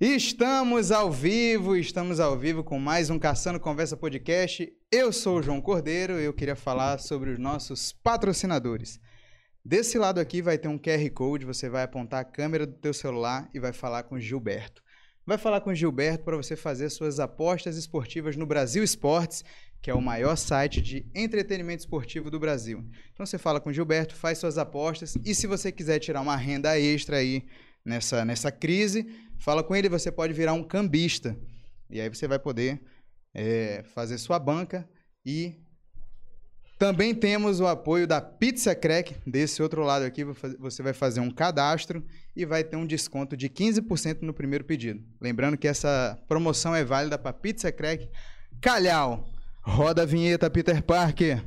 Estamos ao vivo, estamos ao vivo com mais um Caçando Conversa Podcast. Eu sou o João Cordeiro e eu queria falar sobre os nossos patrocinadores. Desse lado aqui vai ter um QR Code, você vai apontar a câmera do teu celular e vai falar com Gilberto. Vai falar com Gilberto para você fazer suas apostas esportivas no Brasil Esportes, que é o maior site de entretenimento esportivo do Brasil. Então você fala com Gilberto, faz suas apostas e se você quiser tirar uma renda extra aí nessa, nessa crise, fala com ele, você pode virar um cambista. E aí você vai poder é, fazer sua banca e também temos o apoio da Pizza Crack. Desse outro lado aqui, você vai fazer um cadastro e vai ter um desconto de 15% no primeiro pedido. Lembrando que essa promoção é válida para Pizza Crack Calhau. Roda a vinheta, Peter Parker.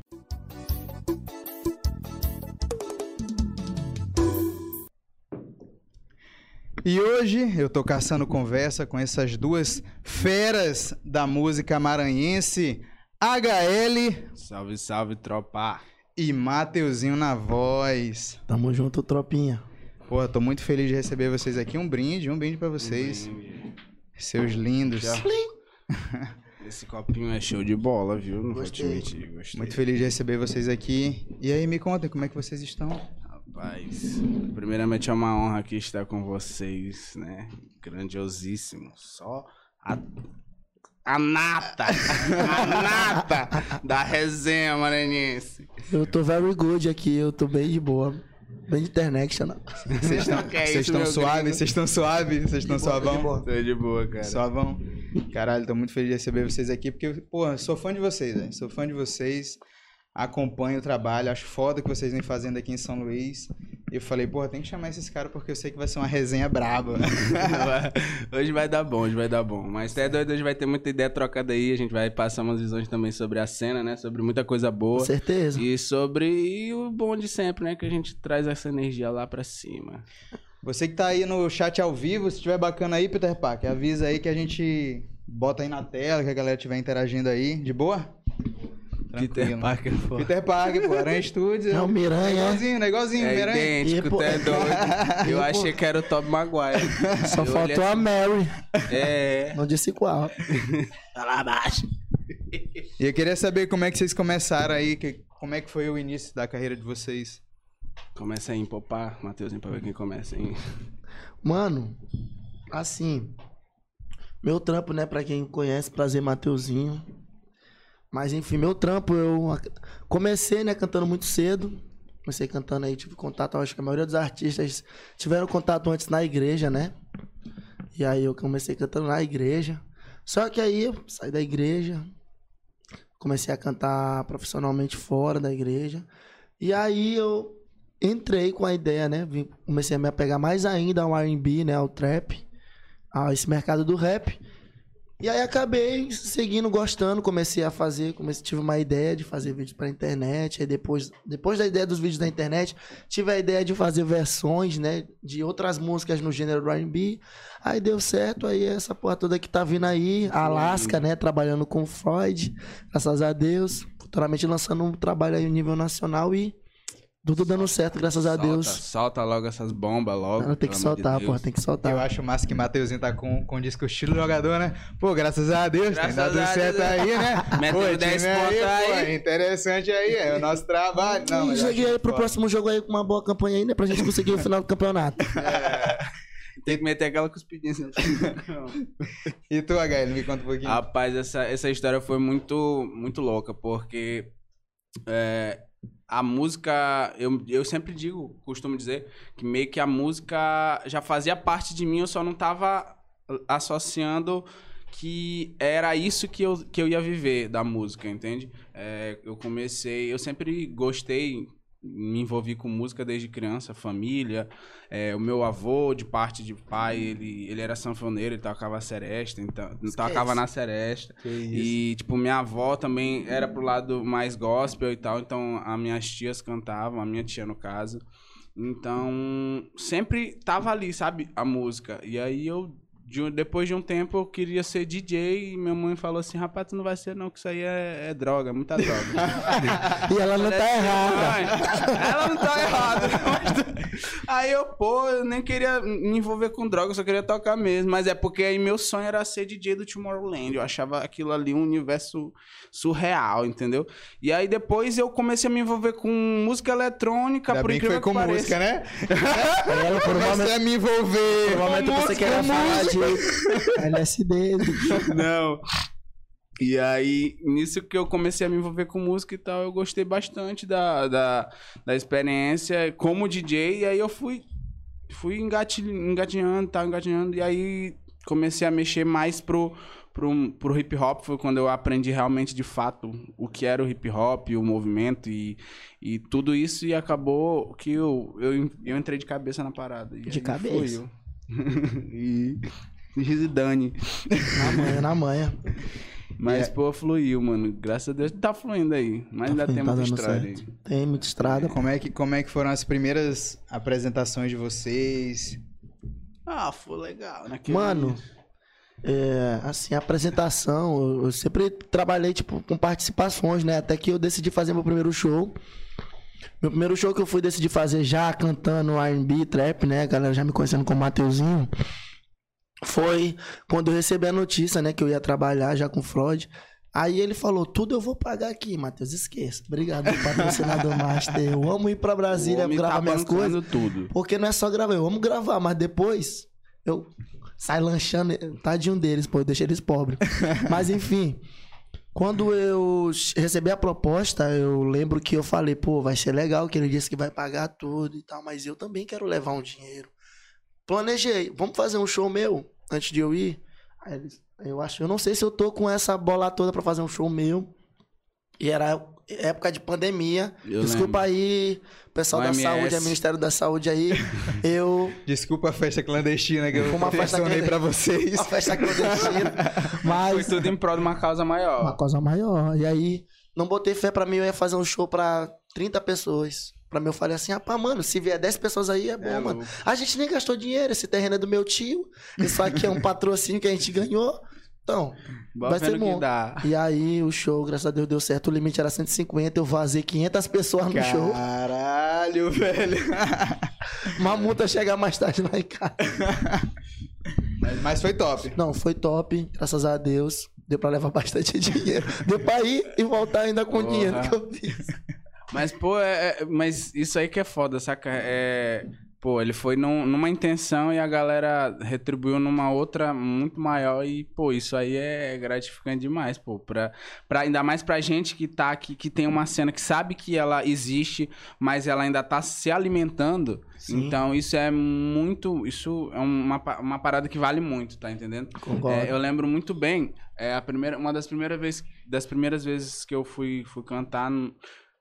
E hoje eu tô caçando conversa com essas duas feras da música maranhense, HL. Salve, salve, tropa. E Mateuzinho na voz. Tamo junto, tropinha. Pô, tô muito feliz de receber vocês aqui. Um brinde, um brinde para vocês. Um brinde. Seus lindos. Esse copinho é show de bola, viu? Não gostei. vou te mentir. Gostei. Muito feliz de receber vocês aqui. E aí, me contem como é que vocês estão. Rapaz, primeiramente é uma honra aqui estar com vocês, né? Grandiosíssimo. Só a, a nata, a nata da resenha maranhense. Eu tô very good aqui, eu tô bem de boa. Bem international. Vocês estão é suaves? Vocês estão suaves? Vocês estão suavão? Tô de boa, cara. Suavão. Caralho, tô muito feliz de receber vocês aqui, porque, pô, sou fã de vocês, velho. Sou fã de vocês acompanho o trabalho, acho foda o que vocês vêm fazendo aqui em São Luís. E eu falei, porra, tem que chamar esses caras porque eu sei que vai ser uma resenha braba. hoje vai dar bom, hoje vai dar bom. Mas até doido, hoje vai ter muita ideia trocada aí. A gente vai passar umas visões também sobre a cena, né? Sobre muita coisa boa. Com certeza. E sobre e o bom de sempre, né? Que a gente traz essa energia lá pra cima. Você que tá aí no chat ao vivo, se tiver bacana aí, Peter Parker, avisa aí que a gente bota aí na tela, que a galera estiver interagindo aí. De boa? Peter Parker, pô. Peter Parker, pô. Aranha Studios. É o Miranha. É igualzinho, é igualzinho. É Miranha. idêntico, tu é doido. Eu achei que era o Tobey Maguire. Só eu faltou a assim. Mary. É. Não disse qual. tá lá abaixo. E eu queria saber como é que vocês começaram aí, que, como é que foi o início da carreira de vocês. Começa aí em popar, Matheusinho, pra ver quem começa aí. Mano, assim, meu trampo, né, pra quem conhece, prazer Mateuzinho. Mas enfim, meu trampo, eu comecei, né, cantando muito cedo. Comecei cantando aí, tive contato, acho que a maioria dos artistas tiveram contato antes na igreja, né? E aí eu comecei cantando na igreja. Só que aí eu saí da igreja, comecei a cantar profissionalmente fora da igreja. E aí eu entrei com a ideia, né? Comecei a me apegar mais ainda ao R&B, né, ao trap, a esse mercado do rap. E aí acabei seguindo, gostando, comecei a fazer, comecei, tive uma ideia de fazer vídeos pra internet, aí depois, depois da ideia dos vídeos da internet, tive a ideia de fazer versões, né, de outras músicas no gênero R&B, aí deu certo, aí essa porra toda que tá vindo aí, Alaska, né, trabalhando com Freud, graças a Deus, futuramente lançando um trabalho aí no nível nacional e tudo dando certo, graças solta, a Deus. Solta logo essas bombas logo. Não, tem que soltar, de porra, tem que soltar. Eu acho massa que Mateuzinho tá com, com disco estilo jogador, né? Pô, graças a Deus, graças tem dado certo Deus. aí, né? Metendo 10 pontos aí. aí. Pô, interessante aí, é o nosso trabalho. Não, e cheguei aí pro foda. próximo jogo aí com uma boa campanha aí, né? Pra gente conseguir o final do campeonato. É. Tem que meter aquela cuspidinha assim. e tu, HL, me conta um pouquinho. Rapaz, essa, essa história foi muito, muito louca, porque... É, a música, eu, eu sempre digo, costumo dizer, que meio que a música já fazia parte de mim, eu só não tava associando que era isso que eu, que eu ia viver da música, entende? É, eu comecei, eu sempre gostei me envolvi com música desde criança, família. É, o meu avô, de parte de pai, ele, ele era sanfoneiro, ele tocava seresta, então Esquece. tocava na seresta. E, tipo, minha avó também era pro lado mais gospel e tal, então as minhas tias cantavam, a minha tia no caso. Então, sempre tava ali, sabe, a música. E aí eu de, depois de um tempo eu queria ser DJ e minha mãe falou assim, rapaz, tu não vai ser não, que isso aí é, é droga, muita droga. e ela não tá errada. ela não tá errada. Aí eu, pô, eu nem queria me envolver com droga, eu só queria tocar mesmo. Mas é porque aí meu sonho era ser DJ do Tomorrowland. Eu achava aquilo ali um universo surreal, entendeu? E aí depois eu comecei a me envolver com música eletrônica, Ainda por bem que incrível foi que, com pareça. música, né? Ela, por um momento, a me envolver. por um momento que era com falar de LSD. Não. E aí, nisso que eu comecei a me envolver com música e tal, eu gostei bastante da, da, da experiência como DJ. E aí eu fui, fui engatinhando, tá, engatinhando. E aí comecei a mexer mais pro, pro, pro hip hop. Foi quando eu aprendi realmente, de fato, o que era o hip hop, o movimento e, e tudo isso. E acabou que eu, eu, eu entrei de cabeça na parada. De cabeça? e... e Dani. Na manhã, na manhã. Mas, É. pô, fluiu, mano. Graças a Deus tá fluindo aí. Mas ainda tem Tá muita estrada certo. aí. Tem muita estrada. Como é, que, como é que foram as primeiras apresentações de vocês? Ah, foi legal. Naquele... Mano, é, assim, a apresentação, eu- eu sempre trabalhei, tipo, com participações, né? Até que eu decidi fazer meu primeiro show. Meu primeiro show que eu fui decidir fazer já cantando R&B, trap, né? A galera já me conhecendo como Mateuzinho. Foi quando eu recebi a notícia, né? Que eu ia trabalhar já com o Freud. Aí ele falou, tudo eu vou pagar aqui, Matheus, esqueça. Obrigado, patrocinador Master. Eu amo ir pra Brasília gravar tá minhas coisas. tudo. Porque não é só gravar, eu amo gravar, mas depois eu saio lanchando. Tadinho deles, pô, eu deixei eles pobres. mas enfim, quando eu recebi a proposta, eu lembro que eu falei, pô, vai ser legal, que ele disse que vai pagar tudo e tal, mas eu também quero levar um dinheiro. Planejei, vamos fazer um show meu antes de eu ir. Eu acho, eu não sei se eu tô com essa bola toda pra fazer um show meu. E era época de pandemia. Eu Desculpa aí, pessoal da OMS. saúde, é Ministério da Saúde aí. Eu. Desculpa a festa clandestina que eu Foi uma festa tensionei pra vocês. Uma festa clandestina. Foi Mas. tudo em prol de uma causa maior. Uma coisa maior. E aí, não botei fé pra mim, eu ia fazer um show pra 30 pessoas. Pra mim, eu falei assim, rapaz, mano, se vier 10 pessoas aí, é bom, É, mano. A gente nem gastou dinheiro, esse terreno é do meu tio. Isso aqui é um patrocínio que a gente ganhou. Então, Bora vai ser bom. e aí o show, graças a Deus, deu certo. O limite era 150, eu vazei 500 pessoas no show. Caralho, velho. Uma multa chegar mais tarde lá em casa. Mas foi top. Não, foi top, graças a Deus. Deu pra levar bastante dinheiro. Deu pra ir e voltar ainda com o dinheiro que eu fiz. Mas, pô, é, é- mas isso aí que é foda, saca? É, pô, ele foi num- numa intenção e a galera retribuiu numa outra muito maior e, pô, isso aí é gratificante demais, pô. Pra, pra, ainda mais pra gente que tá aqui, que tem uma cena que sabe que ela existe, mas ela ainda tá se alimentando. Sim. Então, isso é muito... Isso é uma, uma parada que vale muito, tá entendendo? Concordo. É, eu lembro muito bem, é a primeira, uma das primeiras vezes, das primeiras vezes que eu fui, fui cantar,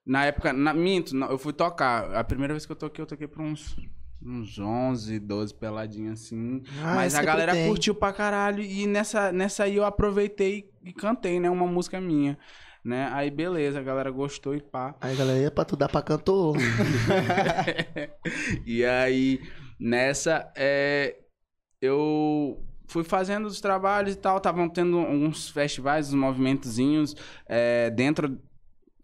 na época, na, minto, eu fui tocar, a primeira vez que eu toquei, eu toquei pra uns, uns 11, 12 peladinhos assim, Ah, mas a sempre galera tem. curtiu pra caralho, e nessa, nessa aí eu aproveitei e cantei, né, uma música minha, né, aí beleza, a galera gostou e pá. Aí, galera, ia pra tu dar pra cantor. e aí, nessa, é, eu fui fazendo os trabalhos e tal, estavam tendo alguns festivais, uns movimentozinhos é, dentro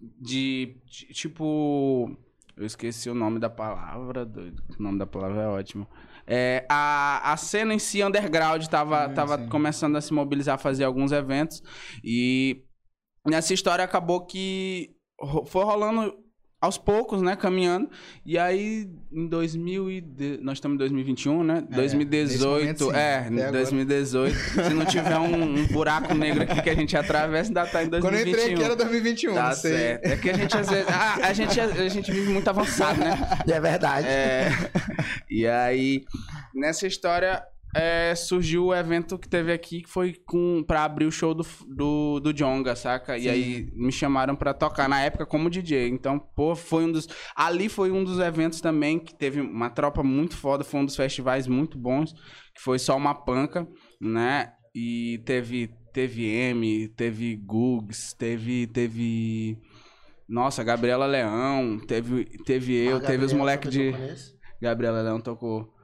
de, de, tipo... Eu esqueci o nome da palavra, doido. O nome da palavra é ótimo. É, a, a cena em si, underground, tava, Sim, tava sim. começando a se mobilizar, a fazer alguns eventos. E nessa história acabou que foi rolando aos poucos, né, caminhando. E aí, em 2000 e de- nós estamos em 2021, né? É, 2018, nesse momento, sim. é, Até em agora. 2018. se não tiver um, um buraco negro aqui que a gente atravessa, ainda tá em 2021. Quando eu entrei aqui era 2021, Tá não sei. certo. É que a gente às vezes. Ah, a gente, a gente vive muito avançado, né? é verdade. É, e aí, nessa história, é, surgiu o evento que teve aqui, que foi com, pra abrir o show do, do, do Jonga, saca? E aí me chamaram pra tocar na época como DJ. Então, pô, foi um dos. Ali foi um dos eventos também que teve uma tropa muito foda, foi um dos festivais muito bons, que foi só uma panca, né? E teve, teve M, teve Gugs, teve. teve nossa, Gabriela Leão, teve, teve eu, Ah, teve os moleques de. Gabriela Leão tocou.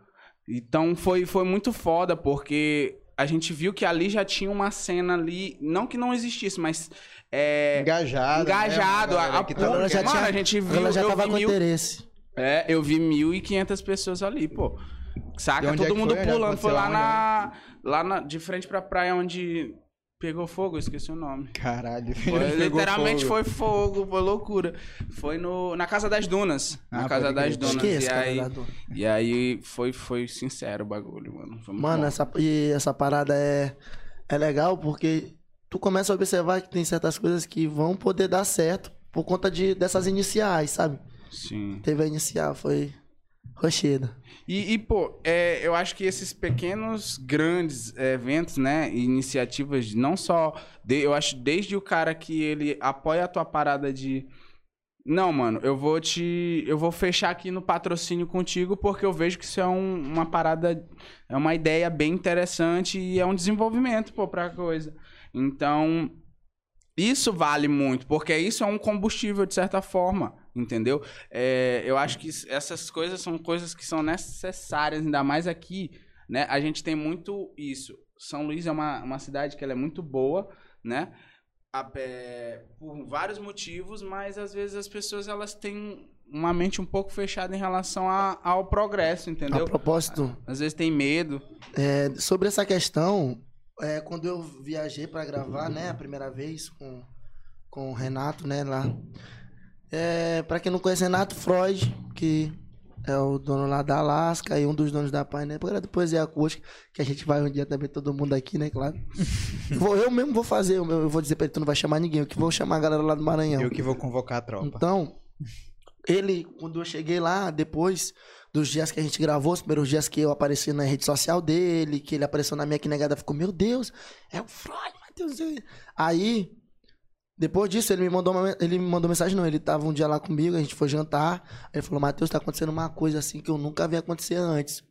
Então foi, foi muito foda, porque a gente viu que ali já tinha uma cena ali, não que não existisse, mas é, Engajado. engajado. Né? Uma a, a tá- Ela já mano, tinha- a gente viu, Ela já eu tava vi com mil, interesse. É, eu vi 1.500 pessoas ali, pô. Saca? é Todo que mundo foi? Pulando. Foi lá na, lá na. De frente pra praia onde pegou fogo, eu esqueci o nome. Caralho. Foi, literalmente fogo. foi fogo, foi loucura. Foi no, na Casa das Dunas. Na Ah, Casa pode das. Dunas. Esqueça, E aí, e aí foi, foi sincero o bagulho, mano. Foi Mano, bom. essa, e essa parada é, é legal porque tu começa a observar que tem certas coisas que vão poder dar certo por conta de, dessas iniciais, sabe? Sim. Teve a inicial, foi rocheda. E, e, pô, é, eu acho que esses pequenos, grandes é, eventos, né? Iniciativas, não só. de- eu acho desde o cara que ele apoia a tua parada de. Não, mano, eu vou te. Eu vou fechar aqui no patrocínio contigo porque eu vejo que isso é um- uma parada. É uma ideia bem interessante e é um desenvolvimento, pô, pra coisa. Então. Isso vale muito, porque isso é um combustível de certa forma, entendeu? É, eu acho que essas coisas são coisas que são necessárias, ainda mais aqui, né? A gente tem muito isso. São Luís é uma, uma cidade que ela é muito boa, né? A- é, por vários motivos, mas às vezes as pessoas elas têm uma mente um pouco fechada em relação a- ao progresso, A entendeu? propósito, Às vezes tem medo. é, sobre essa questão, é, quando eu viajei pra gravar, né, a primeira vez com, com o Renato, né, lá. É, pra quem não conhece, Renato Freud, que é o dono lá da Alaska e um dos donos da Pai, né, programa de poesia acústica, que a gente vai um dia também, todo mundo aqui, né, claro. Vou- eu mesmo vou fazer, eu, eu vou dizer pra ele, tu não vai chamar ninguém, eu que vou chamar a galera lá do Maranhão. Eu que vou convocar a tropa. Então, ele, quando eu cheguei lá, depois dos dias que a gente gravou, os primeiros dias que eu apareci na rede social dele, que ele apareceu na minha que negada, ficou, meu Deus, é o Freud, Matheus. Aí, depois disso, ele me mandou uma, ele me mandou mensagem, não, ele tava um dia lá comigo, a gente foi jantar, aí ele falou, Matheus, tá acontecendo uma coisa assim que eu nunca vi acontecer antes.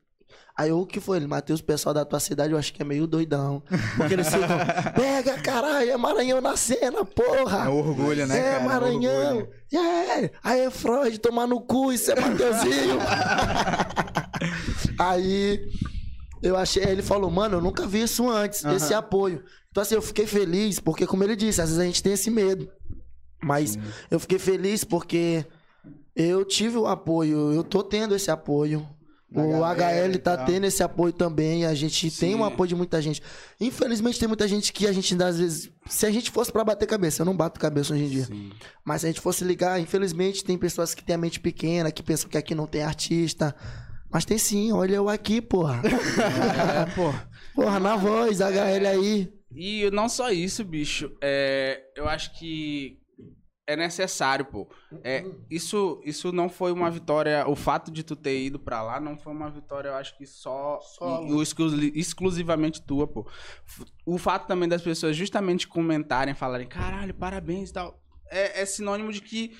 Aí eu, o que foi? Ele, Matheus, o pessoal da tua cidade eu acho que é meio doidão. Porque eles ficam, pega, caralho, é Maranhão na cena, porra. É orgulho, né, É, cara? É Maranhão. orgulho. É, aí é Freud, tomar no cu, isso é Mateuzinho. aí eu achei, ele falou, mano, eu nunca vi isso antes, Aham. esse apoio. Então assim, eu fiquei feliz, porque como ele disse, às vezes a gente tem esse medo. Mas eu fiquei feliz porque eu tive o apoio, eu tô tendo esse apoio. O HL tá tendo esse apoio também. A gente tem Sim. um apoio de muita gente. Infelizmente, tem muita gente que a gente, às vezes. Se a gente fosse pra bater cabeça, eu não bato cabeça hoje em dia. Sim. Mas se a gente fosse ligar, infelizmente tem pessoas que têm a mente pequena, que pensam que aqui não tem artista. Mas tem sim, olha eu aqui, porra. É, pô. porra, na voz, HL aí. E não só isso, bicho. É, eu acho que é necessário, pô. É, isso, isso não foi uma vitória. O fato de tu ter ido pra lá não foi uma vitória, eu acho que só. Só- e- exclu- exclusivamente tua, pô. O fato também das pessoas justamente comentarem, falarem, caralho, parabéns e tal. É, é sinônimo de que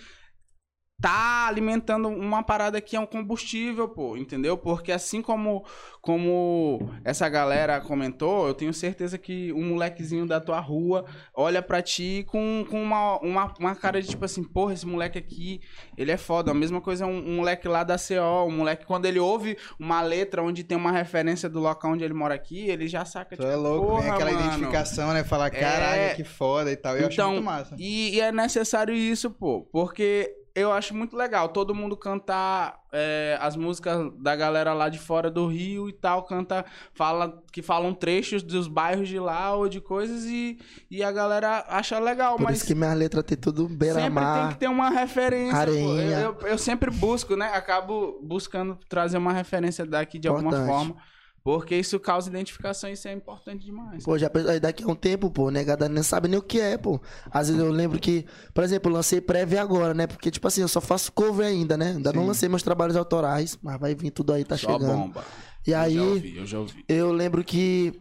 tá alimentando uma parada que é um combustível, pô, entendeu? Porque assim como como essa galera comentou, eu tenho certeza que um molequezinho da tua rua olha pra ti com, com uma, uma, uma cara de tipo assim, porra, esse moleque aqui, ele é foda. A mesma coisa um, um moleque lá da CO, um moleque quando ele ouve uma letra onde tem uma referência do local onde ele mora aqui, ele já saca, Tu é louco, vem aquela mano. identificação, né? Falar, caralho, É. que foda e tal. Eu acho Então, muito massa. E, e é necessário isso, pô, porque eu acho muito legal todo mundo cantar é, as músicas da galera lá de fora do Rio e tal, canta, fala, que falam trechos dos bairros de lá ou de coisas e, e a galera acha legal, Por mas isso que minha letra tem tudo sempre tem beira-mar. que ter uma referência. Areinha. Eu, eu, eu sempre busco, né? Acabo buscando trazer uma referência daqui de alguma Importante. forma, porque isso causa identificação e isso é importante demais. Pô, já daqui a um tempo, pô, negada nem sabe nem o que é, pô. Às vezes eu lembro que, por exemplo, eu lancei prévia agora, né? Porque, tipo assim, eu só faço cover ainda, né? Ainda não Sim. lancei meus trabalhos autorais, mas vai vir tudo aí, tá Só chegando. bomba. E Eu aí, já ouvi, eu já ouvi. eu lembro que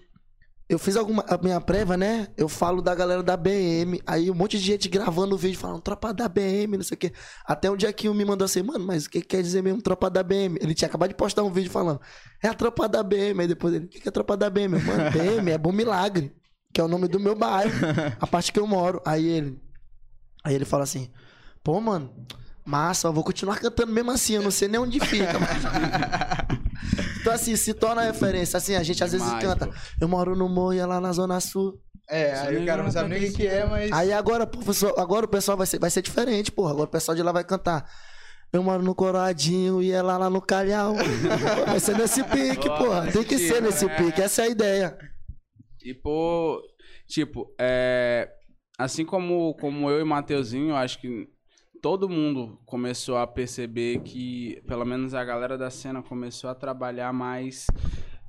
eu fiz alguma a minha prévia, né? Eu falo da galera da BM, aí um monte de gente gravando o vídeo falando tropa da BM, não sei o quê. Até um dia que um me mandou assim, mano, mas o que quer dizer mesmo tropa da BM? Ele tinha acabado de postar um vídeo falando, é a tropa da BM. Aí depois ele, o que é tropa da BM? Mano, BM é Bom Milagre, que é o nome do meu bairro, a parte que eu moro. Aí ele, aí ele fala assim, pô, mano, massa, eu vou continuar cantando mesmo assim, eu não sei nem onde fica, mas... Então, assim, se torna referência. Assim, a gente às vezes Demais, canta. pô. Eu moro no Moia lá na Zona Sul. É, aí o cara não sabe nem o que é, mas. Aí agora, professor, agora o pessoal vai ser, vai ser diferente, porra. Agora o pessoal de lá vai cantar. Eu moro no Coroadinho e ela lá no Calhau. Vai ser nesse pique, Ó, porra. Tem que ser nesse é. pique. Essa é a ideia. E, pô, tipo, é, assim como, como eu e Mateuzinho, eu acho que todo mundo começou a perceber que, pelo menos a galera da cena começou a trabalhar mais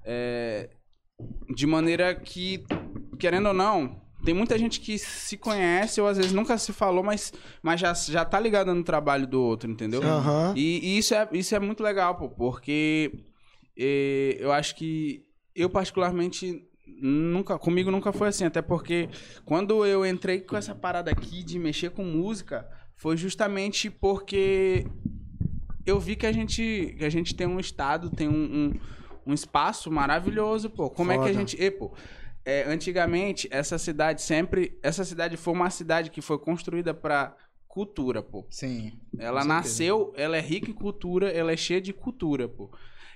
é, de maneira que, querendo ou não, tem muita gente que se conhece ou às vezes nunca se falou, mas, mas já, já tá ligada no trabalho do outro, entendeu? Aham. E, e isso, é, isso é muito legal, pô, porque eh, eu acho que eu particularmente nunca comigo nunca foi assim, até porque quando eu entrei com essa parada aqui de mexer com música, foi justamente porque eu vi que a gente que a gente tem um estado, tem um, um, um espaço maravilhoso, pô. Como é que a Foda. gente, e, pô, é, antigamente essa cidade sempre, essa cidade foi uma cidade que foi construída pra cultura, pô. Sim. Ela nasceu, ela é rica em cultura, ela é cheia de cultura, pô.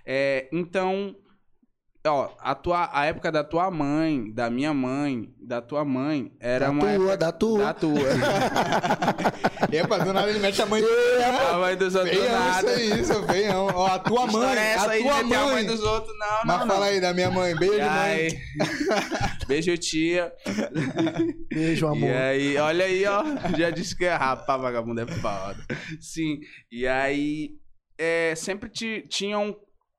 É, então, ó, a, tua, a época da tua mãe, da minha mãe, da tua mãe, era Da uma tua, época da tua. da tua. Epa, do nada ele mete a mãe. a mãe dos outros Feião nada. isso aí, feião. Ó, a tua mãe, é essa a aí tua meter a mãe mãe. dos outros? Não, Mas não, fala não. aí da minha mãe. Beijo, mãe. aí? Beijo, tia. Beijo, amor. E aí, olha aí, ó. Já disse que é rapaz, vagabundo é foda. Sim. E aí, é, sempre tinha um-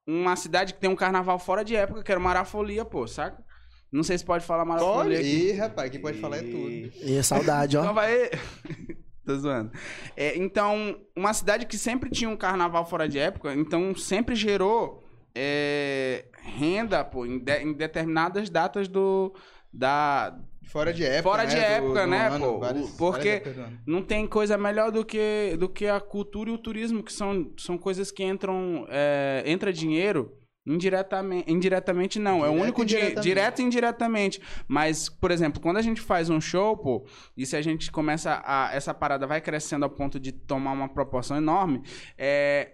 uma cidade que tem um carnaval fora de época, que era Marafolia, pô, saca? Não sei se pode falar Marafolia aqui. aí, rapaz, que pode falar é tudo. E é saudade, ó. Então vai. Tô zoando. É, então, uma cidade que sempre tinha um carnaval fora de época, então sempre gerou é, renda, pô, em, de- em determinadas datas do. Da, Fora de época, Fora né? de do- época, do né, ano, pô? várias- Porque- várias não tem coisa melhor do que, do que a cultura e o turismo, que são, são coisas que entram. É, entra dinheiro indiretamente. Indiretamente não. é o Direto único di- indiretamente. direto e indiretamente. Mas, por exemplo, quando a gente faz um show, pô, e se a gente começa a. Essa parada vai crescendo a ponto de tomar uma proporção enorme, é.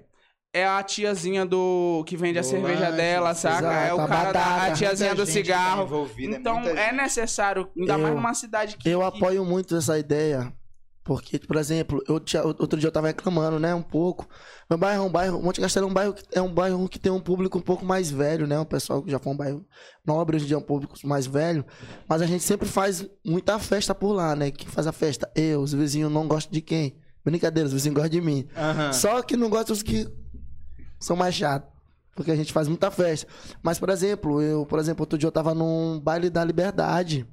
É a tiazinha do que vende a cerveja lanche, dela, saca? exato, é o cara da a tiazinha do tá cigarro. envolvida, Então é gente. necessário, ainda Eu- mais numa cidade que. Eu que- apoio muito essa ideia. Porque, por exemplo, eu tinha- outro dia eu tava reclamando, né, um pouco. Meu bairro é um bairro, Monte Castelo é um bairro, que- é um bairro que tem um público um pouco mais velho, né? O pessoal que já foi um bairro nobre, hoje em dia é um público mais velho. Mas a gente sempre faz muita festa por lá, né? Quem faz a festa? Eu, os vizinhos não gostam de quem? Brincadeira, os vizinhos gostam de mim. Aham. Só que não gostam os que são mais chatos. Porque a gente faz muita festa. Mas, por exemplo, eu, por exemplo, outro dia eu tava num baile da liberdade.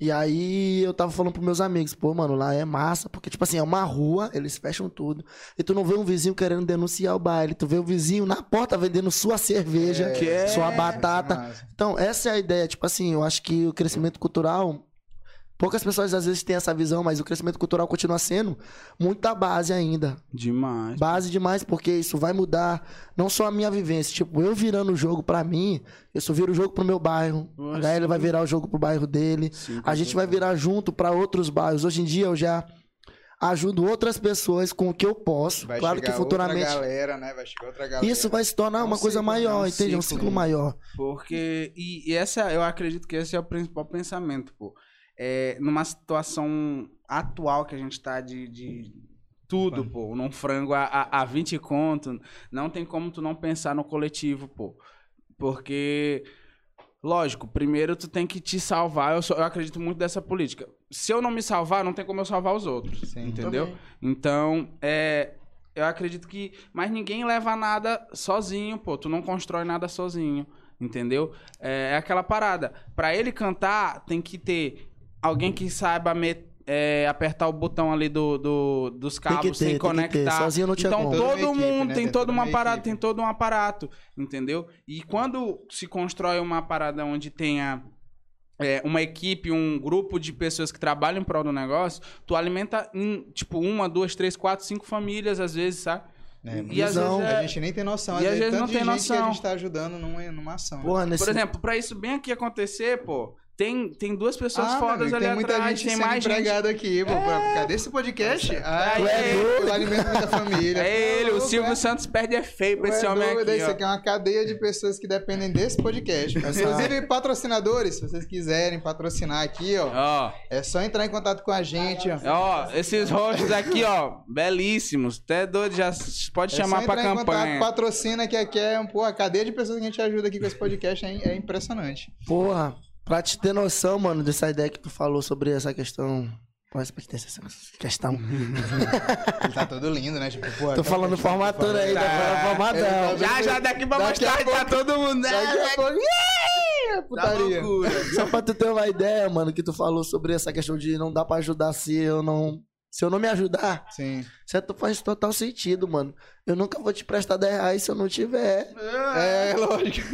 E aí eu tava falando pros meus amigos, pô, mano, lá é massa, porque, tipo assim, é uma rua, eles fecham tudo. E tu não vê um vizinho querendo denunciar o baile, tu vê o vizinho na porta vendendo sua cerveja, Que é- sua é batata. massa. Então, essa é a ideia. Tipo assim, eu acho que o crescimento cultural. Poucas pessoas às vezes têm essa visão, mas o crescimento cultural continua sendo muita base ainda. Demais. Base demais, porque isso vai mudar não só a minha vivência. Tipo, eu virando o jogo pra mim, eu só viro o jogo pro meu bairro. Nossa. A Gael vai virar o jogo pro bairro dele. Sim, A gente vai virar junto pra outros bairros. Hoje em dia eu já ajudo outras pessoas com o que eu posso. Vai claro que chegar futuramente. outra galera, né? Vai chegar outra galera. Isso vai se tornar É um uma coisa ciclo, maior, é um entende? É um ciclo. ciclo maior. Porque. E, e essa, eu acredito que esse é o principal pensamento, pô. É, numa situação atual que a gente tá de. de tudo, pô. Num frango a, a, a 20 conto. Não tem como tu não pensar no coletivo, pô. Porque. Lógico, primeiro tu tem que te salvar. Eu, sou- eu acredito muito dessa política. Se eu não me salvar, não tem como eu salvar os outros. Sim. entendeu? Então, é. Eu acredito que. Mas ninguém leva nada sozinho, pô. Tu não constrói nada sozinho. Entendeu? É, é aquela parada. Pra ele cantar, tem que ter alguém que saiba é, apertar o botão ali do, do- dos Tem que cabos ter, sem tem que ter. conectar. Sozinho não tinha então como. Todo equipe, mundo né? tem Tem todo uma parada, equipe. tem todo um aparato, entendeu? E quando se constrói uma parada onde tenha é, uma equipe, um grupo de pessoas que trabalham em prol do negócio, tu alimenta em, tipo, uma, duas, três, quatro, cinco famílias, às vezes, sabe? É, e às visão. vezes é- A gente nem tem noção. E às vezes não tem gente que a noção. gente tá ajudando numa, numa ação. né? Porra, nesse... Por exemplo, pra isso bem aqui acontecer, pô, tem, tem duas pessoas Ah, fodas meu ali tem muita atrás, gente tem sendo mais gente. empregada aqui, pô. pra- Cadê esse podcast? Ah, Tu é é doido? o alimento da família. É ele, o Silvio é? Santos perde é feio pra Tu esse é homem doido, aqui, Isso ó. aqui é uma cadeia de pessoas que dependem desse podcast. Inclusive, patrocinadores, se vocês quiserem patrocinar aqui, ó, Ó, é só entrar em contato com a gente, ó. ó, esses rostos aqui, ó, belíssimos. Até doido, já pode É chamar só pra campanha. contato, patrocina, que aqui é um, pô, a cadeia de pessoas que a gente ajuda aqui com esse podcast é, é impressionante. Porra, pra te ter noção, mano, dessa ideia que tu falou sobre essa questão. Pode ter essa questão. Ele tá todo lindo, né? Tipo, pô, Tô falando formatura aí, tá falando formatão. Já, já, daqui pra Daqui a mostrar, tá todo mundo. Daqui a né? pouco- Tá Putaria. loucura. Só pra tu ter uma ideia, mano, que tu falou sobre essa questão de não dá pra ajudar se eu não. Se eu não me ajudar, Sim. certo? Faz total sentido, mano. Eu nunca vou te prestar 10 reais se eu não tiver. É, lógico.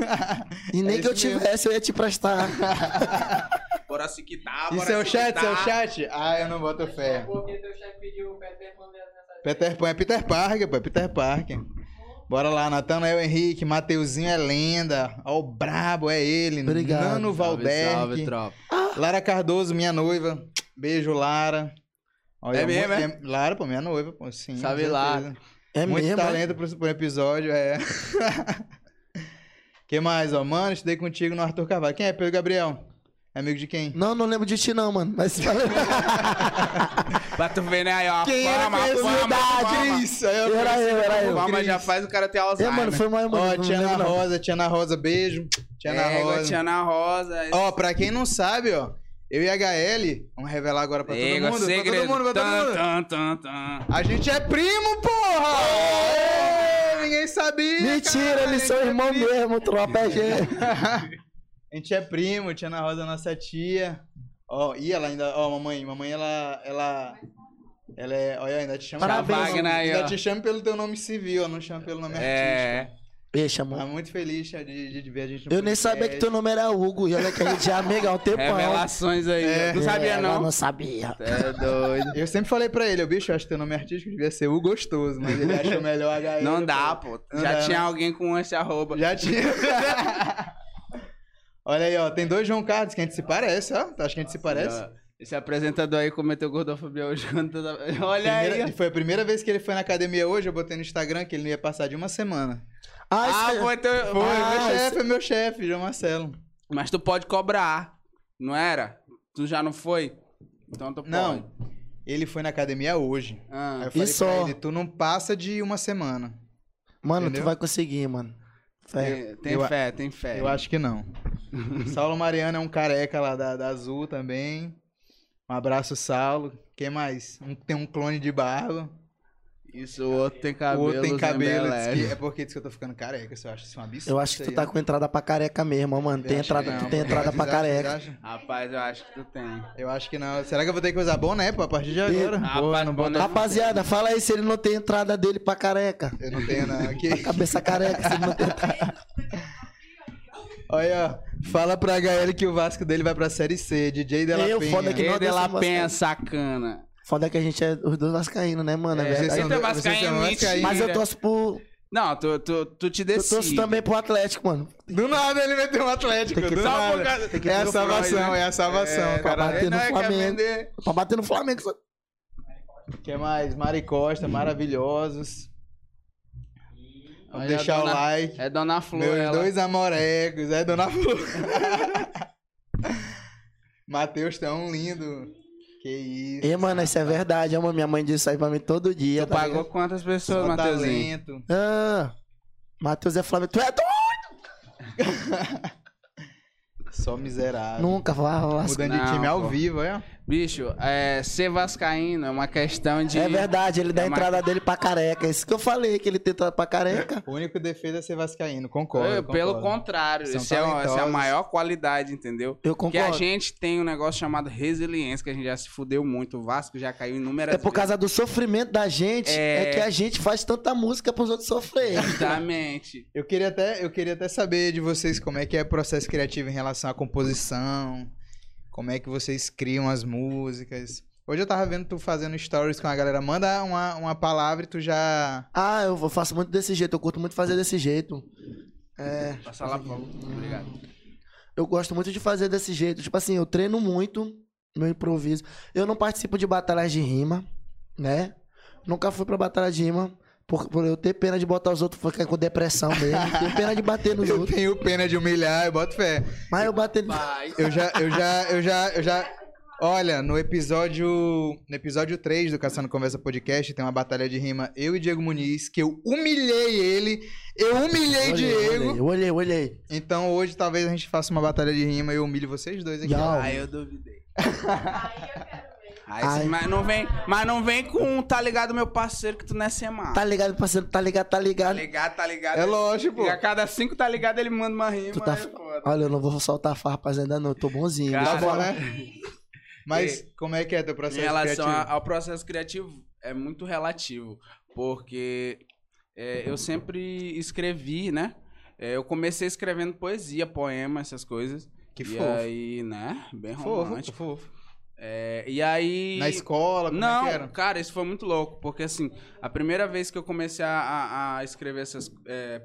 E nem É que eu mesmo. tivesse, eu ia te prestar. Bora se quitar, E bora seu se chat, quitar. seu chat? Ah, eu não boto fé. Porque teu chefe pediu o Peter Pan Peter Pan é Peter Parker, pô, é Peter Parker. Bora lá, Natanael Henrique, Mateuzinho é lenda. Ó, o brabo é ele. Obrigado. Nano Valberg. tropa. Lara Cardoso, minha noiva. Beijo, Lara. Olha, É mesmo, mu- Lara, pô, minha noiva, pô, sim. Lara. certeza. É Muito mesmo. é? talento pro, pro episódio, é. que mais, ó? Mano, estudei contigo no Arthur Carvalho. Quem é Pedro Gabriel? É amigo de quem? Não, não lembro de ti, não, mano. Mas Pra tu ver, né? Aí, ó, Quem era fama, a conhecido? fama, a fama. Cris. Aí eu Era eu, era eu. fama já faz o cara ter É, Alzheimer. mano, foi mal, mano. Ó, não Tia Ana lembro, não. Rosa, Tia Ana Rosa, beijo. Tia Ana É, Rosa. Tia Ana Rosa. Ó, pra quem não sabe, ó, eu e a HL, vamos revelar agora pra todo mundo, segredo. pra todo mundo, pra todo Tan, mundo. tan, tan, tan. A gente é primo, porra! Ê, Ninguém sabia, Mentira, cara, eles são é irmãos primo. mesmo, tropa é gente. A gente é primo, Tia Ana Rosa nossa tia. Ó, e ela ainda, ó, mamãe, mamãe, ela, ela, ela é, olha, ainda te chama Parabéns. Wagner ainda ó. te chama pelo teu nome civil, ó, não chama pelo nome É. artístico. Deixa, Tá mano. muito feliz de, de ver a gente no Eu nem sabia que teu nome era Hugo. E olha que a gente já é amigo há um tempão. Revelações aí. É. não sabia, É, não. Não sabia. É doido. Eu sempre falei pra ele, eu, bicho, eu acho que teu nome artístico devia ser o Gostoso, mas ele achou melhor HL. Não dá, pô. Não Já dá, tinha alguém com esse arroba. Já tinha. Olha aí, ó, tem dois João Carlos que a gente se parece, ó. Tu acha que a gente se parece? Esse apresentador aí cometeu gordofobia hoje. Olha Primeira- aí. foi a primeira vez que ele foi na academia hoje, eu botei no Instagram que ele não ia passar de uma semana. Ah, Ah, foi teu... Foi, Ah, meu chefe, é meu chefe, João Marcelo. Mas tu pode cobrar. Não era? Tu já não foi? Então tu pode. Não, ele foi na academia hoje. Aí Ah, eu falei E pra só? ele, tu não passa de uma semana. Mano, Entendeu? tu vai conseguir, mano. Fé. tem, tem eu- fé, tem fé. Eu acho que não. Saulo Mariano é um careca lá da, da Azul também. Um abraço, Saulo. Quem mais? Um- tem um clone de barba. Isso, o outro tem o cabelo. outro tem cabelo. diz que- é porque diz que eu tô ficando careca. Isso eu acho isso um absurdo. Eu acho que tu tá ó. com entrada pra careca mesmo, ó, mano. Eu Tem entrada, não, tu tem entrada pra careca. Rapaz, eu acho que tu tem. Eu acho que não. Será que eu vou ter que usar boné, pô, a partir de agora? Rapaz, não boné-. Rapaziada, fala aí se ele não tem entrada dele pra careca. Eu não tenho, não. Aqui. Cabeça careca, se ele não tem. Olha, ó. Fala pra HL que o Vasco dele vai pra Série C. DJ Della Eu, Penha. foda que não- Quem de lá dessa pensa, sacana. Foda que a gente é os dois vascaínos, né, mano? É, É, verdade. São vascaíno, vascaínos. Mas eu torço pro. Não, tu, tu, tu te Eu decide. torço também pro Atlético, mano. Do nada ele meteu um Atlético. Tem que- do Só nada. por causa- É a Tem que salvação, ter é a salvação, É, cara. bater ele no não é, quer Flamengo. Pra bater no Flamengo. O que mais? Mari Costa, maravilhosos. Olha, deixar dona- o like. É Dona Flor, Meus ela. dois amorecos, é Dona Flor. Matheus tão lindo. Que isso. E, mano, isso é verdade. Ama, minha mãe diz isso aí pra mim todo dia. Tu tá pagou ligado? quantas pessoas, Matheusinho? Ah, Matheus é Flamengo. Tu é doido? Só miserável. Nunca, vá, vá. Mudando de Não, time ao pô. vivo, é? Bicho, é, ser vascaíno é uma questão de... É verdade, ele dá a É uma- entrada dele pra careca. Isso que eu falei, que ele tem entrada pra careca. O único defeito é ser vascaíno, concordo. Eu, pelo concordo. contrário, São essa é, essa é a maior qualidade, entendeu? Eu Porque a concordo. gente tem um negócio chamado resiliência, que a gente já se fudeu muito. O Vasco já caiu inúmeras É por causa do sofrimento da gente, é... É. que a gente faz tanta música pros outros sofrerem. vezes. Exatamente. Eu queria, até, eu queria até saber de vocês como é que é o processo criativo em relação à composição, como é que vocês criam as músicas. Hoje eu tava vendo tu fazendo stories com a galera, manda uma, uma palavra e tu já... Ah, eu faço muito desse jeito, eu curto muito fazer desse jeito. É. Passa lá, por favor. Obrigado. eu gosto muito de fazer desse jeito. Tipo assim, eu treino muito meu improviso. Eu não participo de batalhas de rima, né? Nunca fui pra batalha de rima. Por, por eu ter pena de botar os outros ficar com depressão mesmo. Tenho pena de bater nos Eu outros. tenho pena de humilhar, eu boto fé. Mas eu bater. Eu já, eu já, eu já, eu já. Olha, no episódio. No episódio 3 do Caçando Conversa Podcast tem uma batalha de rima, eu e Diego Muniz, que eu humilhei ele. Eu humilhei Eu olhei, Diego. Eu olhei, eu olhei. Então hoje talvez a gente faça uma batalha de rima e eu humilhe vocês dois aqui. Aí eu duvidei. Aí eu quero. Aí, Ai. mas não vem, mas não vem com tá ligado meu parceiro que tu não é semana. Tá ligado, parceiro? Tá ligado, tá Tá ligado. ligado, tá ligado. É lógico, pô. E a cada cinco tá ligado ele manda uma rima. Tu tá... aí é foda. Olha, eu não vou soltar farpa ainda não. Eu tô bonzinho. Cara, Tá bom, né? Mas como é que é teu processo Em relação criativo? a- ao processo criativo, é muito relativo, porque é, eu sempre escrevi, né? É, eu comecei escrevendo poesia, poema, essas coisas. Que e fofo. aí, né? Bem Fofo, romântico. fofo. É, e aí. Na escola, como Não, é cara, isso foi muito louco, porque assim, a primeira vez que eu comecei a, a- escrever esses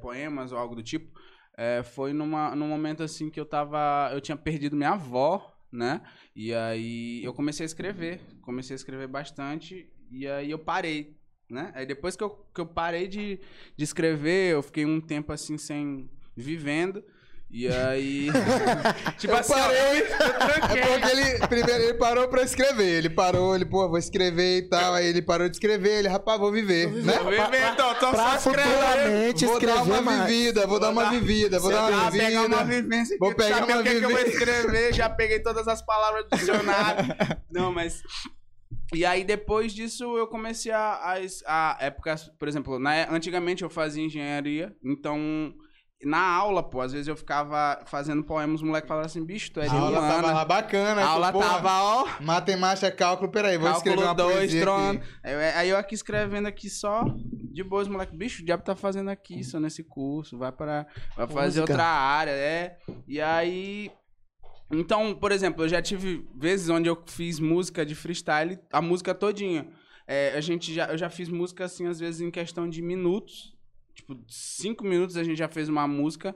poemas ou algo do tipo, é, foi numa, num momento assim que eu tava. Eu tinha perdido minha avó, né? E aí eu comecei a escrever. Comecei a escrever bastante. E aí eu parei, né? Aí depois que eu, que eu parei de, de escrever, eu fiquei um tempo assim sem. vivendo. E aí. tipo Eu assim, ó, parei. eu. É porque ele, primeiro, ele parou pra escrever. Ele parou, ele, pô, vou escrever e tal. Aí ele parou de escrever, ele, rapaz, vou viver, né? Vou viver, então, tô Pra só escrevendo. futuramente Vou dar escrever uma mais. vivida, vou dar uma dar- vivida, vou dar uma vai pegar uma vivida. vivência Vou pegar uma o que, que eu vou vivência. escrever, já peguei todas as palavras do dicionário. Não, mas... E aí, depois disso, eu comecei a... A, a época, por exemplo, na, antigamente eu fazia engenharia, então... Na aula, pô, às vezes eu ficava fazendo poemas, os moleques falavam assim, bicho, tu é A de aula tava humana. lá bacana. A aula pô, tava, ó... Matemática, cálculo, peraí, vou escrever Cálculo uma 2, poesia trono. Aí, eu- aí eu aqui escrevendo aqui só, de boas, moleque. Bicho, o diabo tá fazendo aqui, só nesse curso. Vai para Vai fazer Música. outra área, é. E aí. Então, por exemplo, eu já tive vezes onde eu fiz música de freestyle, a música todinha. É, a gente já, eu já fiz música, assim, às vezes em questão de minutos. Tipo, cinco minutos a gente já fez uma música.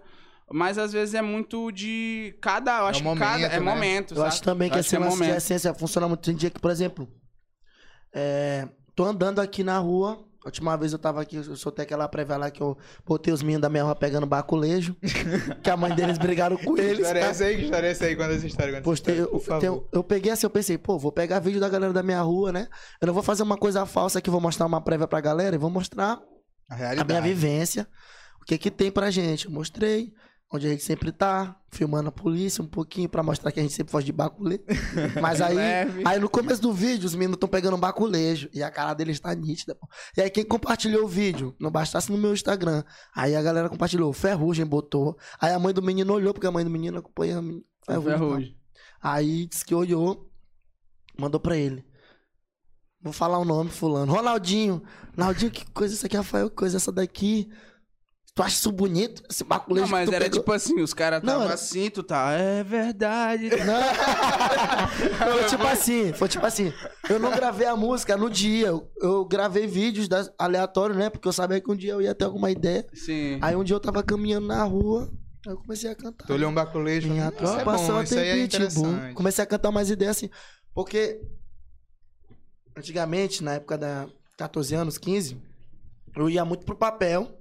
Mas às vezes é muito de cada. Eu acho que momento, cada. É né? momento. Eu sabe? acho também que Eu esse é momento. essência funciona muito. Tem dia que, por exemplo, é, tô andando aqui na rua. A última vez eu tava aqui, eu soltei aquela prévia lá que eu botei os meninos da minha rua pegando baculejo. que a mãe deles brigaram com Que eles. história é tá? essa aí? Que história é essa aí? Conta essa história. essa Postei, história, eu, por favor. tem- eu peguei assim, eu pensei, pô, vou pegar vídeo da galera da minha rua, né? Eu não vou fazer uma coisa falsa aqui, vou mostrar uma prévia pra galera e vou mostrar A a minha vivência, o que que tem pra gente. Eu mostrei onde a gente sempre tá, filmando a polícia um pouquinho pra mostrar que a gente sempre foge de baculê. Mas aí, Leve. aí no começo do vídeo, os meninos estão pegando um baculejo e a cara deles tá nítida. Pô. E aí quem compartilhou o vídeo, não bastasse no meu Instagram, aí a galera compartilhou, Ferrugem botou. Aí a mãe do menino olhou, porque a mãe do menino acompanha a men- Ferrugem. tal. Ferrugem. Aí disse que olhou, mandou pra ele. Vou falar o nome, fulano. Ronaldinho. Ronaldinho, que coisa isso aqui, Rafael? Que coisa essa daqui? Tu acha isso bonito? Esse baculejo Não, mas que tu era pegou? tipo assim, os caras tava era- assim, tu tá, é verdade. Não. foi tipo assim, foi tipo assim. Eu não gravei a música no dia. Eu, eu gravei vídeos das, aleatórios, né? Porque eu sabia que um dia eu ia ter alguma ideia. Sim. Aí um dia eu tava caminhando na rua, aí eu comecei a cantar. Tu olhou um baculejo. Minha isso é tropa bom, só isso aí é pitbull. interessante. Comecei a cantar umas ideias assim. Porque antigamente, na época da 14 anos, 15, eu ia muito pro papel.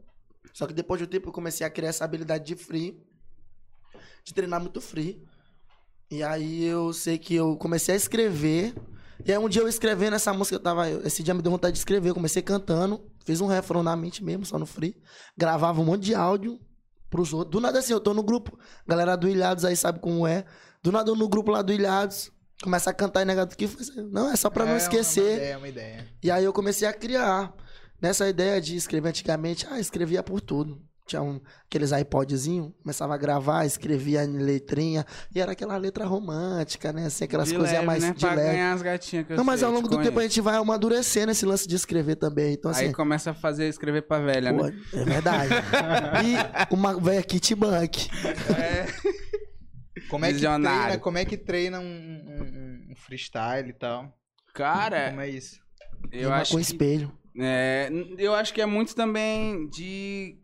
Só que depois de um tempo eu comecei a criar essa habilidade de free. De treinar muito free. E aí eu sei que eu comecei a escrever. E aí um dia eu escrevendo essa música, eu tava. Esse dia me deu vontade de escrever. Eu comecei cantando. Fiz um refrão na mente mesmo, só no free. Gravava um monte de áudio pros outros. Do nada assim, eu tô no grupo. Galera do Ilhados aí sabe como é. Do nada eu no grupo lá do Ilhados. Começa a cantar e negado que Não, é só pra não É, esquecer. Uma ideia, uma ideia. E aí eu comecei a criar. Nessa ideia de escrever antigamente, ah, escrevia por tudo. Tinha um, aqueles iPodzinho, começava a gravar, escrevia em letrinha. E era aquela letra romântica, né? Assim, aquelas coisinhas mais né? de Pra leve. ganhar as gatinhas que eu Não, mas sei, ao longo do tempo a conheço. gente vai amadurecendo esse lance de escrever também. Então, assim, Aí começa a fazer, escrever pra velha, pô, né? é verdade. e uma velha kit bank. Como é que treina, como é que treina um, um- um freestyle e tal? Cara, Como é isso? eu Rima acho com que... espelho. É, eu acho que é muito também de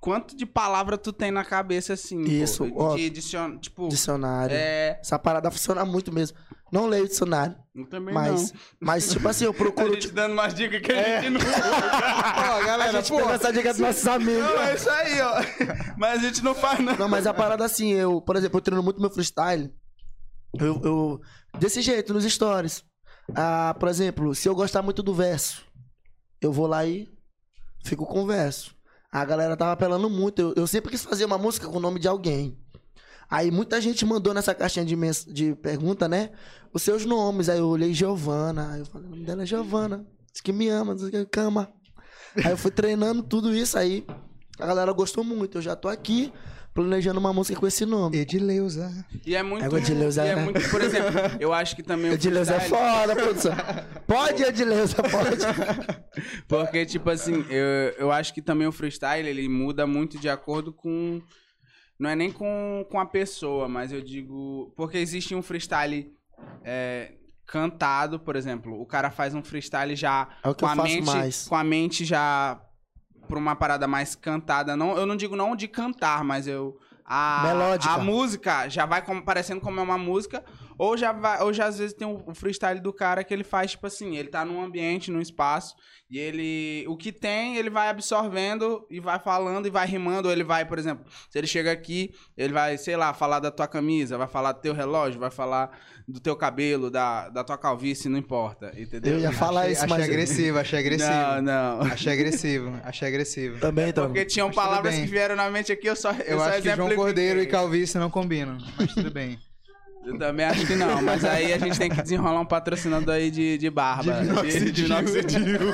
quanto de palavra tu tem na cabeça, assim. pô, Isso, de, ó. de dicion- Tipo, Dicionário. é. Essa parada funciona muito mesmo. Não leio dicionário, Eu também mas, não. mas tipo assim, eu A procuro. gente dando umas dicas que a gente não. Ó, galera, a gente pô. pega essa dica dos nossos amigos. Não, é isso aí, ó. Mas a gente não faz, não. Não, mas a parada assim, eu, por exemplo, eu treino muito meu freestyle. Eu, eu- desse jeito, nos stories. Ah, por exemplo, se eu gostar muito do verso, eu vou lá e fico com o verso. A galera tava apelando muito. Eu, eu sempre quis fazer uma música com o nome de alguém. Aí muita gente mandou nessa caixinha de, mens- de pergunta, né? Os seus nomes. Aí eu olhei Giovana. Aí eu falei, o nome dela é Giovana. Diz que me ama, diz que cama. Aí eu fui treinando tudo isso aí. A galera gostou muito. Eu já tô aqui planejando uma música com esse nome. Edileuza. E é muito. De Deus, e é é. muito, por exemplo, eu acho que também. o Edileuza é foda, produção. Pode, Edileuza, pode. Porque, tipo assim, eu, eu acho que também o freestyle, ele muda muito de acordo com... Não é nem com, com a pessoa, mas eu digo... Porque existe um freestyle é, cantado, por exemplo. O cara faz um freestyle já É o que com eu a mente... mais. Com a mente já pra uma parada mais cantada. Não, eu não digo não de cantar, mas eu... A, Melódica. a música já vai como, parecendo como é uma música, ou já vai, ou já às vezes tem o, o freestyle do cara que ele faz, tipo assim, ele tá num ambiente, num espaço, e ele. O que tem, ele vai absorvendo e vai falando e vai rimando. Ou ele vai, por exemplo, se ele chega aqui, ele vai, sei lá, falar da tua camisa, vai falar do teu relógio, vai falar do teu cabelo, da, da tua calvície, não importa. Entendeu? Eu ia falar achei, isso, achei mas... agressivo, achei agressivo. Não, não. Achei agressivo, achei agressivo. Também, também. Porque tinham palavras bem. que vieram na mente aqui, eu só. Eu, Eu só acho que João. Cordeiro e Calvície não combinam, mas tudo bem. Eu também acho que não, mas aí a gente tem que desenrolar um patrocinador aí de, de barba. De, de minoxidil.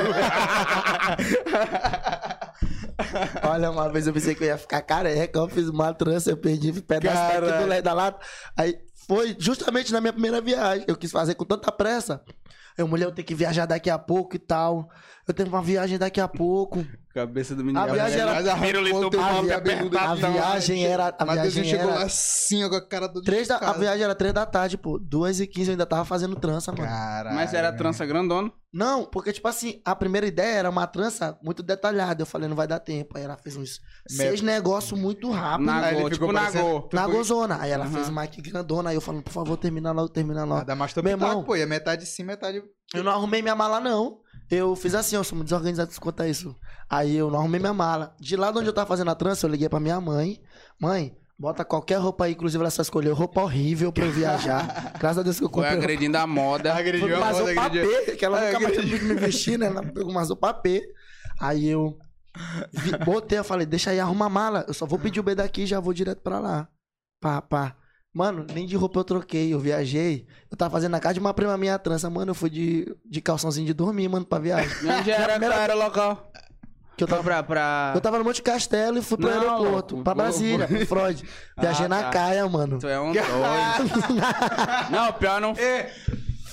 Olha, uma vez eu pensei que eu ia ficar careca, eu fiz uma trança, eu perdi um pedaço daqui do da lata. Aí foi justamente na minha primeira viagem. Eu quis fazer com tanta pressa. Eu, mulher, eu tenho que viajar daqui a pouco e tal. Eu tenho uma viagem daqui a pouco. Cabeça do menino. A viagem era- a viagem era- a viagem chegou era- lá assim, ó, com a cara do. Três da, a viagem era três da tarde, pô. Duas e quinze eu ainda tava fazendo trança, mano. Caralho. Mas era trança grandona. Não, porque, tipo assim, a primeira ideia era uma trança muito detalhada. Eu falei, não vai dar tempo. Aí ela fez uns seis negócios muito rápido. Na Aí ele tipo na parecendo- Go. Tu Na foi- gozona. Aí ela Aham. fez uma aqui grandona. Aí eu falando, por favor, termina logo, termina logo. Meu Pitaco, irmão. pô, e a metade sim, metade. Eu não arrumei minha mala, não. Eu fiz assim, eu sou muito desorganizado quanto a isso. Aí eu não arrumei minha mala. De lá de onde eu tava fazendo a trança, eu liguei pra minha mãe. Mãe, bota qualquer roupa aí. Inclusive, ela só escolheu roupa horrível pra eu viajar. Graças a Deus que eu Foi comprei. agredindo a moda. Agrediu Foi a mais moda, roupa agrediu. P, que ela nunca mais agrediu. me vestir, né? Ela pegou umas roupa P. Aí eu vi- botei, eu falei, deixa aí, arruma a mala. Eu só vou pedir o B daqui e já vou direto pra lá. Pá, pá. Mano, nem de roupa eu troquei, eu viajei. Eu tava fazendo na casa de uma prima minha trança, mano. Eu fui de, de calçãozinho de dormir, mano, pra viagem. Onde era, primeira- era o local? Que eu tava, pra... pra... eu tava no Monte Castelo e fui pro Não, aeroporto, louco. pra Brasília, pro Freud. Viajei Ah, na tá. caia, mano. Tu é um doido. não, pior não...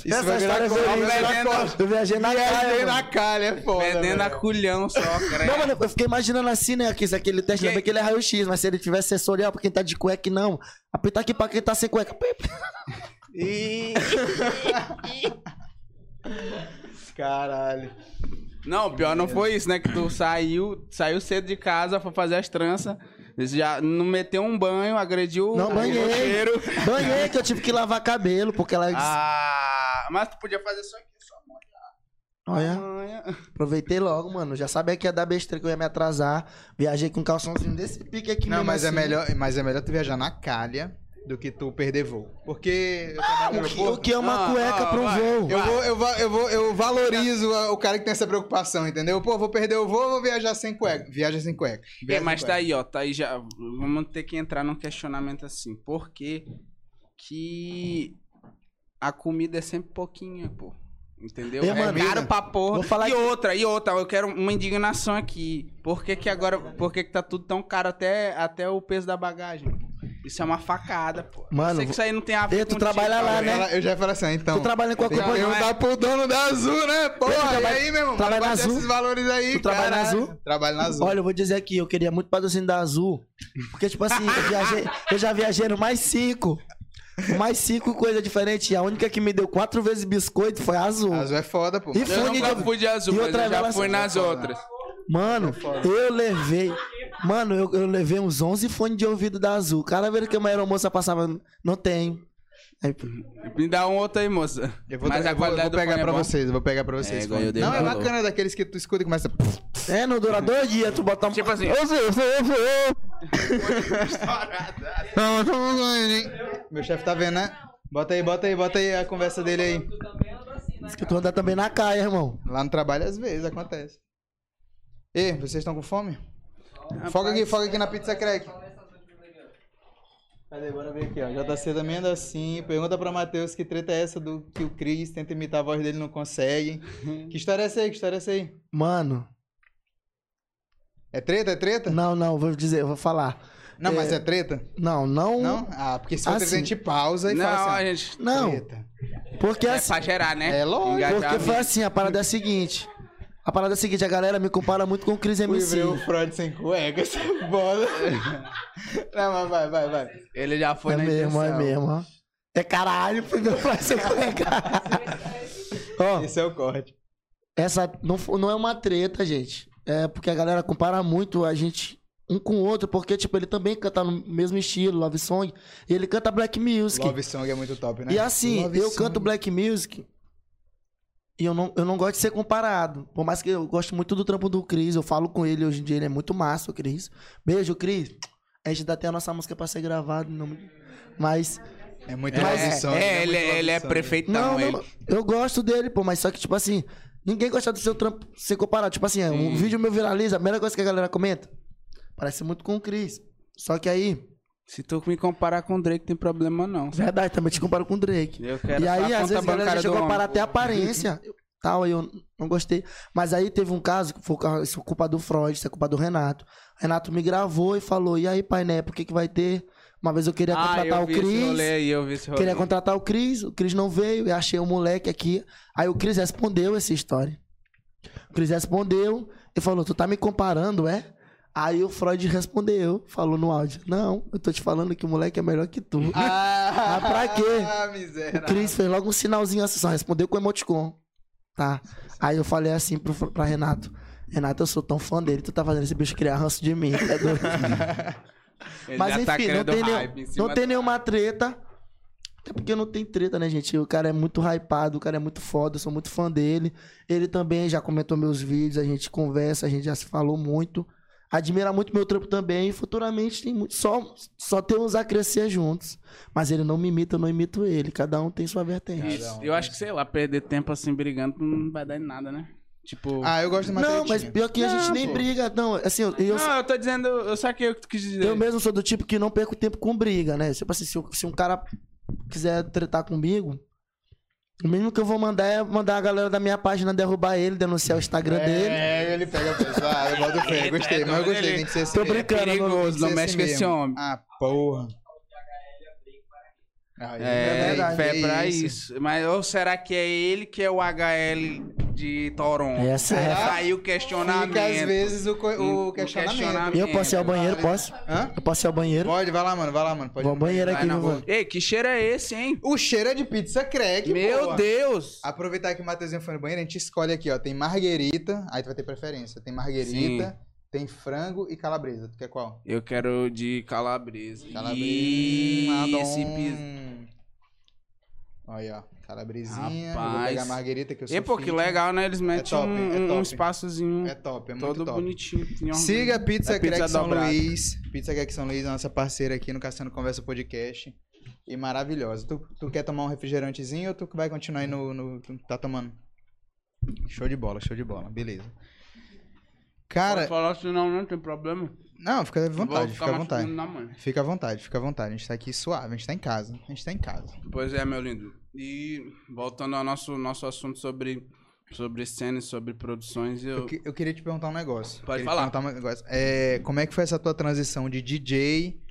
Isso Essa vai virar história é verídica. Eu viajei na caia, Viajei na calha, é foda. Vendendo a culhão só, credo. Não, mano, eu fiquei imaginando assim, né? Que isso, aquele teste, Que- que ele é raio-x, mas se ele tivesse sensorial pra quem tá de cueca, não. Apertar aqui pra quem tá sem cueca. Ih. Caralho. Não, pior não foi isso, né? Que tu saiu, saiu cedo de casa, foi fazer as tranças. Já não meteu um banho, agrediu Não, o banhei. roteiro. Banhei que eu tive que lavar cabelo, porque ela. Ah, mas tu podia fazer só aqui, só Olha, manha. aproveitei logo, mano. Já sabia que ia dar besteira, que eu ia me atrasar. Viajei com um calçãozinho desse pique aqui Não, mesmo mas é assim. melhor, mas é melhor tu viajar na calha do que tu perder voo. Porque no O que, o que é uma Ah, cueca ah, pra um vai. voo? Eu vou, eu vou, eu vou, eu valorizo o cara que tem essa preocupação, entendeu? Pô, vou perder o voo, vou viajar sem cueca. Viaja sem cueca. É, Viaja mas sem tá cueca. aí, ó. Tá aí já. Vamos ter que entrar num questionamento assim. Por que que a comida é sempre pouquinha, pô? Entendeu? É mano, caro pra porra. vou falar e que- outra, e outra, eu quero uma indignação aqui. Por que que agora, por que que tá tudo tão caro até, até o peso da bagagem? Isso é uma facada, pô. Mano, eu sei que isso aí não tem a ver tu trabalha lá, Eu né? Eu já ia falar assim, então. Tu trabalha em qual companhia? perguntar pro dono da Azul, né? Porra, Tu e trabalha- aí, meu irmão? trabalha na Azul? esses valores aí, Tu trabalha na. Azul? Trabalho na Azul. Olha, eu vou dizer aqui, eu queria muito patrocínio da Azul. Porque, tipo assim, eu, viajei, eu já viajei no mais cinco. Mais cinco coisas diferentes. E a única que me deu quatro vezes biscoito foi a Azul. Azul é foda, pô. E Eu fone nunca de- fui de azul, e mas outra eu já fui nas outras. Mano, eu levei. Mano, eu, eu levei uns 11 fones de ouvido da Azul. Cada vez que uma aeromoça passava, não tem. Aí, Me dá um outro aí, moça. Eu vou, Mas a eu vou- qualidade vou pegar é pra bom. vocês, eu vou pegar pra vocês. É, eu não, é valor. bacana daqueles que tu escuta e começa. é, não dura dois dias, tu bota... Tipo assim, Meu chefe tá vendo, né? Bota aí, bota aí, bota aí a conversa dele aí. Diz que tu anda também na caia, irmão. Lá no trabalho às vezes acontece. E, vocês estão com fome? Foca aqui, foca aqui na pizza crack. Cadê? Bora ver aqui, ó. JC também anda assim. Pergunta pra Matheus que treta é essa do que o Cris tenta imitar a voz dele e não consegue. Que história é essa aí? Que história é essa aí? Mano, É treta? É treta? não, não, vou dizer, vou falar. Não, mas é treta? Não, não. Não? Ah, porque se for Assim. treta, a gente pausa e não, fala a assim. gente. Não, Treta. porque É assim. pra gerar, né? É lógico, Porque foi assim, a parada é a seguinte. A parada é a seguinte, a galera me compara muito com o Chris O MC. Ivreu Freud sem cueca, essa bola. Não, mas vai, vai, vai. Ele já foi É na mesmo, é intenção. mesmo. ó. É caralho, primeiro vai ser Ó, Esse é o corte. essa não, não é uma treta, gente. É porque a galera compara muito a gente um com o outro, porque, tipo, ele também canta no mesmo estilo, Love Song, e ele canta Black Music. Love Song é muito top, né? E assim, Love eu Song. canto Black Music e eu não, eu não gosto de ser comparado. Por mais que eu gosto muito do trampo do Cris, eu falo com ele hoje em dia, ele é muito massa, o Cris. Beijo, Cris. A gente dá até a nossa música pra ser gravada, não... mas É muito É, Love Song. é, ele, Love ele é Song. prefeitão, Não, ele. não, eu gosto dele, pô, mas só que, tipo assim, ninguém gosta do seu trampo ser comparado. Tipo assim, um Sim. vídeo meu viraliza, a primeira coisa que a galera comenta, parece muito com o Chris. Só que aí, Se tu me comparar com o Drake, tem problema não. verdade, também te comparo com o Drake. Eu quero E aí, a às vezes, a galera já chegou a comparar até a aparência. Tal, aí eu não gostei. Mas aí teve um caso que foi isso é culpa do Freud, isso é culpa do Renato. O Renato me gravou e falou: E aí, pai, né? Por que, que vai ter? Uma vez eu queria Ah, contratar eu o Cris. aí, eu vi esse rolê. Queria contratar o Cris, o Cris não veio, eu achei o moleque aqui. Aí o Cris respondeu essa história. O Cris respondeu e falou: Tu tá me comparando, é? Aí o Freud respondeu, falou no áudio: Não, eu tô te falando que o moleque é melhor que tu. Ah, Ah, pra quê? Ah, O miséria. Cris fez logo um sinalzinho assim, só respondeu com emoticon. Tá? Aí eu falei assim pro, pra Renato: Renato, eu sou tão fã dele, tu tá fazendo esse bicho criar ranço de mim. É doido. Mas tá enfim, não querendo tem, nenhum- não tem nenhuma treta. Até porque não tem treta, né, gente? O cara é muito hypado, o cara é muito foda, eu sou muito fã dele. Ele também já comentou meus vídeos, a gente conversa, a gente já se falou muito. Admira muito meu trampo também e futuramente tem muito. Só, só temos a crescer juntos. Mas ele não me imita, eu não imito ele. Cada um tem sua vertente. Isso. Eu acho que, sei lá, perder tempo assim brigando não vai dar em nada, né? Tipo. Ah, eu gosto de uma Não, mas pior que a gente Não, nem pô. briga. Não, assim, eu, eu, não, eu tô dizendo, eu saquei o que tu quis dizer. Eu mesmo sou do tipo que não perco tempo com briga, né? Tipo assim, se, eu- se um cara quiser tretar comigo, o mínimo que eu vou mandar é mandar a galera da minha página derrubar ele, denunciar o Instagram dele. É, ele pega pesado. Ah, eu boto fé. Gostei, mas eu gostei. Tem que ser assim. Tô brincando, que perigoso, não mexe com esse mesmo. homem. Ah, porra. Aí, É, verdade, fé que pra isso. Mas ou será que é ele que é o HL de Toronto? Essa é. Aí o questionamento. Fica às vezes o, co- o O questionamento. questionamento. E eu posso ir ao banheiro? Posso? Hã? Eu posso ir ao banheiro? Pode, vai lá, mano, vai lá, mano. Pode Vou ao banheiro aqui, rua. mano. Ei, que cheiro é esse, hein? O cheiro é de pizza crack, Meu porra. Deus! Aproveitar que o Matheusinho foi no banheiro, a gente escolhe aqui, ó. Tem marguerita, aí tu vai ter preferência. Tem marguerita, tem frango e calabresa. Tu quer qual? Eu quero de calabresa. Calabresa. Ih, esse piso. Olha, ó. Calabresinha. Eu vou Rapaz. pegar a marguerita que eu sou E pô, que legal, né? Eles metem top, um, é um top. espaçozinho É top, é muito todo top. bonitinho. um- Siga a Pizza É Crack São dobrada. Luís. Pizza Crack São Luís, a nossa parceira aqui no Cassiano Conversa Podcast. E maravilhosa. Tu, tu quer tomar um refrigerantezinho ou tu vai continuar aí no, no. Tá tomando? Show de bola, show de bola. Beleza. Cara, Pode falar assim, não, não tem problema. Não, fica à vontade, fica à vontade. Fica à vontade, fica à vontade. A gente tá aqui suave, a gente tá em casa. A gente tá em casa. Pois é, meu lindo. E voltando ao nosso, nosso assunto sobre, sobre cenas, sobre produções, eu. Eu, que- eu queria te perguntar um negócio. Pode falar. perguntar um negócio. É, como é que foi essa tua transição de DJ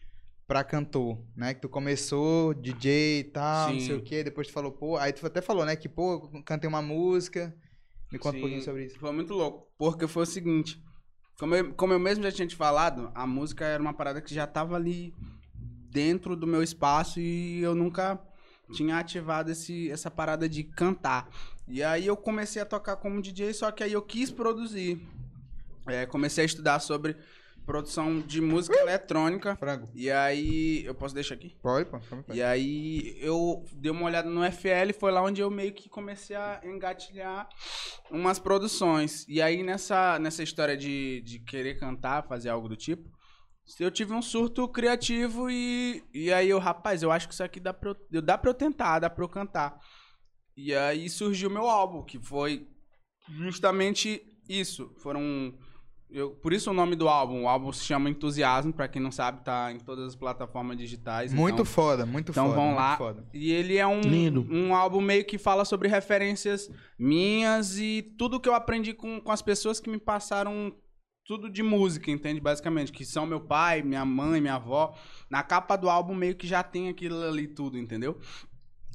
pra cantor, né? Que tu começou DJ e tal, não Sim. sei o quê, depois tu falou, pô, aí tu até falou, né, que pô, cantei uma música. Me conta um Sim, pouquinho sobre isso. Foi muito louco. Porque foi o seguinte. Como eu, como eu mesmo já tinha te falado, a música era uma parada que já tava ali dentro do meu espaço e eu nunca tinha ativado esse, essa parada de cantar. E aí eu comecei a tocar como DJ, só que aí eu quis produzir. É, comecei a estudar sobre produção de música eletrônica. Frango. E aí, eu posso deixar aqui? Pode, vontade. E aí eu dei uma olhada no FL, foi lá onde eu meio que comecei a engatilhar umas produções. E aí nessa, nessa história de, de querer cantar, fazer algo do tipo, eu tive um surto criativo e, e aí eu, rapaz, eu acho que isso aqui dá pra, eu, dá pra eu tentar, dá pra eu cantar. E aí surgiu o meu álbum, que foi justamente isso. Foram. Eu, por isso o nome do álbum. O álbum se chama Entusiasmo, pra quem não sabe, tá em todas as plataformas digitais. Muito então- foda, muito então foda. vão muito lá. foda. E ele é um, Lindo. um álbum meio que fala sobre referências minhas e tudo que eu aprendi com, com as pessoas que me passaram tudo de música, entende? Basicamente, que são meu pai, minha mãe, minha avó. Na capa do álbum meio que já tem aquilo ali tudo, entendeu?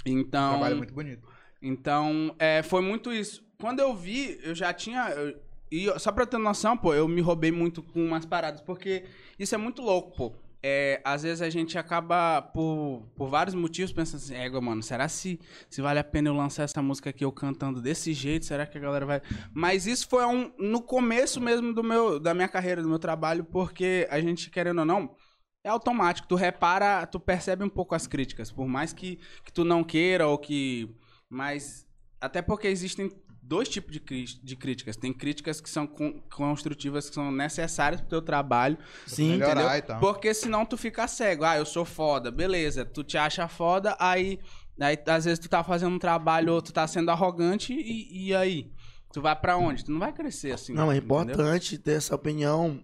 Então, Trabalho muito bonito. então, é, foi muito isso. Quando eu vi, eu já tinha. eu- e só pra ter noção, pô, eu me roubei muito com umas paradas, porque isso é muito louco, pô. É, às vezes a gente acaba, por, por vários motivos, pensando assim, égua, mano, será se, se vale a pena eu lançar essa música aqui eu cantando desse jeito? Será que a galera vai. Mas isso foi um, no começo mesmo do meu, da minha carreira, do meu trabalho, porque a gente, querendo ou não, é automático. Tu repara, tu percebe um pouco as críticas, por mais que, que tu não queira ou que. Mas. Até porque existem dois tipos de, de críticas. Tem críticas que são con- construtivas, que são necessárias pro teu trabalho. Sim, Melhorar entendeu? e tal. Porque senão tu fica cego. Ah, eu sou foda, beleza. Tu te acha foda, aí, aí às vezes tu tá fazendo um trabalho ou tu tá sendo arrogante e, e aí? Tu vai pra onde? Tu não vai crescer assim. Não, é entendeu? importante ter essa opinião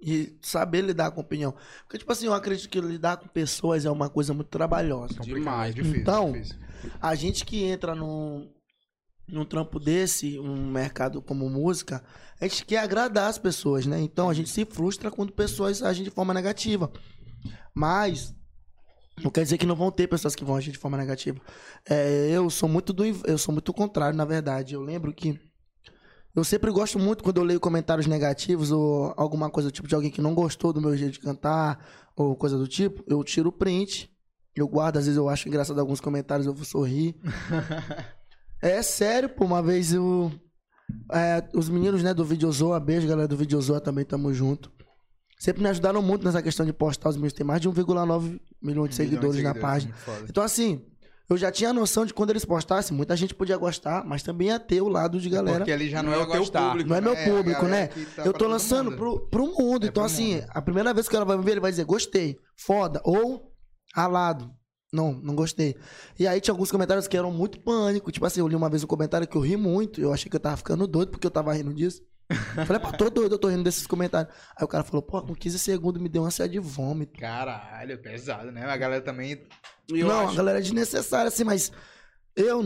e saber lidar com opinião. Porque, tipo assim, eu acredito que lidar com pessoas é uma coisa muito trabalhosa. Complicado, demais. difícil, Então, difícil. A gente que entra num, num trampo desse, um mercado como música, a gente quer agradar as pessoas, né? Então a gente se frustra quando pessoas agem de forma negativa. Mas não quer dizer que não vão ter pessoas que vão agir de forma negativa. É, eu sou muito do eu sou muito contrário, na verdade. Eu lembro que eu sempre gosto muito quando eu leio comentários negativos ou alguma coisa do tipo de alguém que não gostou do meu jeito de cantar ou coisa do tipo, eu tiro o print, eu guardo, às vezes eu acho engraçado alguns comentários, eu vou sorrir. é sério, pô, uma vez eu é, os meninos, né, do Videozoa, beijo, galera do Videozoa, também tamo junto. Sempre me ajudaram muito nessa questão de postar os meus. Tem mais de 1,9 milhões de seguidores na página. Então, assim, eu já tinha a noção de quando eles postassem, muita gente podia gostar, mas também ia ter o lado de galera. Porque ali já não, Não é o teu gostar. público. Não é meu né? a público, né? que tá eu tô lançando mundo. pro, pro mundo. É então, pro assim, mundo. a primeira vez que ela vai me ver, ele vai dizer, gostei, foda, ou ralado. Não, não gostei. E aí tinha alguns comentários que eram muito pânico. Tipo assim, eu li uma vez um comentário que eu ri muito. Eu achei que eu tava ficando doido porque eu tava rindo disso. Falei, pô, tô doido, eu tô rindo desses comentários. Aí o cara falou, pô, com 15 segundos me deu uma ânsia de vômito. Caralho, pesado, né? A galera também. Eu não, acho- a galera é desnecessária, assim, mas eu,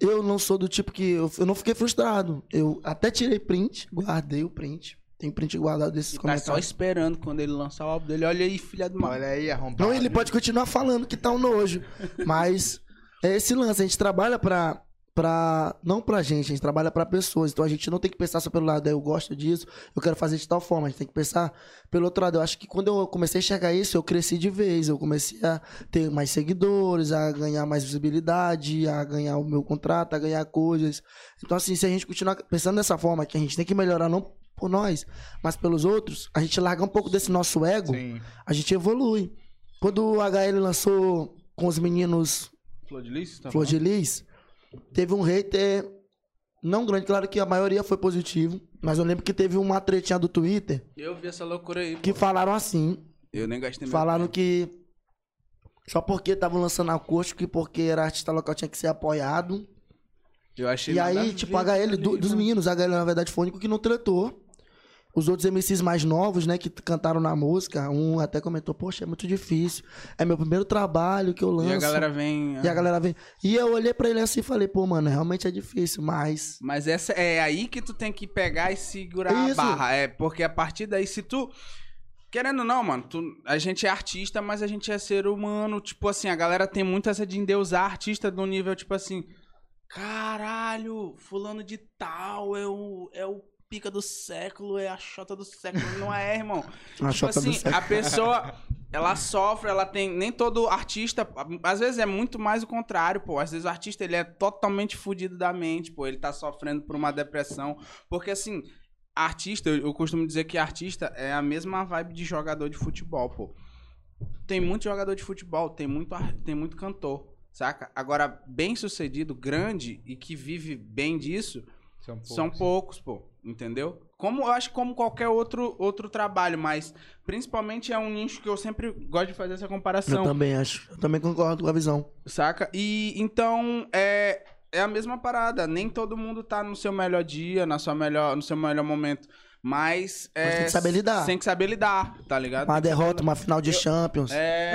eu não sou do tipo que. Eu, eu não fiquei frustrado. Eu até tirei print, guardei o print. Tem print guardado desses Tá só comentários. esperando quando ele lançar o álbum dele. Olha aí, filha do mal. Olha aí, arrombado. Não, ele pode continuar falando que tá um nojo. Mas é esse lance, a gente trabalha pra. Pra, não pra gente, a gente trabalha pra pessoas. Então a gente não tem que pensar só pelo lado, "Ah, eu gosto disso, eu quero fazer de tal forma. A gente tem que pensar pelo outro lado. Eu acho que quando eu comecei a enxergar isso, eu cresci de vez. Eu comecei a ter mais seguidores, a ganhar mais visibilidade, a ganhar o meu contrato, a ganhar coisas. Então, assim, se a gente continuar pensando dessa forma, que a gente tem que melhorar não por nós, mas pelos outros, a gente larga um pouco desse nosso ego Sim. a gente evolui. Quando o HL lançou com os meninos Flor de Lis? Tá Flor bom? de Lis, teve um hater não grande, claro que a maioria foi positivo, mas eu lembro que teve uma tretinha do Twitter Eu vi essa loucura aí. que falaram assim, Eu nem gastei falaram que só porque estavam lançando acústico e porque era artista local tinha que ser apoiado. Eu achei E aí, a tipo, HL, do- dos meninos, a HL na verdade foi o único que não tretou. Os outros MCs mais novos, né, que cantaram na música, um até comentou, poxa, é muito difícil. É meu primeiro trabalho que eu lanço. E a galera vem. E a galera vem. E eu olhei pra ele assim e falei, pô, mano, realmente é difícil, mas. Mas essa é aí que tu tem que pegar e segurar Isso. a barra. É, porque a partir daí, se tu. Querendo ou não, mano, tu- a gente é artista, mas a gente é ser humano. Tipo assim, a galera tem muito essa de endeusar artista do nível, tipo assim. Caralho, fulano de tal é o, é o pica do século, é a chota do século. Não é, irmão. A tipo assim, século. a pessoa, ela sofre, ela tem. Nem todo artista. Às vezes é muito mais o contrário, pô. Às vezes o artista ele é totalmente fudido da mente, pô. Ele tá sofrendo por uma depressão. Porque assim. artista, eu, costumo dizer que artista é a mesma vibe de jogador de futebol, pô. Tem muito jogador de futebol, tem muito, tem muito cantor, saca? Agora, bem sucedido, grande e que vive bem disso, São poucos. são poucos, pô. Entendeu? Como eu acho como qualquer outro, outro trabalho, mas principalmente é um nicho que eu sempre gosto de fazer essa Eu comparação. também acho. Eu também concordo com a visão. Saca? E então é, é a mesma parada. Nem todo mundo tá no seu melhor dia, na sua melhor, no seu melhor momento. Mas, é, Mas tem que saber lidar. Tem que saber lidar, tá ligado? Uma derrota, uma final de Champions. É.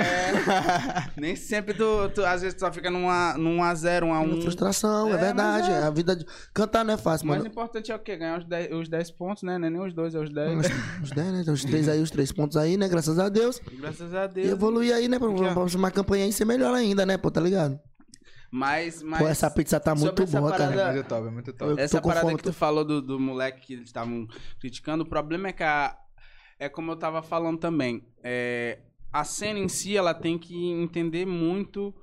Nem sempre tu, tu- às vezes tu só fica numa, num a 0 um a 1 Frustração, é, É, verdade. é. É. A vida de... Cantar não é fácil, O mais mano. importante é o quê? Ganhar os 10, os 10 pontos, né? É nem os dois, é os 10. Os 10, né? Os três aí, os três pontos aí, né? Graças a Deus. Graças a E Deus. evoluir aí, né? Pra, Aqui, ó. pra uma campanha aí ser melhor ainda, né? Pô, tá ligado? Mas, mas Pô, essa pizza tá muito boa, parada- cara. É muito top, é muito top. Essa parada fome, que tu falou do, do moleque que eles estavam criticando, o problema é que a, é como eu tava falando também. É, a cena em si, ela tem que entender muito,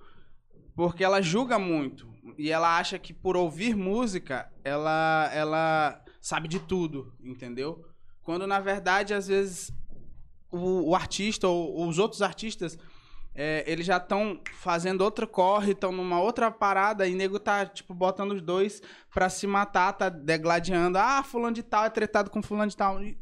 porque ela julga muito. E ela acha que por ouvir música, ela, ela sabe de tudo, entendeu? Quando na verdade, às vezes, o, o artista ou os outros artistas é, eles já estão fazendo outra corre, estão numa outra parada e nego tá, tipo, botando os dois pra se matar, tá degladiando. Ah, fulano de tal é tretado com fulano de tal. E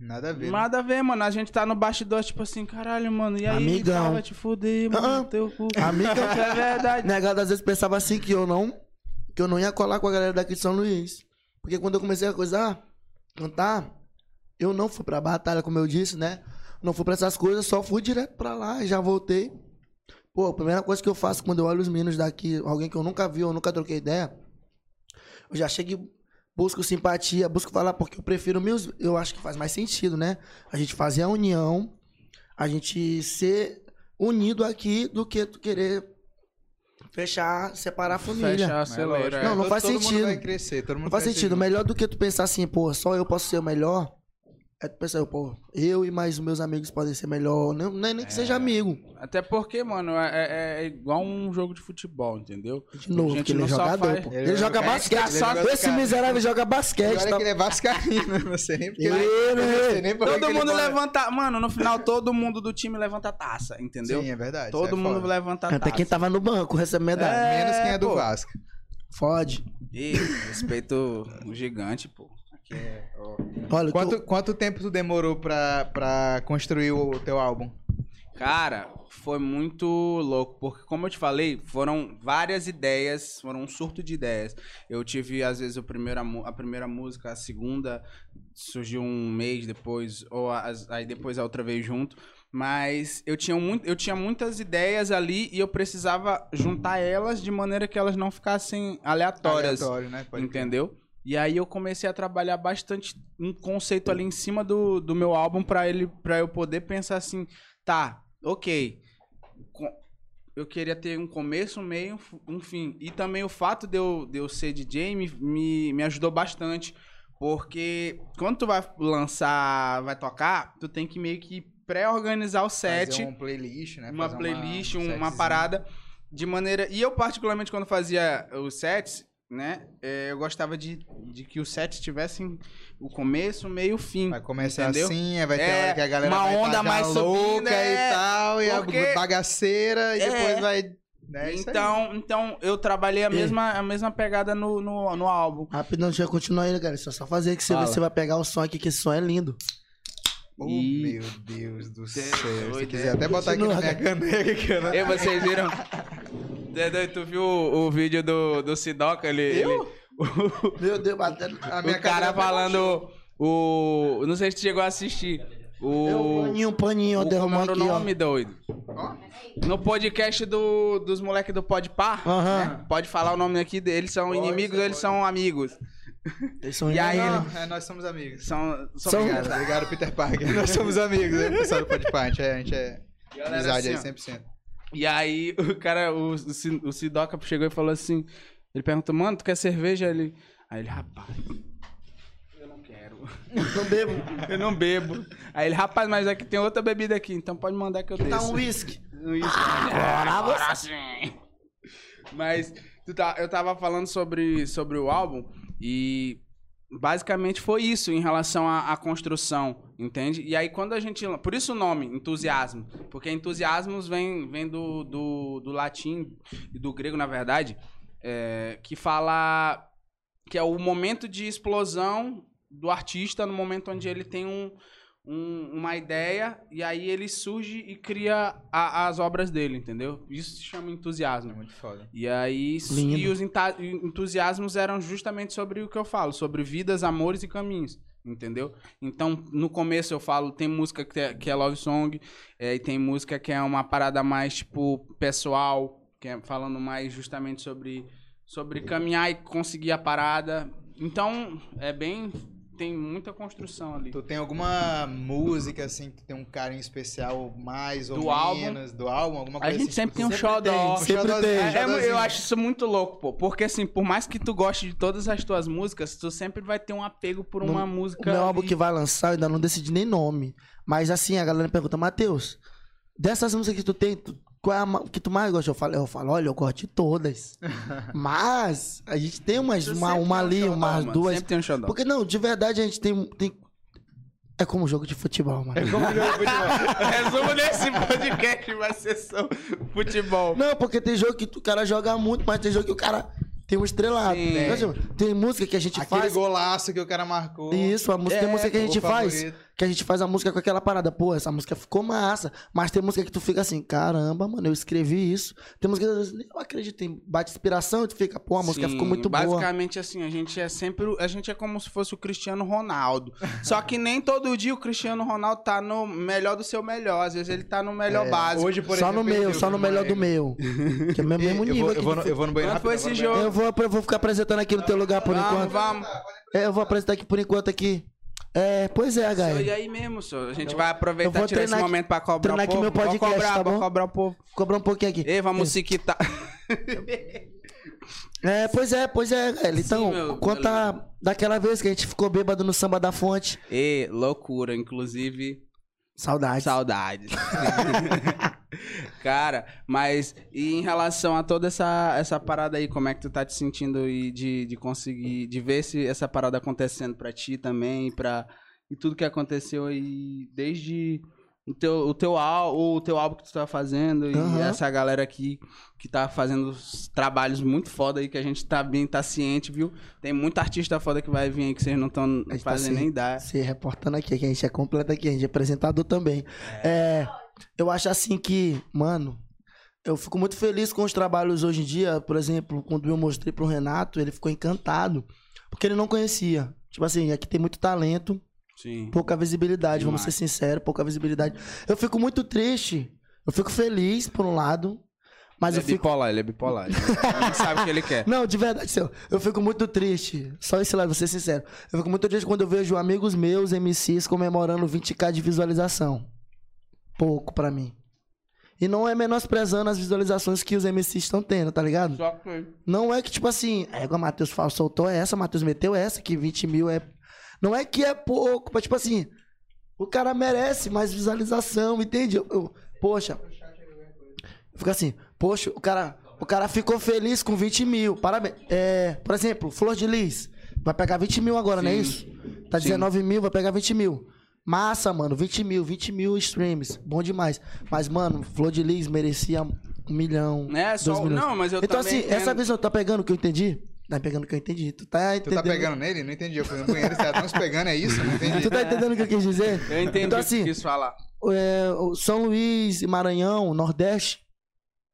Nada a ver. né? Nada a ver, mano. A gente tá no bastidor, tipo assim, caralho, mano. E aí, Amigão. vai te fuder, mano, Ah, teu cu. Amiga, É verdade. Negado às vezes pensava assim que eu não. Que eu não ia colar com a galera daqui de São Luís. Porque quando eu comecei a coisar, cantar, eu não fui pra batalha, como eu disse, né? Não fui pra essas coisas, só fui direto pra lá e já voltei. Pô, a primeira coisa que eu faço quando eu olho os meninos daqui, alguém que eu nunca vi, eu nunca troquei ideia, eu já chego e busco simpatia, busco falar, porque eu prefiro meus. Eu acho que faz mais sentido, né? A gente fazer a união, a gente ser unido aqui do que tu querer fechar, separar a família. Fecha a Mas é é. Não, não todo- faz todo mundo sentido. vai crescer, todo mundo Não faz sentido. junto. Melhor do que tu pensar assim, pô, só eu posso ser o melhor. É tu pensar, pô, eu e mais os meus amigos podem ser melhor. Não, não é nem que seja amigo. Até porque, mano, é, é- é igual um jogo de futebol, entendeu? De novo, porque ele é jogador, faz- pô. Ele Ele, joga joga- basquete. ele joga Esse miserável joga basquete. Agora Tá... que ele é vascaíno, não sei nem porque... Ele, né? nem Todo ele mundo fala- levanta. Mano, no final, todo mundo do time levanta a taça, entendeu? Sim, é verdade. todo é mundo foda. levanta a taça. Até quem tava no banco recebe medalha. É, Menos quem é do pô. Vasco. Fode. Ih, respeito o gigante, pô. Aqui é. ó. Olha, eu tô- Quanto, quanto tempo tu demorou pra, pra construir o teu álbum? Cara, foi muito louco, porque como eu te falei, foram várias ideias, foram um surto de ideias. Eu tive, às vezes, a primeira, a primeira música, a segunda surgiu um mês depois, ou as- aí depois a outra veio junto. Mas eu tinha, muito, eu tinha muitas ideias ali e eu precisava juntar elas de maneira que elas não ficassem aleatórias. Aleatório, né? Pode. Entendeu? E aí eu comecei a trabalhar bastante um conceito ali em cima do, do meu álbum pra ele para eu poder pensar assim, tá, ok. Eu queria ter um começo, um meio, um fim. E também o fato de eu, de eu ser DJ me, me, me ajudou bastante. Porque quando tu vai lançar, vai tocar, tu tem que meio que pré-organizar o set Fazer um playlist, né? uma Fazer playlist, um um- uma parada de maneira. E eu, particularmente, quando fazia os sets, né? é, eu gostava de, de que os sets tivessem o começo, meio e fim. Vai começar entendeu? assim, vai ter É, hora que a galera uma vai onda mais louca subindo, é, e tal, e a bagaceira, e É. depois vai... É isso aí. então, então, eu trabalhei a mesma, a mesma pegada no, no, no álbum. Rapidão, eu continuar aí, cara. Só, só fazer que você, Fala. você vai pegar o som aqui, que esse som é lindo. Oh, Ih. meu Deus do é céu. Se quiser é. até botar aqui na minha caneca. E vocês viram? Doido, tu viu o, o vídeo do, do Sidoca? Ele, ele, Meu Deus, batendo. A minha o cara falando. O. Não sei se tu chegou a assistir. O. O paninho, paninho, o eu era aqui, o ó. nome, doido? No podcast do, dos moleques do Pode Par, Aham. né? pode falar o nome aqui deles, são inimigos ou eles são amigos? Eles são E aí. Não, é, nós somos amigos. São. são, São- Obrigado, obrigado, Peter Parker. Nós somos amigos, né? Pessoal do Podpah, a gente é, a gente é Galera, amizade aí, assim, ó. 100%. E aí o cara, o, o, Sidoca chegou e falou assim: ele perguntou, mano, tu quer cerveja? Ele. Aí ele, rapaz. Eu não quero. Não bebo. Eu não bebo. Aí ele, rapaz, mas aqui tem outra bebida aqui, então pode mandar que eu desço. Tá um uísque. Isso. Agora sim. Mas tu tá, eu tava falando sobre, sobre o álbum e basicamente foi isso em relação à, à construção, entende? E aí quando a gente. Por isso o nome, entusiasmo. Porque entusiasmos vem, vem do, do, do latim e do grego, na verdade, é, que fala que é o momento de explosão do artista no momento onde ele tem um, um- uma ideia e aí ele surge e cria a- as obras dele, entendeu? Isso se chama É entusiasmo. muito foda. E aí, Lindo. e os entusiasmos eram justamente sobre o que eu falo, sobre vidas, amores e caminhos, entendeu? Então, no começo eu falo, tem música que é, que é love song, é, e tem música que é uma parada mais, tipo, pessoal, que é falando mais justamente sobre, sobre caminhar e conseguir a parada. Então, é bem... tem muita construção ali. Tu tem alguma música, assim, que tem um carinho especial mais ou Do álbum? menos? Do álbum? Alguma A coisa gente assim, sempre tipo, tem um xodó. Um sempre tem. um É, é, eu acho isso muito louco, pô. Porque assim, por mais que tu goste de todas as tuas músicas, tu sempre vai ter um apego por No- uma O música. meu álbum e- que vai lançar, eu ainda não decidi nem nome. Mas assim, a galera pergunta, Matheus, dessas músicas que tu tem, tu- qual é a que tu mais gosta? Eu falo, eu falo, olha, eu gosto de todas. Mas a gente tem umas, uma, uma tem um ali, xodó, umas mano. duas. Sempre tem um xodó. Porque não, de verdade a gente tem. tem... É como jogo de futebol, mano. Como jogo de futebol. Resumo desse podcast vai ser só futebol. Não, porque tem jogo que o cara joga muito, mas tem jogo que o cara tem um estrelado. Assim, Tem música que a gente Aquele faz. golaço que o cara marcou. Isso, a música, tem É, música que a gente faz. favorito. Que a gente faz a música com aquela parada. Pô, essa música ficou massa. Mas tem música que tu fica assim, caramba, mano, eu escrevi isso. Tem música que às vezes, eu acredito em bate inspiração e tu fica, pô, a música Sim, ficou muito boa. Basicamente, assim, a gente é sempre. o- A gente é como se fosse o Cristiano Ronaldo. Só que nem todo dia o Cristiano Ronaldo tá no melhor do seu melhor. Às vezes ele tá no melhor É, básico. Hoje, por só exemplo, no meu, eu só no melhor do meu. Que é o mesmo eu nível vou, eu, vou no, eu vou no banheiro foi esse jogo? Eu vou, eu vou ficar apresentando aqui no teu lugar por Vamos, enquanto. vamos. É, Eu vou apresentar aqui por enquanto aqui. É, pois é, Senhor, E aí mesmo, senhor. A gente vai aproveitar e tirar esse treinar aqui- momento pra cobrar o povo. meu podcast, Vou cobrar, tá bom? cobrar o povo. Cobrar um pouquinho aqui. Ei, vamos se quitar. É, pois é, pois é, velho. Então, Sim, meu- conta daquela vez que a gente ficou bêbado no samba da fonte. Ei, loucura. Inclusive, Saudades. Saudades. Cara, mas e em relação a toda essa, essa parada aí, como é que tu tá te sentindo e de, de conseguir, de ver esse, essa parada acontecendo pra ti também pra, e tudo que aconteceu aí desde o teu, o teu, o teu álbum que tu tá fazendo e Aham. essa galera aqui que tá fazendo os trabalhos muito foda aí que a gente tá bem, tá ciente, viu? Tem muita artista foda que vai vir aí que vocês não estão tá fazendo se- nem ideia. Se reportando aqui, que a gente é completo aqui, a gente é apresentador também. É, eu acho assim que, mano, eu fico muito feliz com os trabalhos hoje em dia. Por exemplo, quando eu mostrei pro Renato, ele ficou encantado. Porque ele não conhecia. Tipo assim, aqui tem muito talento, Sim. pouca visibilidade, vamos ser Demais. sinceros, pouca visibilidade. Eu fico muito triste. Eu fico feliz, por um lado. Mas ele eu é fico. bipolar, ele é bipolar. Ele não sabe o que ele quer. Não, de verdade, seu, eu fico muito triste. Só esse lado, vou ser sincero. Eu fico muito triste quando eu vejo amigos meus, MCs, comemorando 20k de visualização. Pouco pra mim. E não é menosprezando as visualizações que os MCs estão tendo, tá ligado? Só que. Não é que, tipo assim, é igual o Matheus soltou essa, Matheus meteu essa, que 20 mil é. Não é que é pouco, mas tipo assim, o cara merece mais visualização, entende? Eu- eu- poxa. Fica assim, poxa, o cara, o cara ficou feliz com 20 mil. Parabéns. É, por exemplo, Flor de Lis. Vai pegar 20 mil agora, não é Sim. isso? Tá Sim. 19 mil, vai pegar 20 mil. Massa, mano, 20 mil, 20 mil streams. Bom demais. Mas, mano, Flor de Lis merecia um milhão. É, dois só. milhões. Não, mas eu Então, assim, essa entendo. visão, tá pegando o que eu entendi? Tá pegando o que eu entendi. Tu tá Tu entendendo? tá pegando nele? Não entendi. Eu fui no banheiro, você tá nos pegando, é isso? Não entendi. Tu tá entendendo o que eu quis dizer? Eu entendi Então, o que assim, tu quis falar. é, São Luís e Maranhão, Nordeste,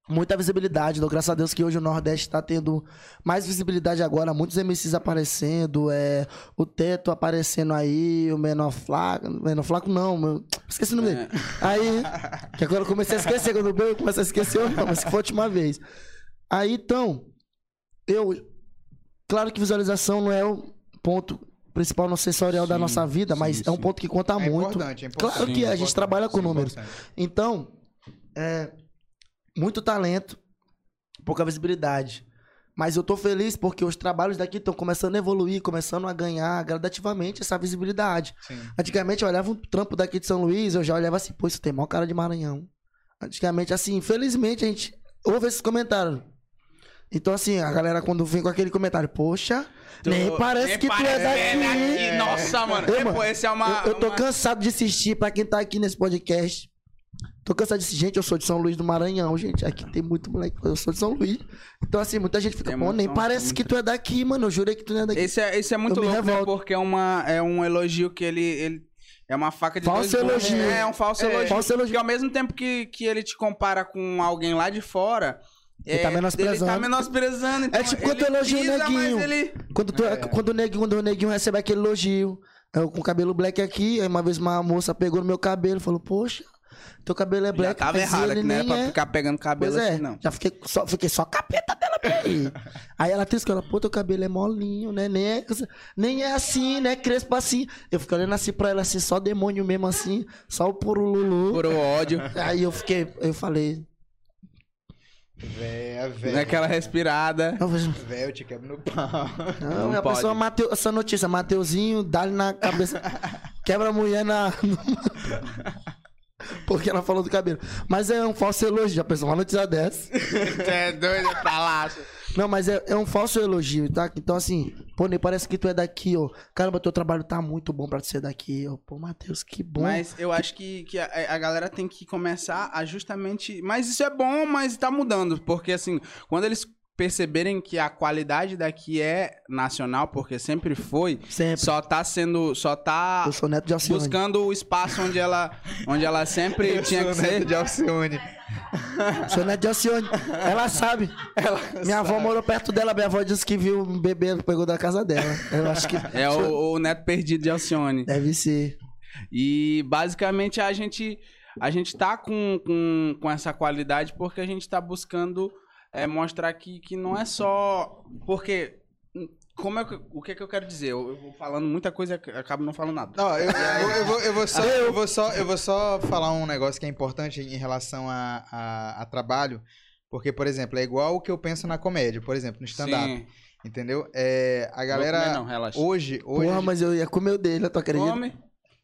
muita visibilidade. Dou graças a Deus que hoje o Nordeste tá tendo mais visibilidade agora. Muitos MCs aparecendo, é, o Teto aparecendo aí, o Menor Flaco. Menor Flaco não, meu, esqueci o nome dele. Aí, que agora eu comecei a esquecer, quando eu comecei a esquecer, eu não, mas que foi a última vez. Aí, então, eu... Claro que visualização não é o ponto principal no sensorial da Sim, nossa vida, mas sim, é um sim. ponto que conta É muito. importante, é importante. Claro que é, a gente trabalha com Sim, números. Então, é, muito talento, pouca visibilidade. Mas eu tô feliz porque os trabalhos daqui estão começando a evoluir, começando a ganhar gradativamente essa visibilidade. Sim. Antigamente eu olhava um trampo daqui de São Luís, eu já olhava assim, pô, isso tem maior cara de Maranhão. Antigamente, assim, infelizmente a gente ouve esses comentários. Então, assim, a galera quando vem com aquele comentário, poxa, nem parece nem que tu é parece daqui. Nossa, mano. Eu, É, mano, pô, esse é uma. eu, eu tô uma- cansado de assistir, pra quem tá aqui nesse podcast. Tô cansado assistir. Gente, eu sou de São Luís do Maranhão, gente. Aqui tem muito moleque. Eu sou de São Luís. Então, assim, muita gente fica, Tem pô, nem parece que tu é daqui, mano. Eu jurei que tu não é daqui. Esse é, esse é muito Eu louco, né? Porque é, uma, é um elogio que ele, ele. É uma faca de Falso dois elogio. É, um falso É, elogio. falso elogio. Porque ao mesmo tempo que, que ele te compara com alguém lá de fora. Ele é, tá menosprezando. Ele tá menosprezando. Então É tipo quando elogia o neguinho. Ele... Quando, tu, É. quando, o neguinho, quando o neguinho recebe aquele elogio, eu com o cabelo black aqui, aí uma vez uma moça pegou no meu cabelo e falou, poxa, teu cabelo é Já black. tava mas errado né? nem Pra é. ficar pegando cabelo Pois é, assim, não. já fiquei só, fiquei só capeta dela pra aí. aí ela disse que ela, pô, teu cabelo é molinho, né? Nem é, nem é assim, né? Crespo assim. Eu fiquei olhando assim pra ela, assim, só demônio mesmo assim, só o puro Lulu. Por ódio. Aí eu fiquei, eu falei, Véia, véia. Naquela respirada. Véia, eu te quebro no pau. Não, Não a pode. pessoa Mateu, essa notícia, Mateuzinho, dá-lhe na cabeça, quebra a mulher na. Porque ela falou do cabelo. Mas é um falso elogio, já pensou uma notícia dessa? Você é doido pra lá. Não, mas é, é um falso elogio, tá? Então, assim, pô, nem parece que tu é daqui, ó. Caramba, teu trabalho tá muito bom pra tu ser daqui, ó. Pô, Matheus, que bom. Mas eu acho que, que a, a galera tem que começar a justamente. Mas isso é bom, mas tá mudando. Porque assim, quando eles perceberem que a qualidade daqui é nacional, porque sempre foi, Sempre. só tá sendo. Só tá Eu sou neto de Alcione. buscando o espaço onde ela, onde ela sempre tinha que ser. de Alcione. Sou neto de Alcione. Ela sabe. minha avó morou perto dela. Minha avó disse que viu um bebê, pegou da casa dela. Eu acho que... É o, o neto perdido de Alcione. Deve ser. E basicamente a gente a gente tá com, com, com essa qualidade porque a gente tá buscando é, mostrar que, que não é só. Porque. Como é que, o que, é que eu quero dizer? Eu, eu vou falando muita coisa e acabo não falando nada. Não, eu, eu, eu vou, eu, vou só, eu, vou só, eu vou só falar um negócio que é importante em relação a, a, a trabalho. Porque, por exemplo, é igual o que eu penso na comédia, por exemplo, no stand-up. Entendeu? É, a galera. comer não, relaxa. Hoje, hoje. Porra, mas eu ia comer o dele, tu acredita? Come.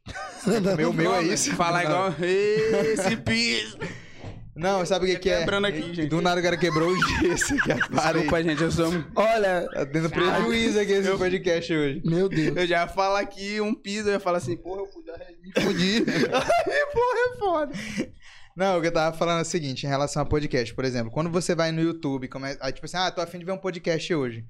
Meu, meu é isso. Fala Não. igual. Esse piso. Não, sabe o que, que é? Quebrando aqui, gente. Do nada o cara quebrou o gesso aqui. Para aí. Desculpa, gente, eu sou. Olha, Tá tendo prejuízo aqui esse podcast hoje. meu Deus. Eu já falo aqui um piso, eu ia falar assim, porra, eu fui dar- me fudi. Aí, porra, é foda. Não, o que eu tava falando é o seguinte, em relação a podcast, por exemplo, quando você vai no YouTube, come... aí tipo assim, ah, tô afim de ver um podcast hoje.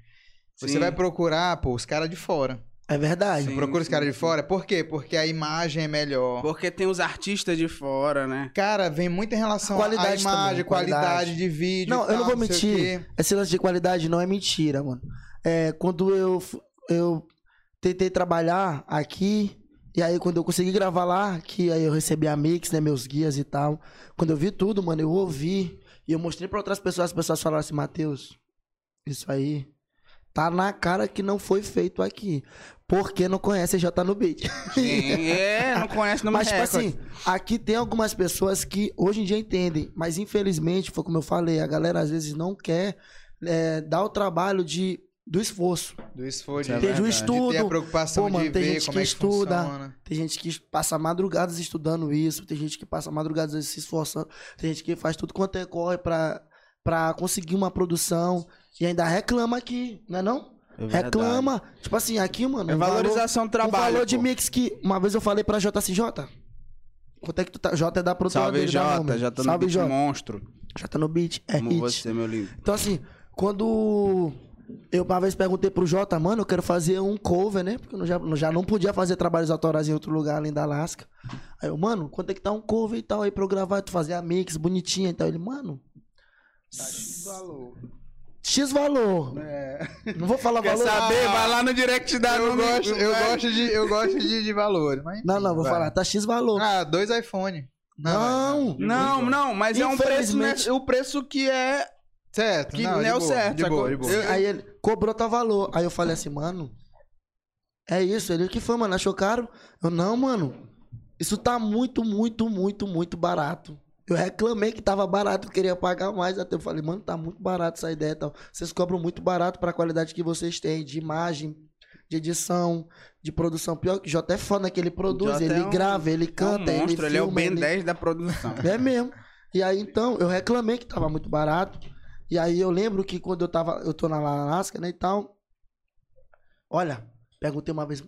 Você Sim. vai procurar, pô, os caras de fora. É verdade. Sim. Procura os caras de fora. Por quê? Porque a imagem é melhor. Porque tem os artistas de fora, né? Cara, vem muito em relação Qualidade à imagem, também, qualidade, qualidade. de vídeo. Não, e eu não tal, vou sei o mentir. Esse lance de qualidade não é mentira, mano. É, quando eu, eu tentei trabalhar aqui, e aí quando eu consegui gravar lá, que aí eu recebi a mix, né, meus guias e tal. Quando eu vi tudo, mano, eu ouvi. E eu mostrei pra outras pessoas, as pessoas falaram assim, Matheus, isso aí tá na cara que não foi feito aqui. Porque não conhece já tá no beat. Sim, é, não conhece, não me Mas, tipo assim, aqui tem algumas pessoas que hoje em dia entendem, mas infelizmente, foi como eu falei, a galera às vezes não quer é, dar o trabalho de, do esforço. Do esforço É Teve o de ter a estudo, preocupação Pô, mano, de tem ver gente como que é que estuda, funciona. tem gente que passa madrugadas estudando isso, tem gente que passa madrugadas se esforçando, tem gente que faz tudo quanto é corre pra, pra conseguir uma produção e ainda reclama aqui, não é não? É reclama. Tipo assim, aqui, mano. É um valor- valorização do trabalho. valor de pô. mix que uma vez eu falei pra J assim, J, quanto é que tu tá? J é da produtora Salve, dele, Jota. Já tô no Salve, beat Jota. monstro. Já tá no beat, é Como hit. você, meu lindo. Então, assim, quando eu uma vez perguntei pro Jota, mano, eu quero fazer um cover, né? Porque eu já, já não podia fazer trabalhos autorais em outro lugar além da Alaska. Aí eu, mano, quanto é que tá um cover e tal aí pra eu gravar, tu fazer a mix bonitinha e tal. Ele, mano, X valor. Não vou falar Quer valor. saber? Vai lá no direct da Eu gosto, eu vai. gosto de, eu gosto de, de valores, mas Não, não, vou vai. falar, tá X valor. Ah, dois iPhone. Não. Não, não, mas é um preço, né? O preço que é. Certo, Que não, não de é o boa, certo, De boa, de boa. Eu- Aí ele cobrou tal valor. Aí eu falei assim, mano, é isso. Ele, o que foi, mano? Achou caro? Eu, não, mano. Isso tá muito, muito, muito, muito barato. Eu reclamei que tava barato, queria pagar mais. Até eu falei, mano, tá muito barato essa ideia e tal. Vocês cobram muito barato pra qualidade que vocês têm de imagem, de edição, de produção. Pior que o Jota é foda, que ele produz, ele é um- grava, ele É um canta, ele monstro, ele é o filma, Ben ele... 10 da produção. É mesmo. E aí, então, eu reclamei que tava muito barato. E aí eu lembro que quando eu tava, eu tô na Alasca, né, e tal. Olha, perguntei uma vez,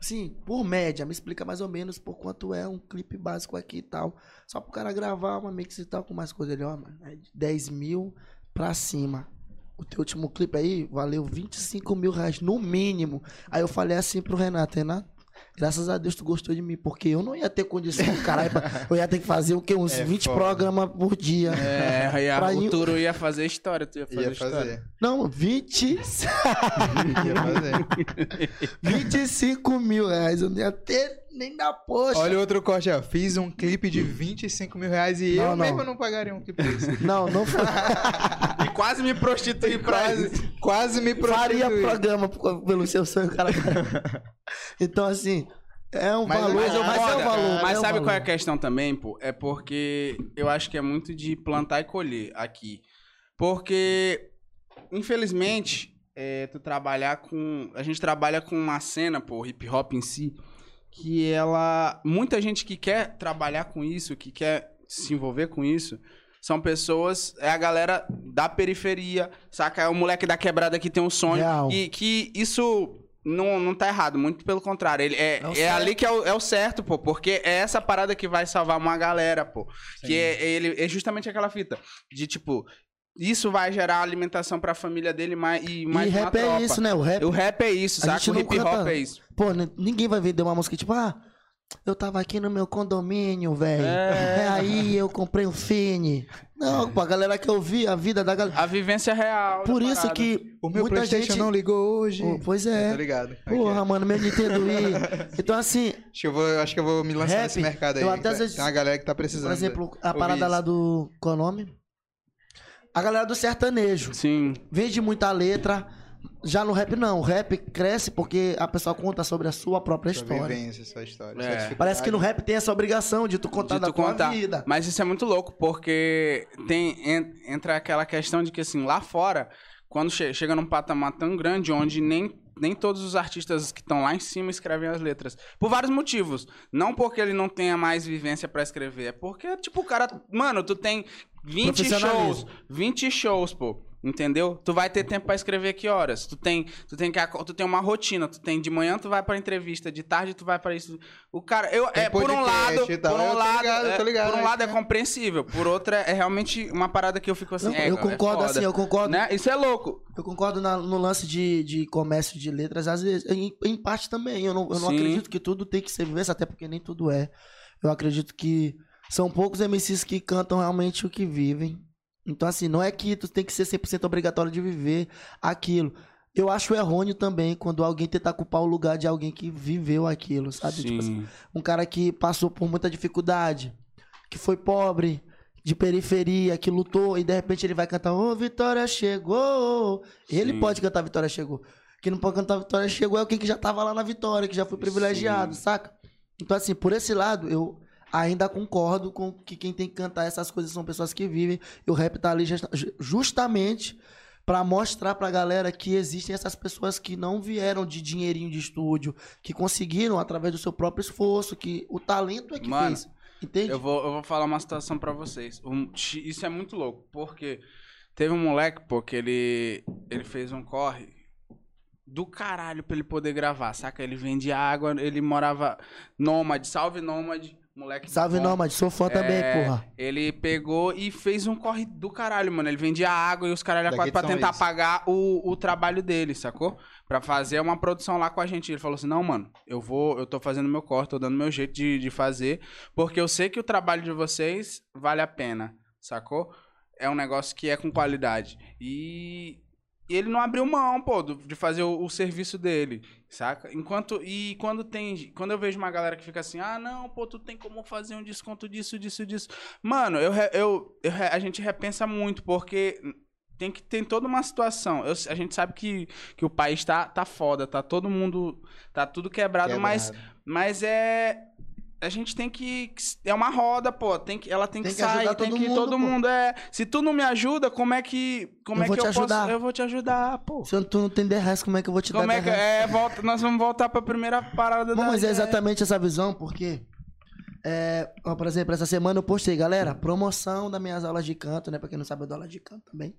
assim, por média, me explica mais ou menos por quanto é um clipe básico aqui e tal. Só pro cara gravar uma mix e tal com mais coisa. Ele, ó, mano, é de 10 mil pra cima. O teu último clipe aí valeu 25 mil reais, no mínimo. Aí eu falei assim pro Renato, Renato, graças a Deus tu gostou de mim, porque eu não ia ter condição, caralho, pra- eu ia ter que fazer o quê? Uns É 20 foda. programas por dia. É, aí a, Pra o ir- Turo ia fazer história, tu ia fazer Ia história. fazer. Não, 20, Ia fazer. 25 mil reais. Eu não ia ter nem na poxa. Olha o outro corte, ó. Fiz um clipe de 25 mil reais e Não, eu não. mesmo não pagaria um clipe desse. Não, não foi. E quase me prostituí pra isso. quase, quase me faria prostituí. programa por- pelo seu sonho, cara. Então, assim, é um Mas- valor. mas eu Mas, é um valor. Mas é um sabe valor. qual é a questão também, pô? É porque eu acho que é muito de plantar e colher aqui. Porque, infelizmente, é, tu trabalhar com. A gente trabalha com uma cena, pô, hip hop em si, que ela. Muita gente que quer trabalhar com isso, que quer se envolver com isso. São pessoas, é a galera da periferia, saca? É o moleque da quebrada que tem um sonho. Real. E que isso não, não tá errado, muito pelo contrário. Ele é, É é ali que é o, é o certo, pô. Porque é essa parada que vai salvar uma galera, pô. Que é, ele, é justamente aquela fita. De tipo, isso vai gerar alimentação pra família dele mais, e mais E uma rap é tropa. isso, né? O rap. O rap é isso, gente O não hip hop canta- é isso. Pô, ninguém vai vender uma música tipo, ah, eu tava aqui no meu condomínio, velho. É. É. Aí eu comprei um Fini. Não, pô, a galera que eu vi, a vida da galera. A vivência real. Por isso parada. que O meu muita Playstation gente... não ligou hoje. Pô, pois é. Tô ligado. Porra, Aqui, mano, meu Nintendo Wii. Então, assim, acho, que eu vou, acho que eu vou me lançar Rap, nesse mercado aí. eu até às Tem vezes- uma galera que tá precisando. por exemplo, a parada isso. lá do. Qual é o nome? A galera do sertanejo. Sim. Vende muita letra. Já no rap, não. O rap cresce porque a pessoa conta sobre a sua própria Sua história. vivência, sua história. É. sua. Parece que no rap tem essa obrigação de tu contar de da tu tua contar. vida. Mas isso é muito louco, porque tem, en- entra aquela questão de que, assim, lá fora, quando che- chega num patamar tão grande, onde nem, nem todos os artistas que estão lá em cima escrevem as letras. Por vários motivos. Não porque ele não tenha mais vivência pra escrever, é porque, tipo, o cara... Mano, tu tem 20 shows, Profissionalismo. 20 shows, pô. Entendeu? Tu vai ter tempo pra escrever que horas? Tu tem, tu tem que tu tem uma rotina, tu tem de manhã tu vai pra entrevista, de tarde tu vai pra isso. O cara, eu Tem é por um lado, tal. por Eu um lado, ligado, eu é, ligado, por um é lado é que- compreensível, por outra é realmente uma parada que eu fico assim, Não, é, eu é concordo foda, assim, eu concordo. né? Isso é louco. Eu concordo na- no lance de, de comércio de letras, às vezes, em, em parte também. Eu não, eu não Sim. acredito que tudo tem que ser vivência, até porque nem tudo é. Eu acredito que são poucos MCs que cantam realmente o que vivem. Então, assim, não é que tu tem que ser 100% obrigatório de viver aquilo. Eu acho errôneo também quando alguém tentar culpar o lugar de alguém que viveu aquilo, sabe? Tipo assim, um cara que passou por muita dificuldade, que foi pobre, de periferia, que lutou e de repente ele vai cantar Ô Vitória chegou. Ele Sim. pode cantar Vitória chegou. Quem não pode cantar Vitória chegou é alguém que já tava lá na vitória, que já foi privilegiado, Sim. saca? Então assim, por esse lado eu ainda concordo com que quem tem que cantar essas coisas são pessoas que vivem. E o rap tá ali justa- ju- justamente pra mostrar pra galera que existem essas pessoas que não vieram de dinheirinho de estúdio, que conseguiram através do seu próprio esforço, que o talento é que Mano, fez. Entende? Eu vou, eu vou falar uma situação pra vocês. Um- isso é muito louco, porque teve um moleque, pô, que ele, ele fez um corre do caralho pra ele poder gravar, saca? Ele vendia água, ele morava nômade, salve nômade, moleque. Salve. Nômade, sou fã também, É, porra. Ele pegou e fez um corre do caralho, mano. Ele vendia água e os caralho a quatro pra tentar Luís. pagar o, o trabalho dele, sacou? Pra fazer uma produção lá com a gente. Ele falou assim: não, mano, eu vou, eu tô fazendo meu corre, tô dando meu jeito de, de fazer, porque eu sei que o trabalho de vocês vale a pena, sacou? É um negócio que é com qualidade. E. e ele não abriu mão, pô, de fazer o, o serviço dele, saca? Enquanto. E quando tem. Quando eu vejo uma galera que fica assim, ah, não, pô, tu tem como fazer um desconto disso, disso, disso. Mano, eu, eu, eu a gente repensa muito, porque tem que tem toda uma situação. Eu- a gente sabe que, que o país tá, tá foda, tá todo mundo. Tá tudo quebrado, mas, Quebrado. mas é. A gente tem que. É uma roda, pô. Tem que, ela tem, Tem que, que sair, tem que todo pô. mundo. É. Se tu não me ajuda, como é que. Como Eu é vou que te eu ajudar. posso. Eu vou te ajudar, pô. Se tu não tem 10 reais, como é que eu vou te Como dar é 10 que. É, volta, nós vamos voltar pra primeira parada Bom, da. mas é é- exatamente essa visão, porque, é, por exemplo, essa semana eu postei, galera, promoção das minhas aulas de canto, né? Pra quem não sabe, eu dou aula de canto também.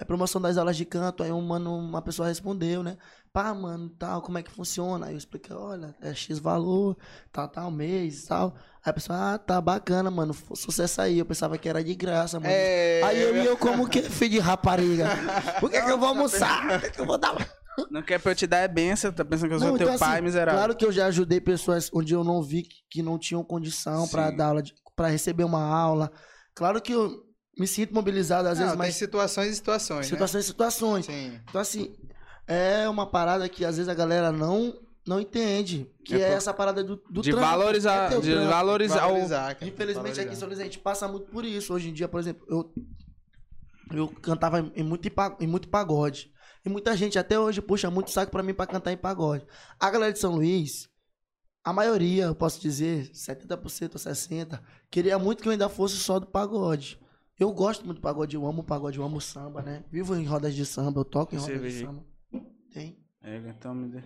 Aí promoção das aulas de canto, aí um mano, uma pessoa respondeu, né? Pá, mano, tal, como é que funciona? Aí eu expliquei, olha, é X valor, tal, tal mês, tal. Aí a pessoa, ah, tá bacana, mano, sucesso aí. Eu pensava que era de graça, mano. É, Aí eu eu como que filho de rapariga. Por que, que eu vou almoçar? Por que, que eu vou dar Não quer pra eu te dar é benção, tá pensando que eu sou Não, teu então, pai, assim, miserável. Claro que eu já ajudei pessoas onde eu não vi que, não tinham condição pra Sim. dar aula, pra receber uma aula. Claro que eu me sinto mobilizado às Não, vezes, mas situações e situações, situações e situações. né? Sim. Então, assim, é uma parada que às vezes a galera não, não entende. Que É é, por- essa parada do, do de trampo, valorizar, é de valorizar. Valorizar, cara, Infelizmente aqui em valorizar. São Luís a gente passa muito por isso. Hoje em dia, por exemplo, eu, eu cantava em muito, em muito pagode. E muita gente até hoje puxa muito saco pra mim pra cantar em pagode. A galera de São Luís, a maioria, eu posso dizer, 70% ou 60%, queria muito que eu ainda fosse só do pagode. Eu gosto muito do pagode, eu amo o pagode, eu amo o samba, né? Vivo em rodas de samba, eu toco em rodas de samba. Tem. É, então me dê.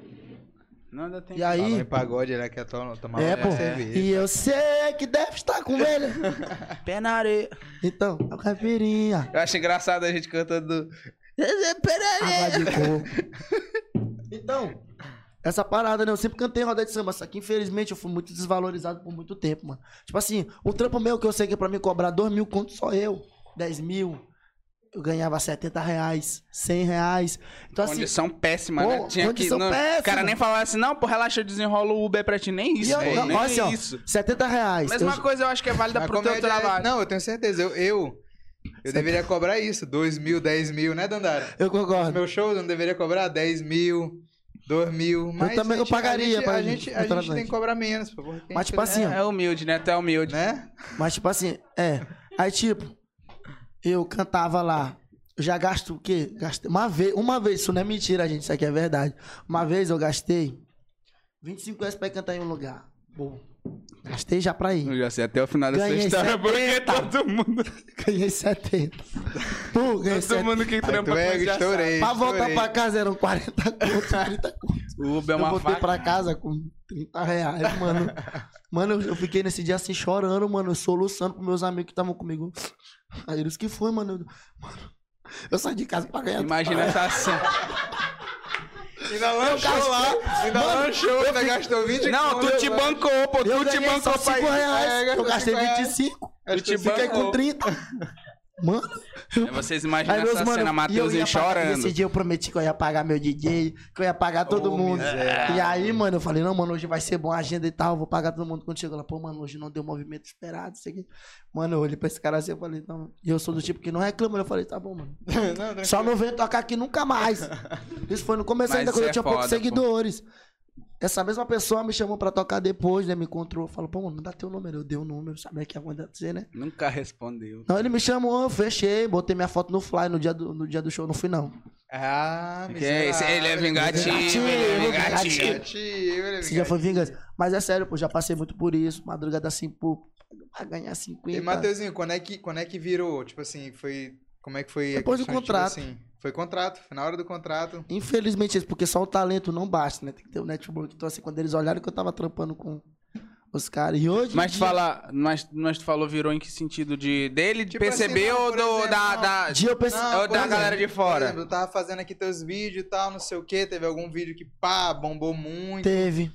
Não, ainda tem. E aí- Falou em pagode, to- tomar É, uma pô. cerveja. E eu sei que deve estar com ele. Pé na areia. Então, a caipirinha. Eu acho engraçado a gente cantando. Água coco. Então, essa parada, né? Eu sempre cantei em roda de samba, só que infelizmente eu fui muito desvalorizado por muito tempo, mano. Tipo assim, um trampo meu que eu sei que é pra mim cobrar 2 mil conto só eu, 10 mil, eu ganhava 70 reais, 100 reais. Então assim, Condição péssima, pô, né? Tinha condição que. Não, péssima. O cara nem falava assim, não, pô, relaxa, eu desenrolo o Uber pra ti. Nem isso, eu- velho. não, Nem olha assim, ó, isso. 70 reais. Mesma eu, coisa eu acho que é válida pro teu é- trabalho. Não, eu tenho certeza. Eu, eu, eu deveria cobrar isso. 2 mil, 10 mil, né, Dandara? eu concordo. meus shows eu não deveria cobrar 10 mil, 2 mil. Mas também a não gente- pagaria A gente, pra a gente, gente, a gente tem que cobrar menos, a Mas, gente- tipo assim, ó, É, é humilde, né? Tu é humilde. Né? Mas, tipo assim, é. Aí, tipo, eu cantava lá. Eu já gasto o quê? Gastei. Uma vez, uma vez, isso não é mentira, gente, isso aqui é verdade. Uma vez eu gastei 25 reais pra ir cantar em um lugar. Pô, gastei já pra ir. Eu já sei até o final dessa Ganhei história, porque 70. todo mundo. Ganhei 70. Pô, ganhei Todo 70. mundo que trampa com é, já estourei. Pra voltar estourei. pra casa eram 40 contos, 30 contos. O Uber é eu uma voltei faca. pra casa com 30 reais, mano. Mano, eu, eu fiquei nesse dia assim chorando, mano, soluçando pros meus amigos que estavam comigo. Aí eles que foi, mano. Eu- Mano, eu saí de casa pra ganhar. Imagina essa ação. Ainda lanchou lá, ainda lanchou, ainda gastou 20 Não, tu te mano. bancou, pô. Eu Tu te bancou pra 5 ir. reais. Eu gastei 5 reais. 25. Eu te Fiquei com bancou. 30. Mano, Aí Vocês imaginam aí essa mano, cena, e ia pagar- chorando. Nesse dia eu prometi que eu ia pagar meu DJ, que eu ia pagar todo Ô, mundo. miséria. E aí, mano, eu falei, não, mano, hoje vai ser bom a agenda e tal, eu vou pagar todo mundo. Quando chegou lá, pô, mano, hoje não deu movimento esperado, aqui. Mano, eu olhei pra esse cara assim, eu falei, não. E eu sou do tipo que não reclama, eu falei, tá bom, mano. Não. Só não venho tocar aqui nunca mais. Isso foi no começo Mas ainda, quando isso eu é tinha poucos foda, pô. Essa mesma pessoa me chamou pra tocar depois, né? Me encontrou. Falou, pô, mano, dá teu número. Eu dei o número, sabia que ia acontecer, né? Nunca respondeu. Não, ele me chamou, eu fechei, botei minha foto no fly no dia do, no dia do show, não fui não. Ah, Que é esse- ele é vingativo, Vingativo, ele é vingativo. Vingativo, ele é Esse já foi vingativo. vingança. Mas é sério, pô, já passei muito por isso. Madrugada assim, pô, pra ganhar 50. E, Mateuzinho, quando é, que, quando é que virou? Tipo assim, foi... Como é que foi a Depois do tipo contrato. assim, foi contrato, foi na hora do contrato. Infelizmente, isso, porque só o talento não basta, né? Tem que ter o network. Então, assim, quando eles olharam que eu tava trampando com os caras. E hoje. Mas tu, dia- fala, mas, mas tu falou virou em que sentido? De dele Tipo perceber assim, não, ou do, exemplo, da, não. da, Dia eu pensei. Ou por da exemplo, galera de fora. Exemplo, eu tava fazendo aqui teus vídeos e tal, não sei o que, teve algum vídeo que, pá, bombou muito. Teve.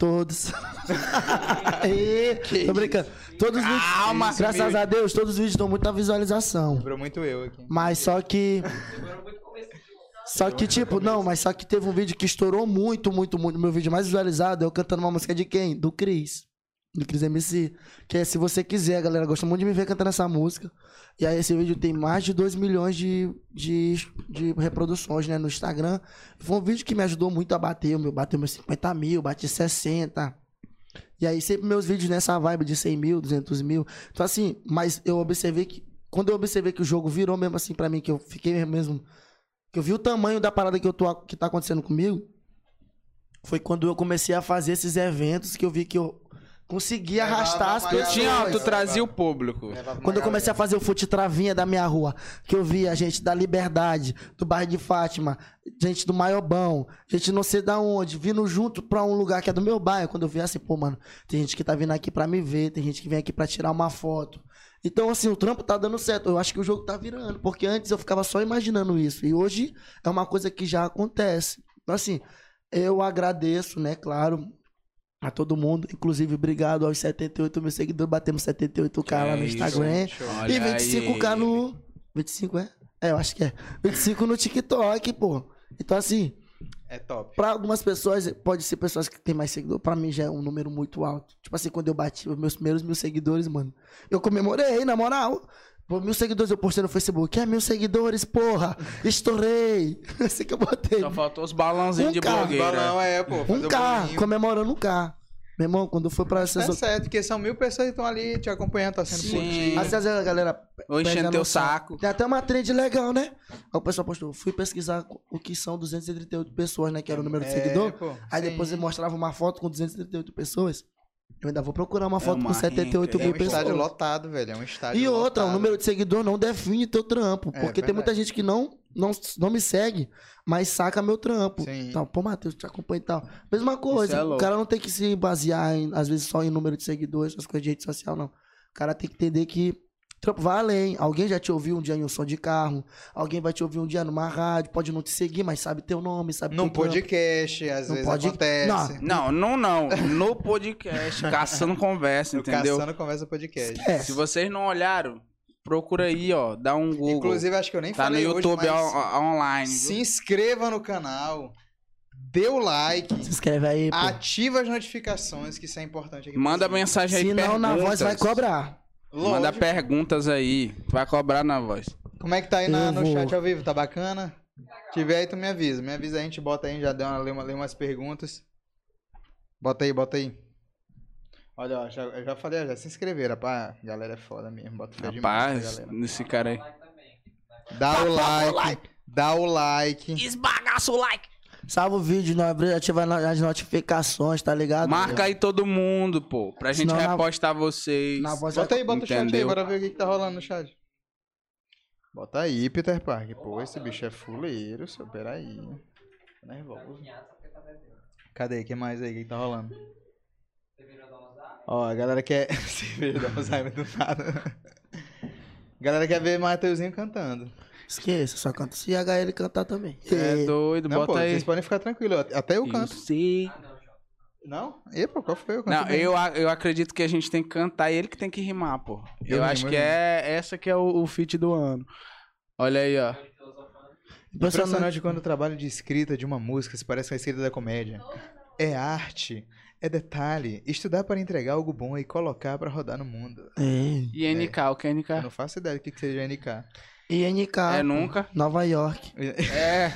Todos. e, tô brincando. Todos os vídeos. Calma. Graças a Deus, todos os vídeos dão muita visualização. Lembrou muito eu aqui. Mas só que. Só que, tipo, não, mas só que teve um vídeo que estourou muito, muito, muito. Meu vídeo mais visualizado é eu cantando uma música de quem? Do Cris. Do Cris MC. Que é Se Você Quiser, a galera gosta muito de me ver cantando essa música. E aí esse vídeo tem mais de 2 milhões de, de, de reproduções, né, no Instagram. Foi um vídeo que me ajudou muito a bater. O meu bateu meus 50 mil, bati 60. E aí sempre meus vídeos nessa vibe de 100 mil, 200 mil. Então assim, mas eu observei que... Quando eu observei que o jogo virou mesmo assim pra mim, que eu fiquei mesmo... Que eu vi o tamanho da parada que, eu tô, que tá acontecendo comigo. Foi quando eu comecei a fazer esses eventos que eu vi que eu conseguia Levava arrastar as pessoas. tinha, tu trazia o público. Quando eu comecei a fazer o fute travinha da minha rua, que eu via gente da Liberdade, do bairro de Fátima, gente do Maiobão, gente não sei da onde, vindo junto pra um lugar que é do meu bairro. Quando eu vi assim, pô, mano, tem gente que tá vindo aqui pra me ver, tem gente que vem aqui pra tirar uma foto. Então, assim, o trampo tá dando certo. Eu acho que o jogo tá virando, porque antes eu ficava só imaginando isso. E hoje é uma coisa que já acontece. Então, assim, eu agradeço, né, claro, a todo mundo. Inclusive, obrigado aos 78 mil seguidores. Batemos 78k lá no isso, Instagram. E 25k aí. no. 25 é? É, eu acho que é. 25 no TikTok, pô. Então, assim, É top. pra algumas pessoas, pode ser pessoas que têm mais seguidores. Pra mim já é um número muito alto. Tipo assim, quando eu bati os meus primeiros mil seguidores, mano, eu comemorei, na moral. Pô, mil seguidores eu postei no Facebook. É, mil seguidores, porra. Estourei. Assim que eu botei. Só faltou os balãozinhos Um de carro, blogueira. Balão é, pô. Um o K, bolinho. comemorando um K. Meu irmão, quando foi pra essas. Tá certo, porque são mil pessoas que estão ali te acompanhando, tá sendo Sim. curtido. Às vezes a galera. Ou enchendo teu saco. Tem até uma trend legal, né? Aí o pessoal postou, fui pesquisar o que são 238 pessoas, né? Que era o número de É, seguidor. pô, Aí sim. depois ele mostrava uma foto com 238 pessoas. Eu ainda vou procurar uma É foto uma com 78 renca, É mil um pessoas. estádio lotado, velho. É um estádio E outra, o lotado. número de seguidor não define teu trampo. É, porque tem muita gente que não, não, não me segue, mas saca meu trampo. Sim. Então, pô, Matheus, te acompanho e tal. Mesma coisa. é o cara não tem que se basear, em, às vezes, só em número de seguidores, essas coisas de rede social, não. O cara tem que entender que trampo vai além. Alguém já te ouviu um dia em um som de carro, alguém vai te ouvir um dia numa rádio, pode não te seguir, mas sabe teu nome, sabe Num teu trampo. podcast, às Não vezes pode- acontece. Não, não, não. No podcast, caçando conversa, No entendeu? Caçando Conversa Podcast. É. Se vocês não olharam, procura aí, ó. Dá um Google. Inclusive, acho que eu nem tá no falei YouTube hoje, mas on- online. viu? se inscreva no canal, dê o like, Se inscreve aí, pô. ativa as notificações, que isso é importante aqui. Manda mensagem aí. Senão na voz vai perguntas. Cobrar. Manda Lógico. perguntas aí. Tu vai cobrar na voz. Como é que tá aí na- no chat ao vivo? Tá bacana? Se tiver aí, tu me avisa. Me avisa aí, a gente bota aí, já deu uma, lê, uma, lê umas perguntas. Bota aí, bota aí. Olha, ó, já, eu já falei, já se inscreveram, rapaz. Galera é foda mesmo. Bota fé demais, Rapaz, nesse cara aí. Dá o like, dá o like. Esbagaça o like. Salva o vídeo, não abrir, ativa na- as notificações, tá ligado? Marca aí todo mundo, pô. Pra gente Senão na- repostar vocês. Na voz Bota aí, bota o chat aí, Entendeu? bora ver o que, que tá rolando no chat. Bota aí, Peter Parker. Pô, esse bicho é fuleiro, seu. Peraí. Tô nervoso. Cadê? O que mais aí? O que, que tá rolando? Ó, a galera quer. Cerveja da Alzheimer do nada. A galera quer ver Mateuzinho cantando. Esqueça, só canta se HL cantar também. É doido, Não, bota pô, aí. vocês podem ficar tranquilos. Até eu Eu canto. sei. Não? E, pô, qual foi? Eu canto Não, bem. eu, eu acredito que a gente tem que cantar e ele que tem que rimar, pô. Eu, Eu acho rimo, que eu é essa que é o, o feat do ano. Olha aí, ó. Impressionante. Quando o trabalho de escrita de uma música se parece com a escrita da comédia. É arte, é detalhe, estudar para entregar algo bom e colocar para rodar no mundo. É. E NK, o que é NK? Eu não faço ideia do que, que seja NK. E NK. É nunca. Nova York. É.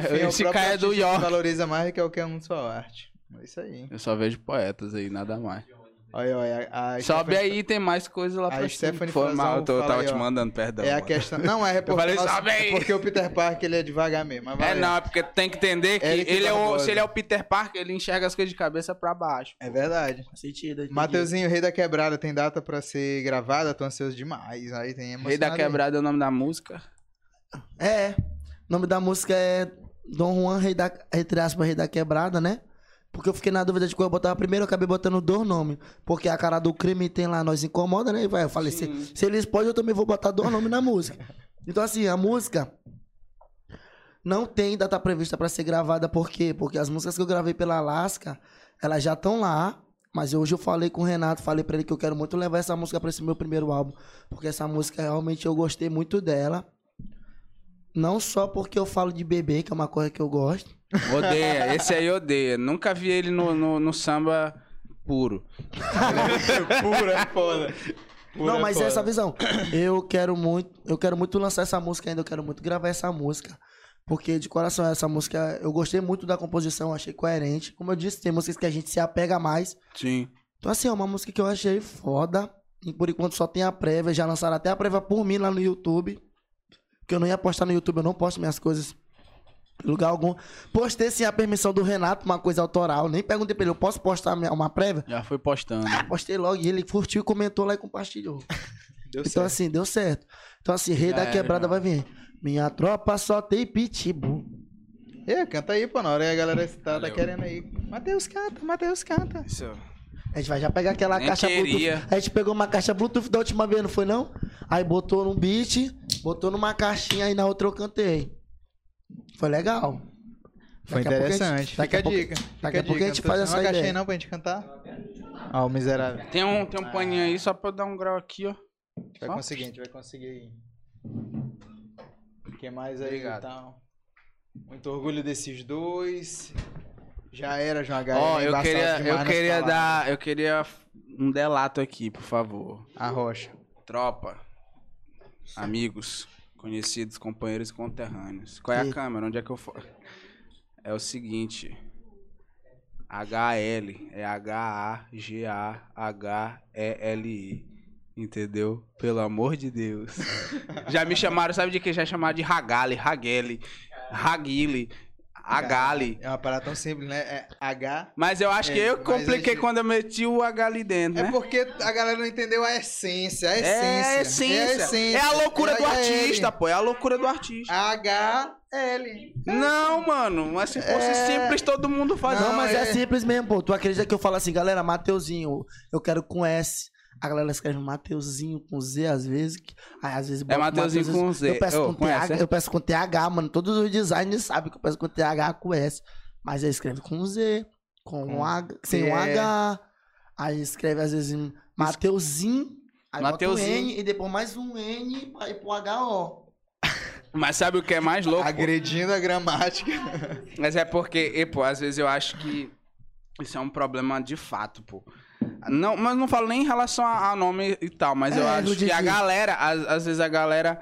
No fim, é, esse cara é do York. valoriza mais do que qualquer um de sua arte. É isso aí. Eu só vejo poetas aí, nada mais. Olha, olha, a, a Sobe Stephanie- aí, tem mais coisa lá A pra Stephanie cima. Foi mal, eu tô- eu tava te aí, ó. mandando, perdão. É a questão. Não, é porque, falei, nossa, sobe aí. porque o Peter Parker ele é devagar mesmo. Mas É, não, é porque tem que entender que, Eric ele é o, se ele é o Peter Parker, ele enxerga as coisas de cabeça pra baixo. É verdade. Faz sentido. Mateuzinho, Rei da Quebrada, tem data pra ser gravada? Tô ansioso demais. Aí tem Rei da. Quebrada é o nome da música. É. O nome da música é Dom Juan, Rei da, entre aspas, Rei da Quebrada, né? Porque eu fiquei na dúvida de qual eu botava primeiro, eu acabei botando dois nomes. Porque a cara do crime tem lá, nós incomoda, né? E vai, eu falei, se, se eles podem, eu também vou botar dois nomes na música. Então, assim, a música não tem data prevista pra ser gravada, por quê? Porque as músicas que eu gravei pela Alaska, elas já estão lá. Mas hoje eu falei com o Renato, falei pra ele que eu quero muito levar essa música pra esse meu primeiro álbum. Porque essa música realmente eu gostei muito dela. Não só porque eu falo de bebê, que é uma coisa que eu gosto. Odeia, esse aí odeia. Nunca vi ele no, no, no samba puro. Pura é foda. Pura não, mas foda. é essa visão. Eu quero muito, eu quero muito lançar essa música ainda, eu quero muito gravar essa música. Porque de coração essa música, eu gostei muito da composição, achei coerente. Como eu disse, tem músicas que a gente se apega mais. Sim. Então assim, é uma música que eu achei foda. E por enquanto só tem a prévia, já lançaram até a prévia por mim lá no YouTube. Porque eu não ia postar no YouTube, eu não posto minhas coisas Lugar algum. Postei sem a permissão do Renato, uma coisa autoral. Nem perguntei pra ele, eu posso postar uma prévia? Já foi postando. Postei logo e ele curtiu, comentou lá e compartilhou. Deu Então, certo. assim, deu certo. Então, assim, Rei Já da era, Quebrada vai vir. Minha tropa só tem pitbull. É, canta aí, pô, na hora que a galera tá, tá querendo aí. Matheus canta, Matheus canta. Isso. A gente vai já pegar aquela Nem caixa queria. Bluetooth. A gente pegou uma caixa Bluetooth da última vez, não foi não? Aí botou num beat, botou numa caixinha aí na outra eu cantei. Foi legal. Foi Daqui a pouco a gente- interessante. daqui Fica a pouco- dica. daqui a pouco a dica. gente Não faz essa uma caixinha ideia. não pra gente cantar? Ah, o miserável. Tem um, tem um paninho aí só pra eu dar um grau aqui, ó. A gente vai Só? conseguir, a gente vai conseguir aí. O que mais aí Obrigado. então? Muito orgulho desses dois. Já era, João H. Ó, era eu queria, eu queria dar, eu queria um delato aqui, por favor. A rocha. Tropa, amigos, conhecidos, companheiros e conterrâneos. Qual é a câmera? Onde é que eu for? É o seguinte. HL é H-A-G-A-H-E-L-I. Entendeu? Pelo amor de Deus. Já me chamaram, sabe de que? Já chamaram de Hagali, Hageli, Hagali. É uma parada tão simples, né? É H. Mas eu acho que É, eu mas compliquei a gente- quando eu meti o H ali dentro, É né? porque a galera não entendeu a essência. A essência. É a essência. É a loucura É do artista, pô. É a loucura do artista. H-L. Não, mano. Mas se fosse É. simples, todo mundo fazia. Não, mas é... é- simples mesmo, pô. Tu acredita que eu falo assim, galera, Mateuzinho, eu quero com S. A galera escreve Mateuzinho com Z às vezes. que- Aí às vezes bota Mateuzinho com Z. Eu peço, Ô, com TH, é? eu peço com TH, mano. Todos os designers sabem que eu peço com TH com S. Mas aí escreve com Z, com, Com um H, sem um. H. Aí escreve às vezes em Mateuzinho. Aí bota um Mateuzinho. N e depois mais um N pra ir pro HO. Mas sabe o que é mais louco? Agredindo a gramática. Mas é porque, e, pô, às vezes eu acho que isso é um problema de fato, pô. Não, mas não falo nem em relação a, a nome e tal, mas eu É, acho no dia que a galera, às, às vezes a galera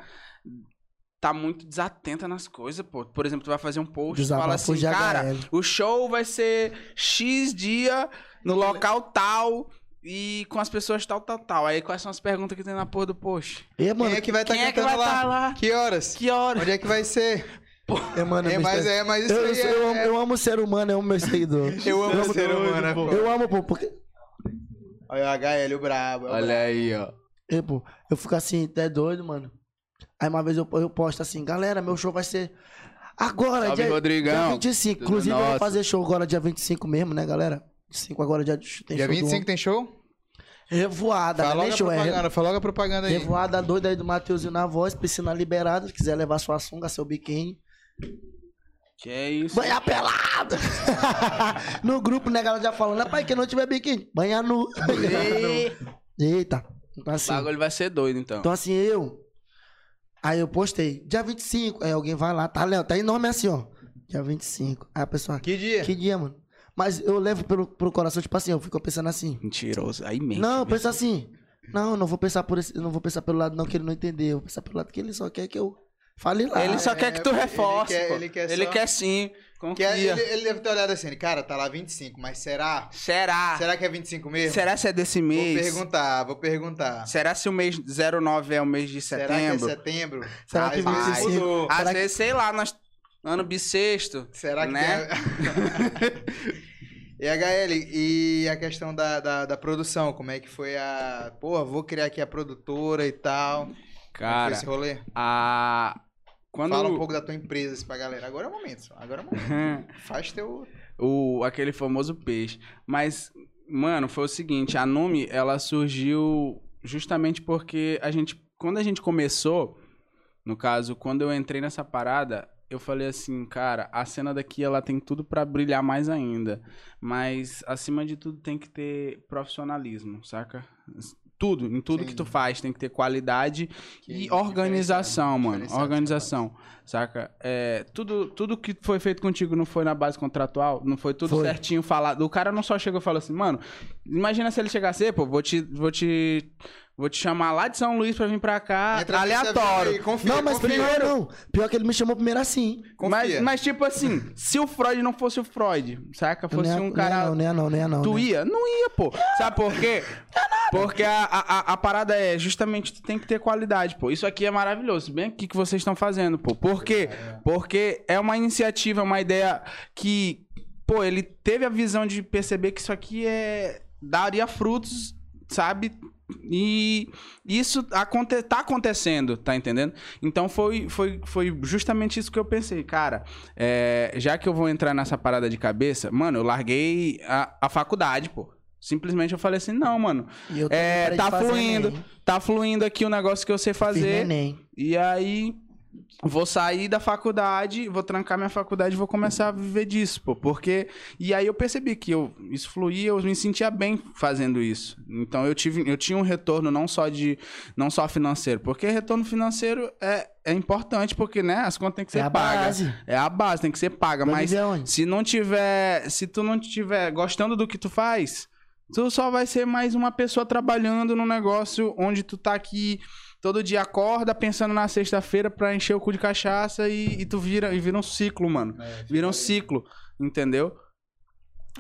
tá muito desatenta nas coisas, pô. Por exemplo, tu vai fazer um post e fala assim, cara, HL. o show vai ser X dia no local tal e com as pessoas tal, tal, tal. Aí quais são as perguntas que tem na porra do post? E, mano, Quem é que vai estar Quem é que cantando vai lá? estar lá? Que horas? Que hora? Onde é que vai ser? é, mano, É, mas é, mas isso eu, aí eu, é... eu amo, eu amo ser humano, eu amo meu seguidor. Eu amo ser humano, pô. Eu amo, pô, porque. Olha o HL, o brabo. é o brabo. aí, ó. Eu, pô, eu fico assim, até doido, mano. Aí uma vez eu, eu posto assim, galera, meu show vai ser agora, Salve, dia, Rodrigão. dia 25. Tudo Inclusive, eu vou fazer show agora dia 25 mesmo, né, galera? 5 agora dia, tem Dia show do 25 tem show? Revoada, Fala né? logo Nem a show, é propaganda, fala logo a propaganda aí. revoada doida aí do Mateuzinho na voz, piscina liberada. Se quiser levar sua sunga, seu biquíni. Que é isso? Banhar pelado! no grupo, né, galera já falando, rapaz, que não tiver biquíni, banhar nu. Eita. Então O assim, bagulho vai ser doido, então. então assim, eu. Aí eu postei, dia 25. Aí alguém vai lá, tá, Léo? Tá enorme assim, ó. Dia 25. Aí a pessoa, Que dia? que dia, mano? Mas eu levo pelo, pro coração, tipo assim, eu fico pensando assim. Mentiroso. Aí mente. Não, eu penso assim. Não, não vou pensar por esse, não vou pensar pelo lado não que ele não entendeu. Eu vou pensar pelo lado que ele só quer que eu fale lá. Ele só quer que tu É, ele reforce. quer- pô. ele quer Ele só- quer sim. Que é- ele, ele deve ter olhado assim, cara, tá lá 25, mas será? Será? Será que é 25 mesmo? Será se é desse Vou mês? perguntar, vou perguntar. Será se o mês 09 é o mês de Será que é setembro? setembro? Será Às que vezes 25? mudou. Às Será que- vezes, sei lá, nós... ano bissexto. Será que né? E HL, e a questão da, da, da produção, como é que foi a... Pô, vou criar aqui a produtora e tal. Como é que foi Cara, esse rolê? a... Quando... Fala um pouco da tua empresa assim, pra galera. Agora é o momento, agora é o momento. Faz teu... o, aquele famoso peixe. Mas, mano, foi o seguinte, a Numi, ela surgiu justamente porque a gente, quando a gente começou, no caso, quando eu entrei nessa parada, eu falei assim, cara, a cena daqui ela tem tudo pra brilhar mais ainda, mas acima de tudo tem que ter profissionalismo, saca? Tudo, em tudo Sim. que tu faz tem que ter qualidade Que e diferenciado, organização, mano. diferenciado, Organização, saca? É, tudo, tudo que foi feito contigo não foi na base contratual, não foi tudo Foi. certinho falado. O cara não só chegou e falou assim, mano, imagina se ele chegasse, "Ei, pô, vou te, vou te, vou te chamar lá de São Luís pra vir pra cá, Entra aleatório. aí, Confia, Não, mas confia. pior não. Pior que ele me chamou primeiro assim. Confia. Mas, mas, tipo assim, se o Freud não fosse o Freud, saca? Fosse Não é- um cara. Não é não, não é não. Tu né? ia? Não ia, pô. Sabe por quê? Porque a, a, a parada é justamente tu tem que ter qualidade, pô. Isso aqui é maravilhoso. Bem aqui que vocês estão fazendo, pô. Por quê? Porque é uma iniciativa, uma ideia que, pô, ele teve a visão de perceber que isso aqui é daria frutos, sabe? E isso aconte tá acontecendo, tá entendendo? Então foi, foi, foi justamente isso que eu pensei, cara. é, já que eu vou entrar nessa parada de cabeça, mano, eu larguei a, a faculdade, pô. Simplesmente eu falei assim, não, mano. E É, tá fluindo, Enem. tá fluindo aqui o negócio que eu sei fazer. E aí, vou sair da faculdade, vou trancar minha faculdade e vou começar a viver disso, pô. Porque. E aí eu percebi que eu, isso fluía, eu me sentia bem fazendo isso. Então eu tive, eu tinha um retorno não só de. não só financeiro. Porque retorno financeiro é, é importante, porque, né, as contas têm que ser É pagas. base. É a base, tem que ser paga. Vai mas se não tiver. Se tu não tiver gostando do que tu faz, tu só vai ser mais uma pessoa trabalhando no negócio onde tu tá aqui. Todo dia acorda pensando na sexta-feira pra encher o cu de cachaça e, e tu vira, e vira um ciclo, mano. É, Vira um ciclo, entendeu?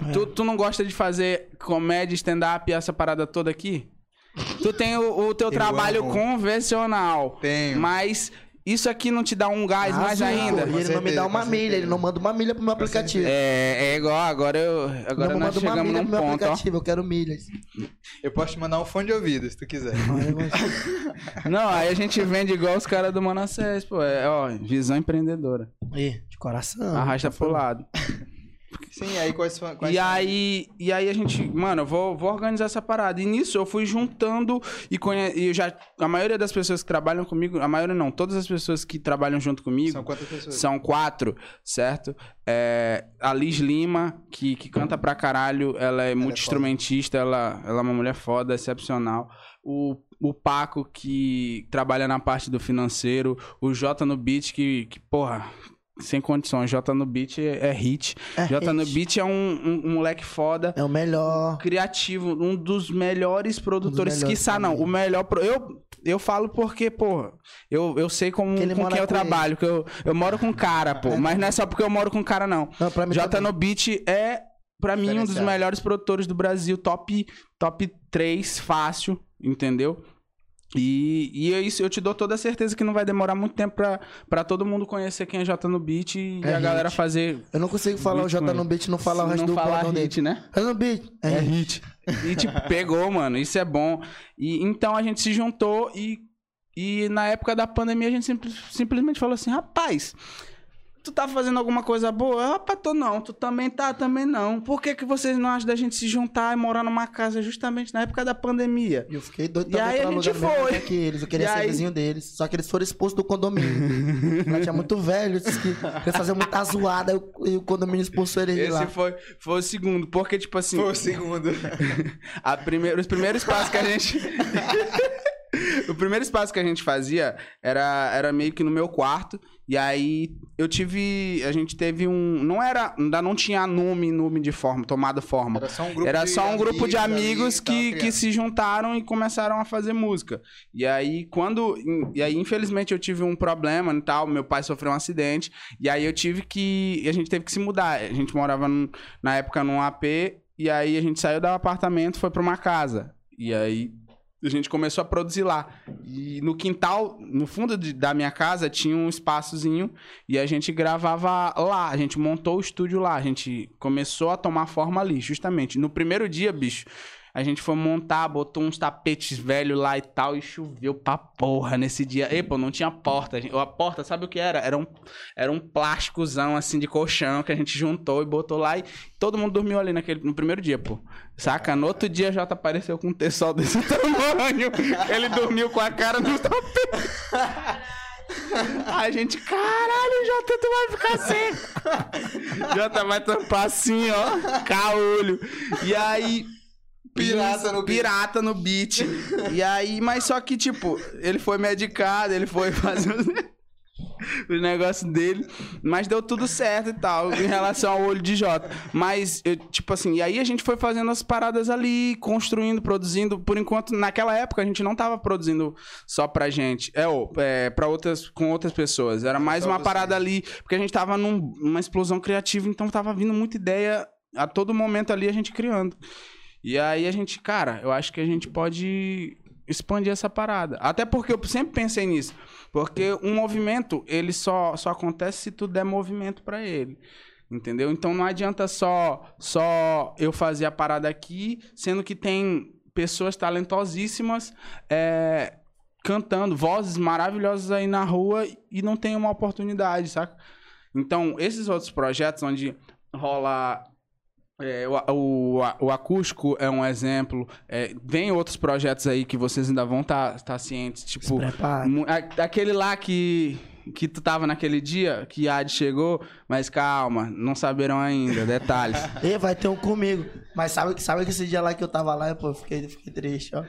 É. Tu, tu não gosta de fazer comédia, stand-up e essa parada toda aqui? Tu tem o, o teu Eu trabalho amo. convencional. Tenho. Mas isso aqui não te dá um gás mais Azul, ainda? E ele não me certeza, dá uma milha, certeza. ele não manda uma milha pro meu aplicativo. É, é igual, agora eu. Agora não nós manda uma chegamos milha num pro meu ponto, ó. aplicativo, eu quero milhas. Eu posso te mandar um fone de ouvido, se tu quiser. Não, aí a gente vende igual os caras do Manassés, pô. É, ó, visão empreendedora. Ih, de coração. Arrasta pro lado. Sim, aí quais. Quais E aí, e aí a gente, mano, eu vou, vou organizar essa parada. E nisso eu fui juntando e, conhe... e já. A maioria das pessoas que trabalham comigo, a maioria não, todas as pessoas que trabalham junto comigo São quantas pessoas? são quatro, certo? É, a Liz Lima, que, que canta pra caralho, ela é multi-instrumentista, ela, ela é uma mulher foda, excepcional. O, o Paco, que trabalha na parte do financeiro. O Jota no beat, que, que porra, sem condições. Jota no beat é, é hit. É no hit. beat é um, um- um moleque foda. É o melhor. Criativo, um dos melhores produtores, melhores quiçá não, o melhor. pro- Eu, eu falo porque, porra, eu, eu sei como, Que com quem eu com ele. trabalho, que eu, eu moro com cara, pô. Mas não é só porque eu moro com cara, não. Não, pra mim Jota também. no Beat é, pra mim, um dos melhores produtores do Brasil. Top, top 3, fácil, entendeu? E, e é isso, eu te dou toda a certeza que não vai demorar muito tempo pra, pra todo mundo conhecer quem é Jota no Beat e É a galera hit. fazer. Eu não consigo falar o J no beat e não falar o resto não do falar bordão dele. hit, né? J no beat. É, É hit. hit. E tipo, pegou, mano. Isso é bom. E então a gente se juntou e, e na época da pandemia a gente simples- simplesmente falou assim: rapaz, tu tá fazendo alguma coisa boa? Rapaz, tô não. Tu também tá, também não. Por que, que vocês não acham da gente se juntar e morar numa casa justamente na época da pandemia? Eu fiquei doido E também aí a gente foi. lugar que eles. Eu queria E ser aí- vizinho deles. Só que eles foram expulsos do condomínio. Ela tinha muito velho, disse que ia fazer muita zoada e o condomínio expulsou eles de Esse lá. foi, foi o segundo, porque, tipo assim, Foi o segundo. a primeira, os primeiros passos que a gente. o primeiro espaço que a gente fazia era, era meio que no meu quarto. E aí eu tive. A gente teve um. Não era. Ainda não tinha nome, nome de forma, tomada forma. Era só um grupo Era de só um grupo de amigos que, que se juntaram e começaram a fazer música. E aí, quando. E aí, infelizmente, eu tive um problema e tal. Meu pai sofreu um acidente. E aí eu tive que. A gente teve que se mudar. A gente morava num- na época num AP. E aí a gente saiu do apartamento foi pra uma casa. E aí. A gente começou a produzir lá. E no quintal, no fundo de- da minha casa, tinha um espaçozinho e a gente gravava lá. A gente montou o estúdio lá. A gente começou a tomar forma ali, justamente. No primeiro dia, bicho, a gente foi montar, botou uns tapetes velhos lá e tal, e choveu pra porra nesse dia. E, pô, não tinha porta. A, gente- a porta, sabe o que era? Era um, era um plásticozão, assim, de colchão que a gente juntou e botou lá e todo mundo dormiu ali naquele, no primeiro dia, pô. Saca? No outro dia, Jota apareceu com um terçol desse tamanho. Ele dormiu com a cara no tapete. A gente, caralho, Jota, tu vai ficar seco. Jota vai tampar assim, ó, caolho. E aí. Pirata no beat. Pirata no beat. E aí, mas só que, tipo, ele foi medicado, ele foi fazer os, os negócios dele. Mas deu tudo certo e tal, em relação ao olho de Jota. Mas, eu, tipo assim, e aí a gente foi fazendo as paradas ali, construindo, produzindo. Por enquanto, naquela época, a gente não tava produzindo só pra gente. É, ou, é pra outras, com outras pessoas. Era mais uma parada ali, porque a gente tava num- numa explosão criativa, então tava vindo muita ideia a todo momento ali a gente criando. E aí a gente, cara, eu acho que a gente pode expandir essa parada. Até porque eu sempre pensei nisso. Porque um movimento, ele só, só acontece se tu der movimento pra ele. Entendeu? Então não adianta só só eu fazer a parada aqui, sendo que tem pessoas talentosíssimas é, cantando, vozes maravilhosas aí na rua e não tem uma oportunidade, saca? Então, esses outros projetos onde rola é, o, o, o acústico é um exemplo. É, vem outros projetos aí que vocês ainda vão estar tá, tá cientes. Tipo, a- aquele lá que, que tu tava naquele dia, que a Ad chegou, mas calma, não saberão ainda, detalhes. E vai ter um comigo. Mas sabe, que- sabe que esse dia lá que eu tava lá, pô, eu fiquei, fiquei triste, ó.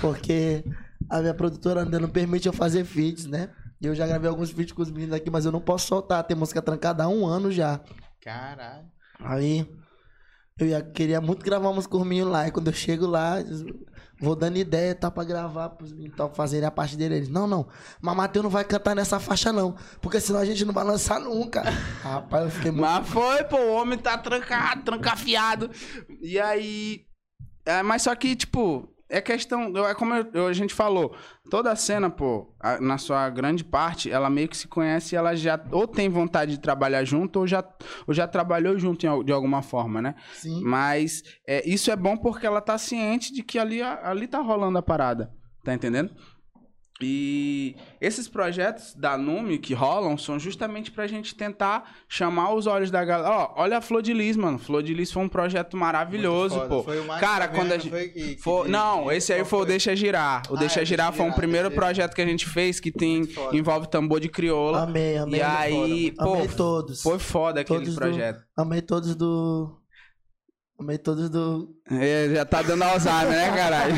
Porque a minha produtora ainda não permite eu fazer feats, né? E eu já gravei alguns feats com os meninos aqui, mas eu não posso soltar. Tem música trancada há um ano já. Caralho. Aí eu ia, queria muito gravar umas com os meninos lá. E quando eu chego lá, vou dando ideia, tá pra gravar pros meninos tá, fazerem a parte dele. Eles, não, não, mas Matheus não vai cantar nessa faixa, não. Porque senão a gente não vai lançar nunca. Rapaz, eu fiquei muito. Mas foi, pô, o homem tá trancado, trancafiado. E aí. É, mas só que, tipo, é questão. É como eu- a gente falou, toda a cena, pô, a- na sua grande parte, ela meio que se conhece e ela já ou tem vontade de trabalhar junto ou já, ou já trabalhou junto em de alguma forma, né? Sim. Mas é, isso é bom porque ela tá ciente de que ali, ali tá rolando a parada. Tá entendendo? E esses projetos da Nume que rolam são justamente pra gente tentar chamar os olhos da galera. Ó, olha a Flor de Lis, mano. Flor de Lis foi um projeto maravilhoso, pô. Foi o mais Cara, quando a não gente. foi que- que foi- Não, esse aí foi o? Deixa Girar. O Ah, Deixa é, Girar foi um Girar, primeiro projeto que a gente fez que tem envolve tambor de crioula. Amei, amei. E aí, pô, amei todos. foi foda aquele Todos do- projeto. Amei todos do. Amei todos do. É, já tá dando Alzheimer, né, caralho?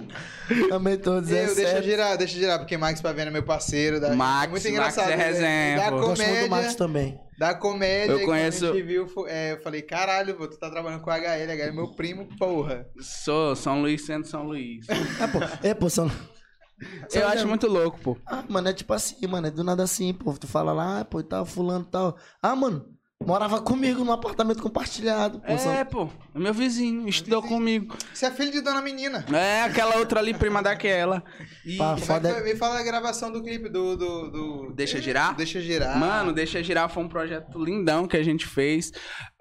Amei todos, é Eu, deixa sério. girar, deixa girar, porque Max Pavena é meu parceiro. Da... Max, é muito Max engraçado. é né? resenha, Da pô. Gosto muito do Max comédia, também. da comédia. Eu conheço- a gente viu, é, eu falei, caralho, pô, tu tá trabalhando com o HL, HL é meu primo, porra. Sou São Luís sendo São Luís. É, pô. É, pô, são. São- Eu acho muito louco, pô. Ah, mano, é tipo assim, mano. É do nada assim, pô. Tu fala lá, ah, pô, e tal, fulano e tal. Ah, mano, morava comigo num apartamento compartilhado. Pô, são- É, pô. É meu vizinho, estudou comigo. Você é filho de Dona Menina. É, aquela outra ali, prima daquela. E. Pá, é foda? Me fala da gravação do clipe do... do, do- Deixa girar? Deixa girar. Mano, Deixa Girar foi um projeto lindão que a gente fez.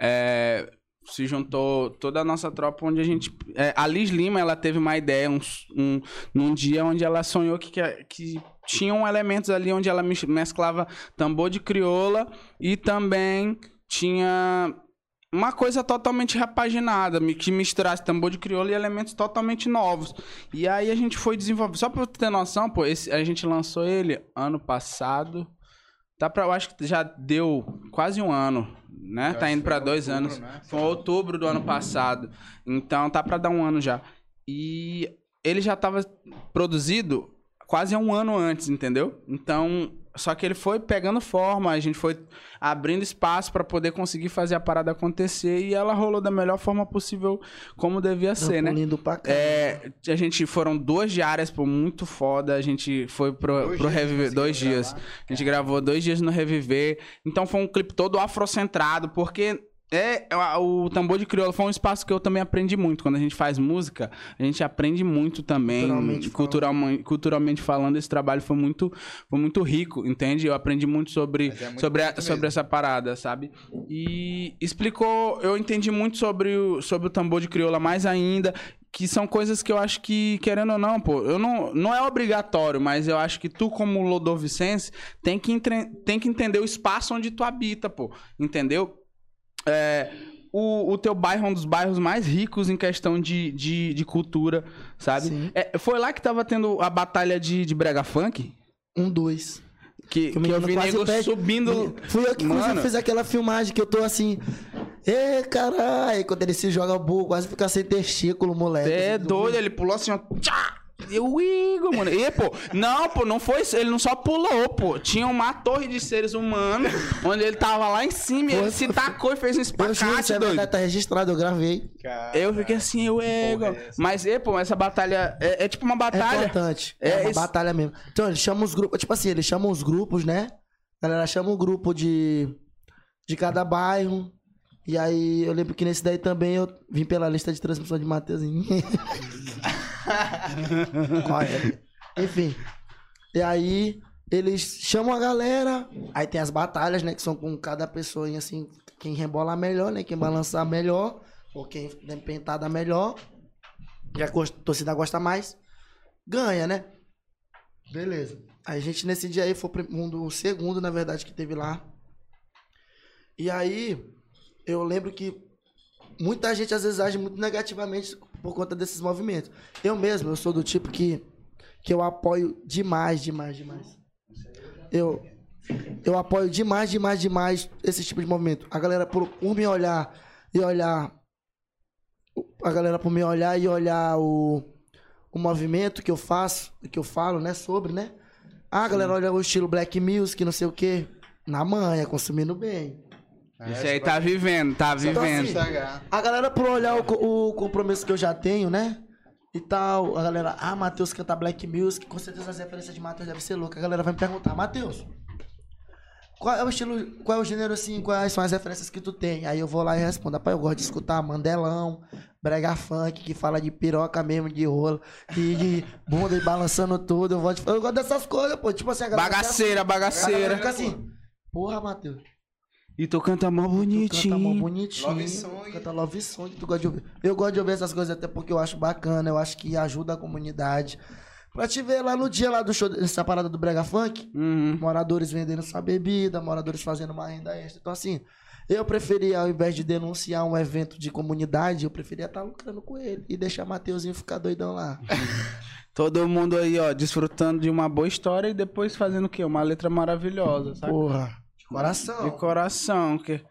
É, se juntou toda a nossa tropa, onde a gente. é, a Liz Lima, ela teve uma ideia um, um, num dia onde ela sonhou que, que, que tinham elementos ali onde ela mes- mesclava tambor de crioula e também tinha. Uma coisa totalmente repaginada, que misturasse tambor de crioula e elementos totalmente novos. E aí a gente foi desenvolver. Só pra ter noção, pô, esse, a gente lançou ele ano passado. Tá pra, eu acho que já deu quase um ano, né? Eu tá indo foi dois outubro, anos. né? Foi outubro do ano passado. Então tá pra dar um ano já. E ele já tava produzido quase um ano antes, entendeu? Então, só que ele foi pegando forma, a gente foi abrindo espaço pra poder conseguir fazer a parada acontecer e ela rolou da melhor forma possível, como devia ser, né? Lindo pra cá. É, a gente foram duas diárias, pô, muito foda. A gente foi pro, Dois pro dias Reviver, dois dias. gravar? A gente gravou dois dias no Reviver. Então foi um clipe todo afrocentrado, porque é a- o tambor de crioula foi um espaço que eu também aprendi muito. Quando a gente faz música, a gente aprende muito também. Culturalmente Culturalmente, culturalmente falando, esse trabalho foi muito, foi muito rico, entende? Eu aprendi muito sobre, é muito sobre, a- sobre essa parada, sabe? E explicou, eu entendi muito sobre o, sobre o tambor de crioula mais ainda, que são coisas que eu acho que, querendo ou não, pô, eu não, não é obrigatório, mas eu acho que tu, como lodovicense, tem que, entre- tem que entender o espaço onde tu habita, pô, entendeu? É, o, o teu bairro é um dos bairros mais ricos em questão de, de, de cultura, sabe? É, foi lá que tava tendo a batalha de, de brega funk? Um, dois. Que, Que que eu vi nego pede- subindo... Fui eu que inclusive, Mano. fiz aquela filmagem que eu tô assim. Ê, caralho. Quando ele se joga burro, quase fica sem testículo, moleque. É Assim, doido, ele pulou assim, ó. Tchá! Eu, o Igor, mano. E, pô, não, pô, não foi isso. Ele não só pulou, pô. Tinha uma torre de seres humanos, onde ele tava lá em cima e ele se tacou e fez um Eu juro, espacate, é doido. verdade, tá registrado, eu gravei. Cara, Eu fiquei assim, eu, Igor. Porra, é? Mas, e, pô, essa batalha é, é tipo uma É batalha. importante. É, É uma isso. batalha mesmo. Então, eles chamam os grupos. Tipo assim, eles chamam os grupos, né? A galera chama o grupo de. De cada bairro. E aí eu lembro que nesse daí também eu vim pela lista de transmissão de Mateuzinho. Olha, Enfim. E aí eles chamam a galera. Aí tem as batalhas, né? Que são com cada pessoa, e assim, quem rebolar melhor, né? Quem balançar melhor. Ou quem der pentada melhor. Que a torcida gosta mais. Ganha, né? Beleza. A gente nesse dia aí foi um do segundo, na verdade, que teve lá. E aí, eu lembro que muita gente às vezes age muito negativamente por conta desses movimentos. Eu mesmo, eu sou do tipo que, que eu apoio demais, demais, demais. Eu, eu apoio demais, demais, demais esse tipo de movimento. A galera, por, por me olhar e olhar. A galera, por me olhar e olhar o, o movimento que eu faço, que eu falo, né, sobre, né? Ah, a galera olha o estilo black music, não sei o quê. Na manha, consumindo bem. Isso aí tá vivendo, tá Então, vivendo. assim, A galera, por olhar o, o compromisso que eu já tenho, né? E tal, a galera, ah, Matheus canta black music, com certeza as referências de Matheus devem ser loucas. A galera vai me perguntar, Matheus, qual é o estilo, qual é o gênero assim, quais são as referências que tu tem? Aí eu vou lá e respondo, rapaz, eu gosto de escutar Mandelão, brega funk, que fala de piroca mesmo, de rolo, e de bunda e balançando tudo. Eu gosto, de- eu gosto dessas coisas, pô. Tipo assim, a galera. Bagaceira, A galera bagaceira. fica assim, porra, Matheus. E tu canta mó Tu canta mó bonitinho. bonitinho. Love song. Canta love song, tu gosta de ouvir. Eu gosto de ouvir essas coisas até porque eu acho bacana, eu acho que ajuda a comunidade. Pra te ver lá no dia lá do show, dessa parada do Brega Funk, Uhum. moradores vendendo sua bebida, moradores fazendo uma renda extra. Então, assim, eu preferia, ao invés de denunciar um evento de comunidade, eu preferia estar lucrando com ele e deixar Mateuzinho ficar doidão lá. Todo mundo aí, ó, desfrutando de uma boa história e depois fazendo o quê? Uma letra maravilhosa, sabe? Porra, de coração. De coração, que...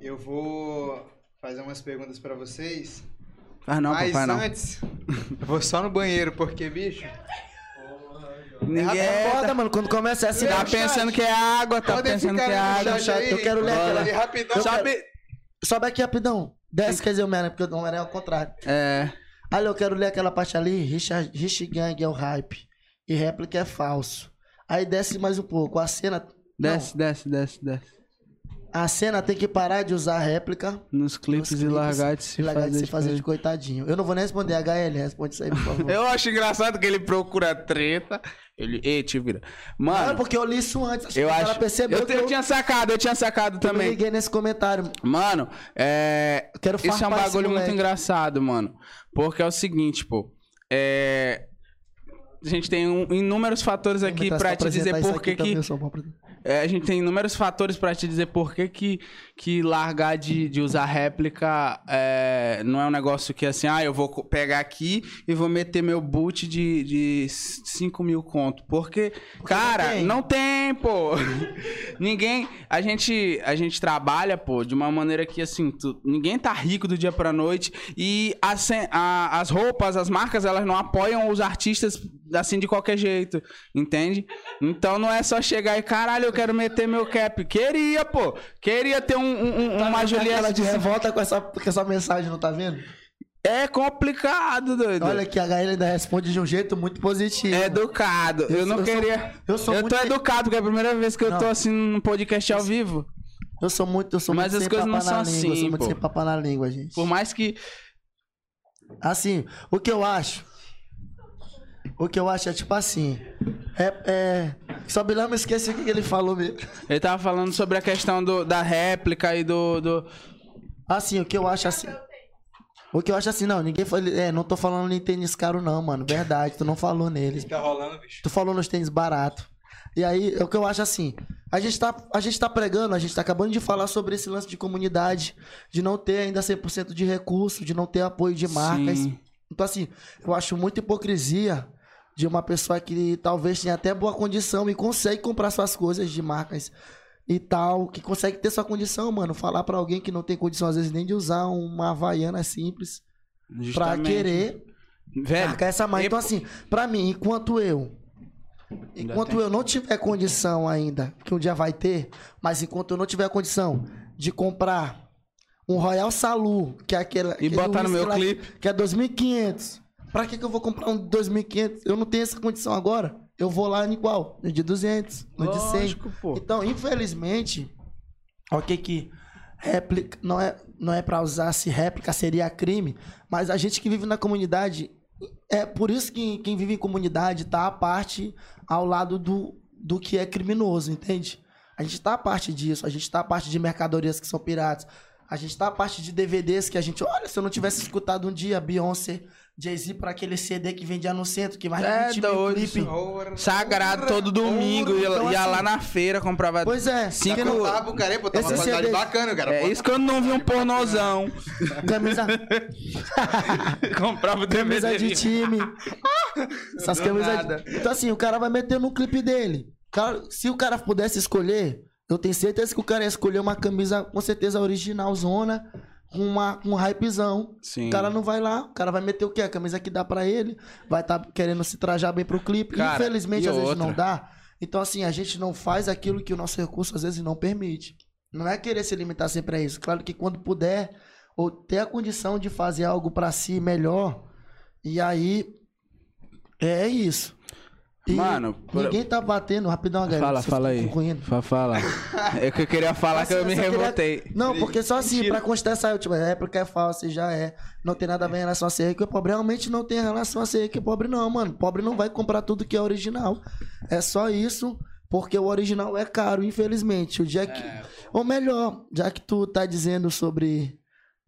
Eu vou fazer umas perguntas pra vocês. Faz não, Mas papai, não. antes, eu vou só no banheiro, porque, bicho, Ninguém É foda, tá, mano, quando começa assim, tá chat. pensando que é água, tá podem pensando que é água. chat eu quero ler aquela- rapidão. Sobe... sobe aqui rapidão. Desce, quer dizer, o Homem-Aranha, porque o Homem-Aranha é ao contrário. É... Ali eu quero ler aquela parte ali, Richard, Rich Gang é o hype e réplica é falso. Aí desce mais um pouco, a cena... Desce, desce, desce, desce. Não, a cena tem que parar de usar réplica Nos clipes nos e largar de se e largar fazer, de se de fazer de coitadinho. Eu não vou nem responder HL, responde isso aí, por favor. Eu acho engraçado que ele procura treta. Ele. Ei, te vira. Não, Mano, porque eu li isso antes, acho eu acho. cara percebeu eu, que eu eu, tinha sacado, eu tinha sacado eu também. liguei nesse comentário. Mano, é. Eu quero Isso é um bagulho muito engraçado, mano. Porque é o seguinte, pô. É. A gente tem um- inúmeros fatores aqui pra te dizer por que que. É, a gente tem inúmeros fatores pra te dizer por que que, que largar de, de usar réplica é, não é um negócio que assim, ah, eu vou pegar aqui e vou meter meu boot de, de 5 mil conto. Porque, cara, tem. não tem, pô. ninguém. A gente, a gente trabalha, pô, de uma maneira que assim, tu- ninguém tá rico do dia pra noite e as, a- as roupas, as marcas, elas não apoiam os artistas assim de qualquer jeito, entende? Então não é só chegar e caralho, eu quero meter meu cap. Queria, pô. Queria ter um, um- um- uma Aquela Juliette de revolta com essa, com essa mensagem, não tá vendo? É complicado, doido. Olha que a HL ainda responde de um jeito muito positivo. É educado. Eu, Eu não sou- eu sou- queria. eu sou eu muito- tô educado, porque é a primeira vez que eu Não. tô assim num podcast ao vivo. Eu sou muito, eu sou Mas muito as coisas não são língua, eu assim, sou muito pô. sem papo na língua, gente. Por mais que. Assim, o que eu acho. O que eu acho é tipo assim. É. é só me lembro, esqueci o que ele falou mesmo. Ele tava falando sobre a questão do, da réplica e do. do... Assim, o que eu acho assim. O que eu acho assim, não, ninguém falou. É, não tô falando nem tênis caro, não, mano. Verdade, tu não falou neles. Tá rolando, bicho. Tu falou nos tênis barato. E aí, é o que eu acho assim. A gente, tá, a gente tá pregando, a gente tá acabando de falar sobre esse lance de comunidade, de não ter ainda 100% de recurso, de não ter apoio de marcas. Sim. Então, assim, eu acho muita hipocrisia de uma pessoa que talvez tenha até boa condição e consegue comprar suas coisas de marcas e tal, que consegue ter sua condição, mano. Falar pra alguém que não tem condição, às vezes, nem de usar uma havaiana simples pra Justamente. querer Velho, marcar essa marca. Então, assim, pra mim, enquanto eu. Enquanto eu não tiver condição ainda, que um dia vai ter, mas enquanto eu não tiver condição de comprar um Royal Salu, que é aquele. aquele botar no meu lá clipe. Que é 2.500. Pra que, que eu vou comprar um de 2.500? Eu não tenho essa condição agora. Eu vou lá em igual, no de 200, no de 100. Lógico, pô. Então, infelizmente, ok que réplica, não é, não é para usar se réplica seria crime, mas a gente que vive na comunidade, é por isso que quem vive em comunidade tá a parte ao lado do, do que é criminoso, entende? A gente tá a parte disso, a gente tá a parte de mercadorias que são piratas, a gente tá a parte de DVDs que a gente, olha, se eu não tivesse escutado um dia Beyoncé, Jay-Z para aquele CD que vendia no centro, que mais de É 20 mil clipe. Sagrado todo domingo. Ia, Então, ia assim, lá na feira, comprava. Pois é, Cinco- porque não- cara, pô, tá uma qualidade CD bacana, cara. É isso que eu não vi um pornozão. camisa, comprava o camisa de time. Essas camisas de... Então assim, o cara vai meter no clipe dele. Cara, se o cara pudesse escolher, eu tenho certeza que o cara ia escolher uma camisa com certeza original zona, com uma com um hypezão. Sim. O cara não vai lá, o cara vai meter o quê? A camisa que dá pra ele, vai estar querendo se trajar bem pro clipe. Cara, Infelizmente, às vezes outra? não dá. Então, assim, a gente não faz aquilo que o nosso recurso às vezes não permite. Não é querer se limitar sempre a isso. Claro que quando puder, ou ter a condição de fazer algo pra si melhor, e aí é isso. E Mano, ninguém tá batendo, rapidão, galera. Fala, fala aí. concluindo. Fa- Fala. É que eu queria falar que eu me Assim, só queria- revoltei. Não, porque só assim, Mentira. pra constar essa última réplica é falsa e já é. Não tem nada a ver em relação a ser rico e pobre. Realmente não tem relação a ser rico e pobre, não, mano. Pobre não vai comprar tudo que é original. É só isso, porque o original é caro, infelizmente. O dia que. Ou melhor, já que tu tá dizendo sobre.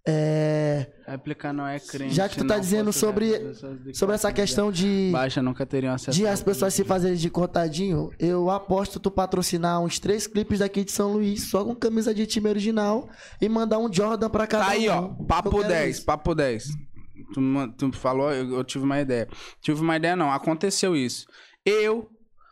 É, Réplica não é crime. Já que tu tá dizendo sobre- sobre essa questão de. Baixa nunca teriam acesso. De as pessoas se fazerem de contadinho, eu aposto tu patrocinar uns três clipes daqui de São Luís, só com camisa de time original e mandar um Jordan pra cada Tá aí, ó. um. Papo quero 10, isso. papo 10. Tu, tu falou, eu, eu tive uma ideia. Tive uma ideia, não. Aconteceu isso. Eu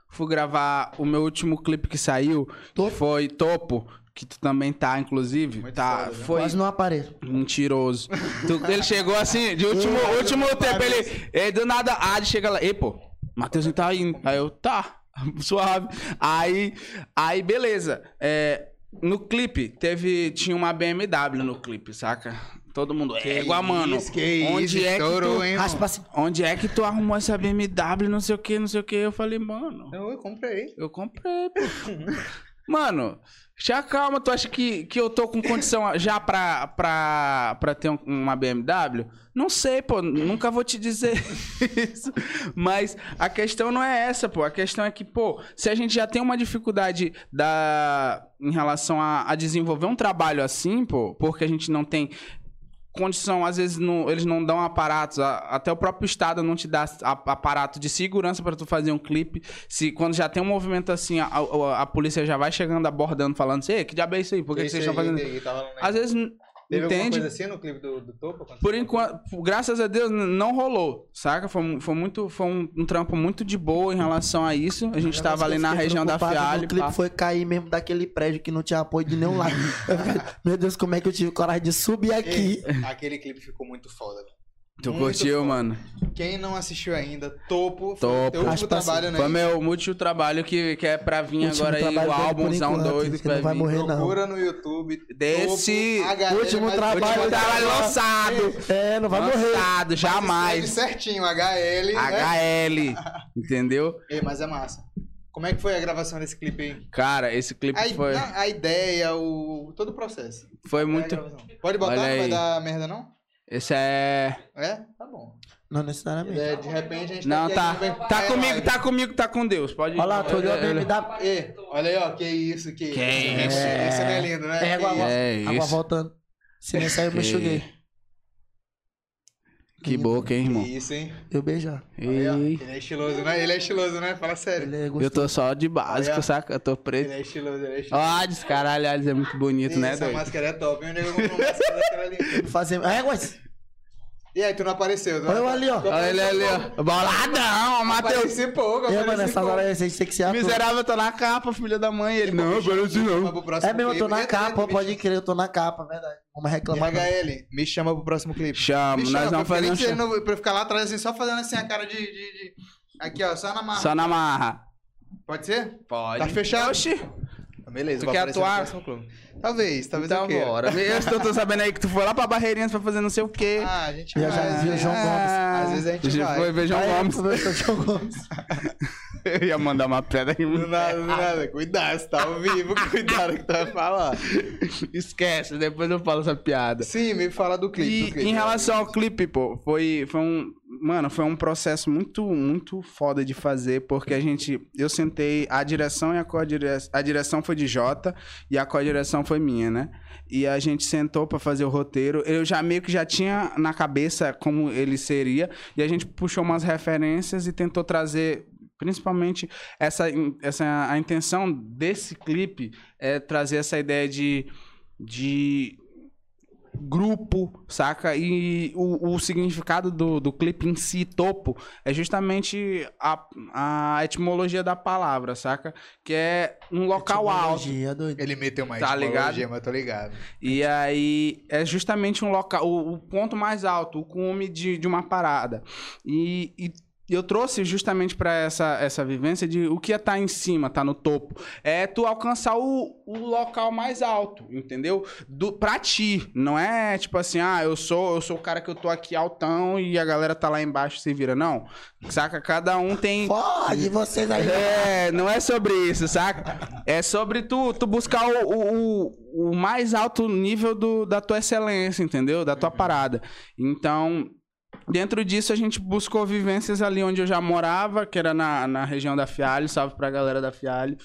fui gravar o meu último clipe que saiu, Topo? que foi Topo, que tu também tá, inclusive. Muito tá, né? foi Quase não apareço. mentiroso. Tu- ele chegou assim, de último, último tempo, ele, ele do nada, a Adi chega lá, ei, pô, Matheusinho tá indo. Aí eu, tá, suave. Aí, aí beleza. É, no clipe, teve, tinha uma BMW no clipe, saca? Todo mundo, égua, mano. Isso, que onde isso, é que estourou, tu, hein, assim. onde é que tu arrumou essa BMW, não sei o que, não sei o que. Eu falei, mano, Eu, eu comprei. eu comprei, pô. Mano, já calma, tu acha que, que eu tô com condição já pra, pra, pra ter um- uma BMW? Não sei, pô, nunca vou te dizer isso. Mas a questão não é essa, pô. A questão é que, pô, se a gente já tem uma dificuldade da, em relação a, a desenvolver um trabalho assim, pô, porque a gente não tem condição, às vezes não- eles não dão aparatos, a- até o próprio estado não te dá a- aparato de segurança pra tu fazer um clipe. Se quando já tem um movimento assim, a, a- polícia já vai chegando abordando, falando assim, "Ei, que diabo é isso aí? Por que, que vocês estão aí, fazendo? tava lá, né? Às vezes Teve alguma entende? coisa assim no clipe do, do Topo? Por enquanto, graças a Deus, não rolou, saca? Foi, foi muito, foi um, um trampo muito de boa em relação a isso. A gente tava ali na região da Fialho. O clipe pá. foi cair mesmo daquele prédio que não tinha apoio de nenhum lado. Meu Deus, como é que eu tive coragem de subir aqui? Ei, aquele clipe ficou muito foda. Tu Muito curtiu, foda. mano? Quem não assistiu ainda, Topo. Foi Topo. o teu último assim. trabalho, né? Foi meu último trabalho que, que é pra vir Último agora aí, o álbumzão doido que vai, não vai vir. morrer, não. Procura no YouTube. Desse Topo, último trabalho Último trabalho lançado. É, não vai morrer. Lançado, mas escreve jamais. certinho, HL. Né? HL. Entendeu? Ei, mas é massa. Como é que foi a gravação desse clipe aí? Cara, esse clipe A, foi, a- a ideia, o... todo o processo. foi É muito. Pode botar, Olha não vai dar merda, não? Esse é. É? Tá bom. Não necessariamente. É, de repente a gente Não, tá. Tá É, comigo, tá comigo, tá com Deus. Pode Olha lá, tu olhou a Ele- ele- BMW. Ei, olha aí, ó, que isso, que, Que isso. isso? Esse não é lindo, né? É, água, isso. É água isso. voltando. Silêncio aí, eu me enxuguei. Que boca, hein, Que irmão? isso, hein? Eu beijar. Aí, ó. Ele é estiloso, né? Ele é estiloso, né? Fala sério. Ele é Eu tô só de básico, Olha. saca? Eu tô Ele preto. é estiloso, ele é estiloso. Ó, descaralho, Aliás, é muito bonito, né, Essa doido? máscara é top. É que eu compro uma máscara daquela ali? Fazer... É, mas... E aí, tu não apareceu? Tu Olha eu ali, ó. Olha ele ali, ó. Boladão, Matheus. Apareci pouco, É, mano, apareci essas pouco. horas aí, a gente tem que ser ator. Miserável, tô na capa, filha da mãe. Ele, não, apareci chama não. É mesmo, eu tô na Entra, capa, pode crer, eu tô na capa, verdade. Vamos chama. reclamar. HL, me chama pro próximo clipe. Chamo, Me nós chama, vamos fazer um chama. pra eu ficar lá atrás assim, só fazendo assim a cara de... de- de- Aqui, ó, só na marra. Só na marra. Pode ser? Pode. Tá fechado? Oxi. Beleza, Tu quer atuar? clube. Talvez, talvez Então eu queira. bora. Eu tô, tô sabendo aí que tu foi lá pra Barreirinhas pra fazer não sei o quê. Ah, a gente Já- já vai. viu o João é, Gomes. Às vezes a gente Já vai. Foi ver João Aí, Gomes. João Gomes. Eu ia mandar uma pedra em Do nada, do nada. Cuidado, você tá ao vivo, cuidado que tu vai falar. Esquece, depois eu falo essa piada. Sim, me fala do clipe. E do clipe. em relação ao clipe, pô, foi, foi um. Mano, foi um processo muito, muito foda de fazer, porque a gente. Eu sentei. A direção e a co-direção. A direção foi de Jota e a co-direção foi minha, né? E a gente sentou pra fazer o roteiro. Eu já meio que já tinha na cabeça como ele seria. E a gente puxou umas referências e tentou trazer. Principalmente essa, essa a intenção desse clipe é trazer essa ideia de, de grupo, saca? E o, o significado do, do clipe em si, topo, é justamente a, a etimologia da palavra, saca? Que é um local alto. Doido. Ele meteu mais Tá ligado? mas tô ligado. E aí é justamente um local, o, o ponto mais alto, o cume de, de uma parada. E, e eu trouxe justamente pra essa, essa vivência de o que é estar em cima, tá no topo. É tu alcançar o, o local mais alto, entendeu? Do, pra ti. Não é tipo assim, ah, eu sou, eu sou o cara que eu tô aqui altão e a galera tá lá embaixo se vira. Não. Saca? Cada um tem. Pode, vocês aí. É, não é sobre isso, saca? É sobre tu, tu buscar o, o, o- o mais alto nível do, da tua excelência, entendeu? Da tua parada. Então, dentro disso, a gente buscou vivências ali onde eu já morava, que era na, na região da Fialho. Salve pra galera da Fialho.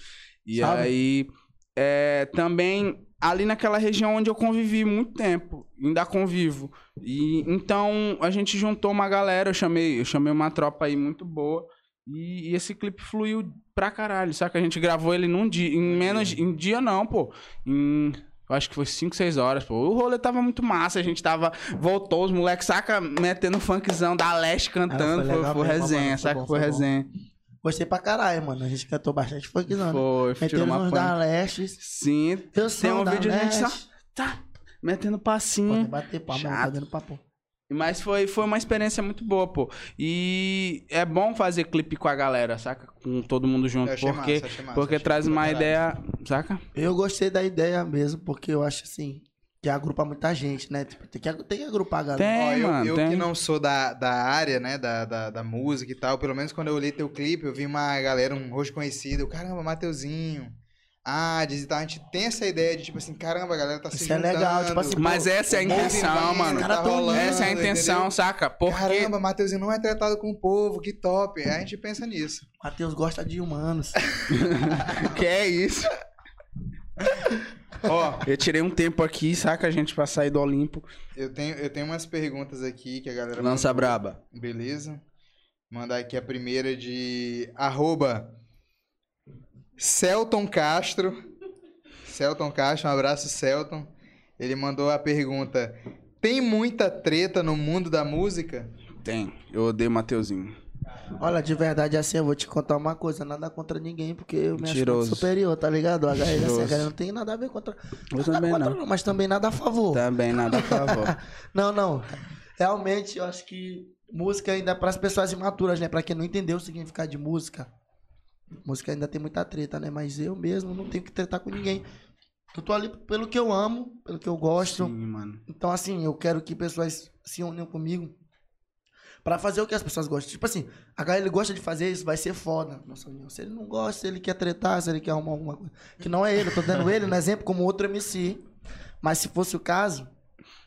E Salve. aí, é, também ali naquela região onde eu convivi muito tempo, ainda convivo. E então a gente juntou uma galera, eu chamei, eu chamei uma tropa aí muito boa. E, e esse clipe fluiu pra caralho, saca? A gente gravou ele num dia, em menos, em dia não, pô. Em, eu acho que foi 5, 6 horas, pô. O rolê tava muito massa, a gente tava, voltou, os moleques, saca, metendo funkzão da Leste cantando, Ah, foi foi, legal foi mesmo, resenha, mano, foi saca? bom, foi, foi resenha. Gostei pra caralho, mano. A gente cantou bastante funkzão, né? Foi, tirou Metendo uma da. Leste. Sim, Eu tem um da vídeo a gente só, tá, metendo Pode passinho. bater palma, Chato. tá dando papo. Mas foi, foi uma experiência muito boa, pô. E é bom fazer clipe com a galera, saca? Com todo mundo junto, Eu achei porque, massa, achei massa, porque achei traz uma caralho. ideia, saca? Eu gostei da ideia mesmo, porque eu acho assim, que agrupa muita gente, né? Tipo, tem que, tem que agrupar a galera. Tem. Ó, eu, mano, eu tem. que não sou da, da área, né, da, da, da música e tal, pelo menos quando eu olhei teu clipe, eu vi uma galera, um rosto conhecido, caramba, Mateuzinho, Hades e tal, a gente tem essa ideia de, tipo assim, caramba, a galera tá se Isso é juntando. legal, tipo assim, Mas Pô, essa é a intenção, movimento mano. Cara, tão rolando, Essa é a intenção, entendeu? saca? Porque. Caramba, Mateuzinho não é tratado com o povo, que top. Aí a gente pensa nisso. Matheus gosta de humanos. que é isso? Ó, Eu tirei um tempo aqui, saca, gente, pra sair do Olimpo. eu tenho, eu tenho umas perguntas aqui que a galera Lança mandou. braba. Beleza. Mandar aqui a primeira de arroba Celton Castro. Celton Castro, um abraço, Celton. Ele mandou a pergunta: Tem muita treta no mundo da música? Tem. Eu odeio Mateuzinho. Olha, de verdade, assim, eu vou te contar uma coisa, nada contra ninguém, porque eu me acho superior, tá ligado? A galera, assim, a Mentiroso. galera não tem nada a ver contra. Eu nada também contra, não. Mas também nada a favor. Também nada a favor. Não, não. Realmente, eu acho que música ainda é para as pessoas imaturas, né? Pra quem não entendeu o significado de música. Música ainda tem muita treta, né? Mas eu mesmo não tenho que tretar com ninguém. Eu tô ali pelo que eu amo, pelo que eu gosto. Sim, mano. Então, assim, eu quero que pessoas se unam comigo pra fazer o que as pessoas gostam. Tipo assim, a galera gosta de fazer isso, vai ser foda. Nossa união. Se ele não gosta, se ele quer tretar, se ele quer arrumar alguma coisa. Que não é ele, eu tô dando ele no exemplo como outro MC. Mas se fosse o caso,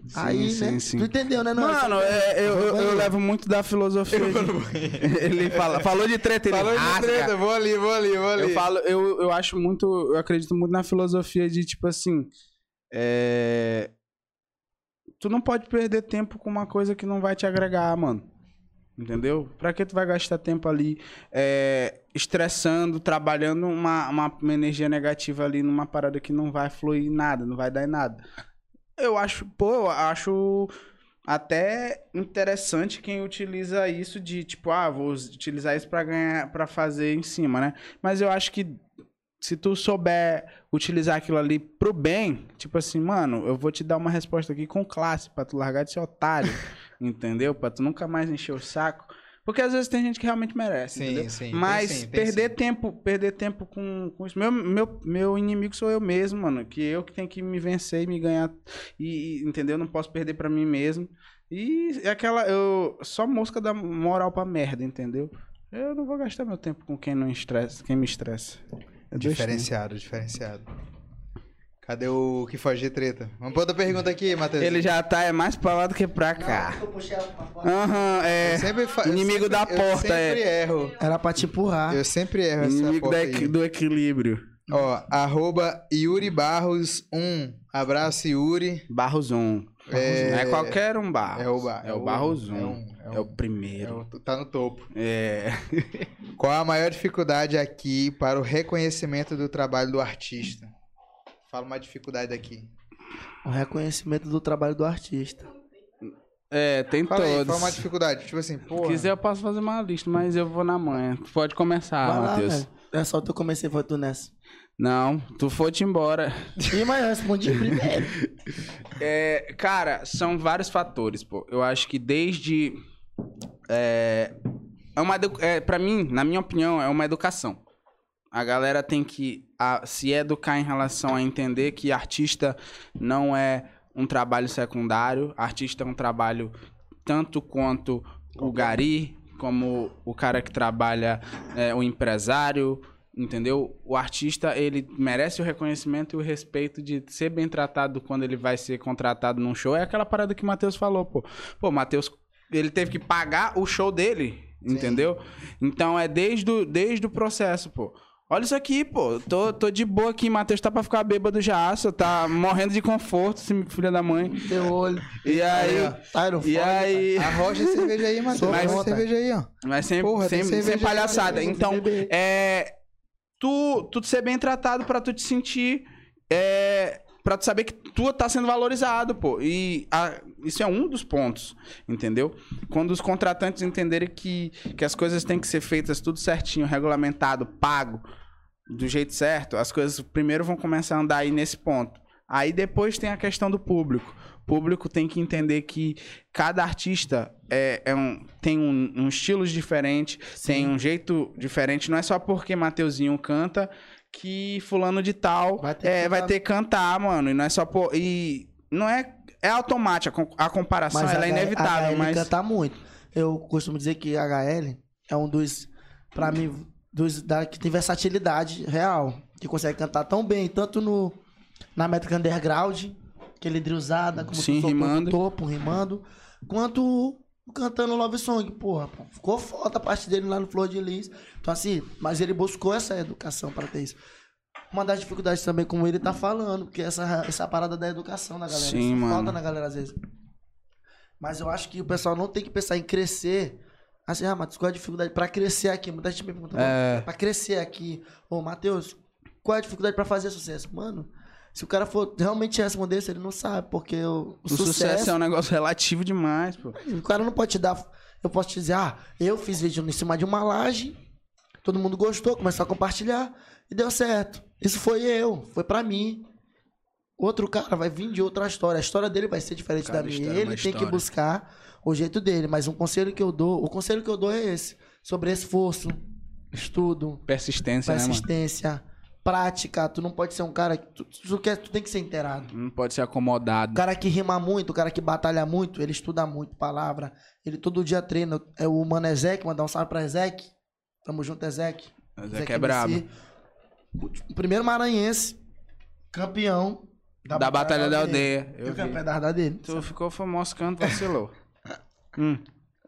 Sim, aí, sim, né? sim. Tu entendeu, né? Não, Mano, é, eu, eu, eu levo muito da filosofia. de- Ele fala, falou de treta, ele Falou de rasga. treta, vou ali, vou ali, vou ali. Eu falo, eu, eu acho muito, eu acredito muito na filosofia de tipo assim, é... tu não pode perder tempo com uma coisa que não vai te agregar, mano. Entendeu? Pra que tu vai gastar tempo ali é, estressando, trabalhando uma, uma, uma energia negativa ali numa parada que não vai fluir nada, não vai dar em nada. Eu acho, pô, eu acho até interessante quem utiliza isso de tipo, ah, vou utilizar isso pra ganhar, para fazer em cima, né? Mas eu acho que se tu souber utilizar aquilo ali pro bem, tipo assim, mano, eu vou te dar uma resposta aqui com classe pra tu largar de ser otário, entendeu? Pra tu nunca mais encher o saco. Porque às vezes tem gente que realmente merece, Sim, entendeu? sim, tem Mas sim, tem perder sim. tempo, perder tempo com, com isso. Meu, meu, meu inimigo sou eu mesmo, mano. Que eu que tenho que me vencer e me ganhar. E, entendeu? Não posso perder pra mim mesmo. E é aquela. Eu, só mosca dá moral pra merda, entendeu? Eu não vou gastar meu tempo com quem não estressa, quem me estressa. Eu deixo, Diferenciado, diferenciado. Cadê o que foge de treta? Vamos pra outra pergunta aqui, Matheus. Ele já tá é mais pra lá do que pra cá. Eu puxei ela pra fora. Aham, é. Eu sempre fa- eu Inimigo sempre- da Eu porta, sempre é. erro. Era pra te empurrar. Eu sempre erro essa Inimigo equi- do equilíbrio. Ó, arroba Yuri Barros 1. Abraço, Yuri. Barros 1. É- Não é qualquer um barro. É o Bar- É o Barros 1. é um- é É o um- É primeiro. o- tá no topo. É. Qual a maior dificuldade aqui para o reconhecimento do trabalho do artista? Fala uma dificuldade aqui. O reconhecimento do trabalho do artista. É, tem Fala aí, todos. fala uma dificuldade. Tipo assim, Se porra. quiser, eu posso fazer uma lista, mas eu vou na manhã. Tu Pode começar, Vai Matheus. É só eu comecei, foi tu nessa. Não, tu foi-te embora. Ih, mas eu respondi primeiro. É, cara, são vários fatores, pô. Eu acho que desde. É, é uma, é, pra mim, na minha opinião, é uma educação. A galera tem que a- se educar em relação a entender que artista não é um trabalho secundário. Artista é um trabalho tanto quanto o gari, como o cara que trabalha, é, o empresário, entendeu? O artista, ele merece o reconhecimento e o respeito de ser bem tratado quando ele vai ser contratado num show. É aquela parada que o Matheus falou, pô. Pô, o Matheus, ele teve que pagar o show dele, entendeu? Então é desde o, desde o processo, pô. Olha isso aqui, pô. Tô, tô de boa aqui. Matheus tá pra ficar bêbado já. Só tá morrendo de conforto, filho da mãe. Teu olho. E aí. Tyron, E foda, aí. Arrocha a cerveja aí, Matheus. Sou Arrocha cerveja aí, ó. Mas sem, Porra, sem, sem aí, palhaçada. vou Então, é. Tu, tu ser bem tratado pra tu te sentir. É. Pra tu saber que tu tá sendo valorizado, pô. E a- isso é um dos pontos, entendeu? Quando os contratantes entenderem que, que as coisas têm que ser feitas tudo certinho, regulamentado, pago, do jeito certo, as coisas primeiro vão começar a andar aí nesse ponto. Aí depois tem a questão do público. O público tem que entender que cada artista é, é um, tem um, um estilo diferente, tem um jeito diferente. Não é só porque Mateuzinho canta que fulano de tal Vai ter que é, vai cantar. ter que cantar, mano. E não é só por. E não é. É automático, a com- a comparação ela é H- inevitável, HL mas. canta muito. Eu costumo dizer que HL é um dos, pra mim, dos da, que tem versatilidade real. Que consegue cantar tão bem, tanto no, na métrica underground, aquele drillzada, como Sim, rimando. topo, rimando, quanto cantando Love Song, porra. pô, Ficou foda a parte dele lá no Flor de Lis. Então, assim, mas ele buscou essa educação para ter isso. Uma das dificuldades também, como ele tá falando, porque essa, essa parada da educação na galera. Sim, isso mano. falta na galera às vezes. Mas eu acho que o pessoal não tem que pensar em crescer. Assim, ah, Matheus, qual é a dificuldade pra crescer aqui? Muita gente me pergunta, É. pra crescer aqui. Ô, Matheus, qual é a dificuldade pra fazer sucesso? Mano, se o cara for realmente responder isso, ele não sabe, porque o, o O sucesso, é um negócio relativo demais, pô. o cara não pode te dar. Eu posso te dizer, ah, eu fiz vídeo em cima de uma laje, todo mundo gostou, começou a compartilhar e deu certo. Isso foi eu, foi pra mim. Outro cara vai vir de outra história. A história dele vai ser diferente Cada da minha. é Ele tem que história. buscar o jeito dele. Mas um conselho que eu dou, o conselho que eu dou é esse: sobre esforço, estudo, Persistência, né, persistência, prática. Tu não pode ser um cara que. Tu, tu, quer, tu tem que ser inteirado. Não pode ser acomodado. O cara que rima muito, o cara que batalha muito, ele estuda muito palavra. Ele todo dia treina. É o Mano Ezek, mandar um salve pra Ezek. Tamo junto, Ezek. É Ezek é brabo. O primeiro maranhense, campeão Da, Batalha da Aldeia. Eu Eu vi. pedaço dele. Tu ficou famoso canto, vacilou. Hum.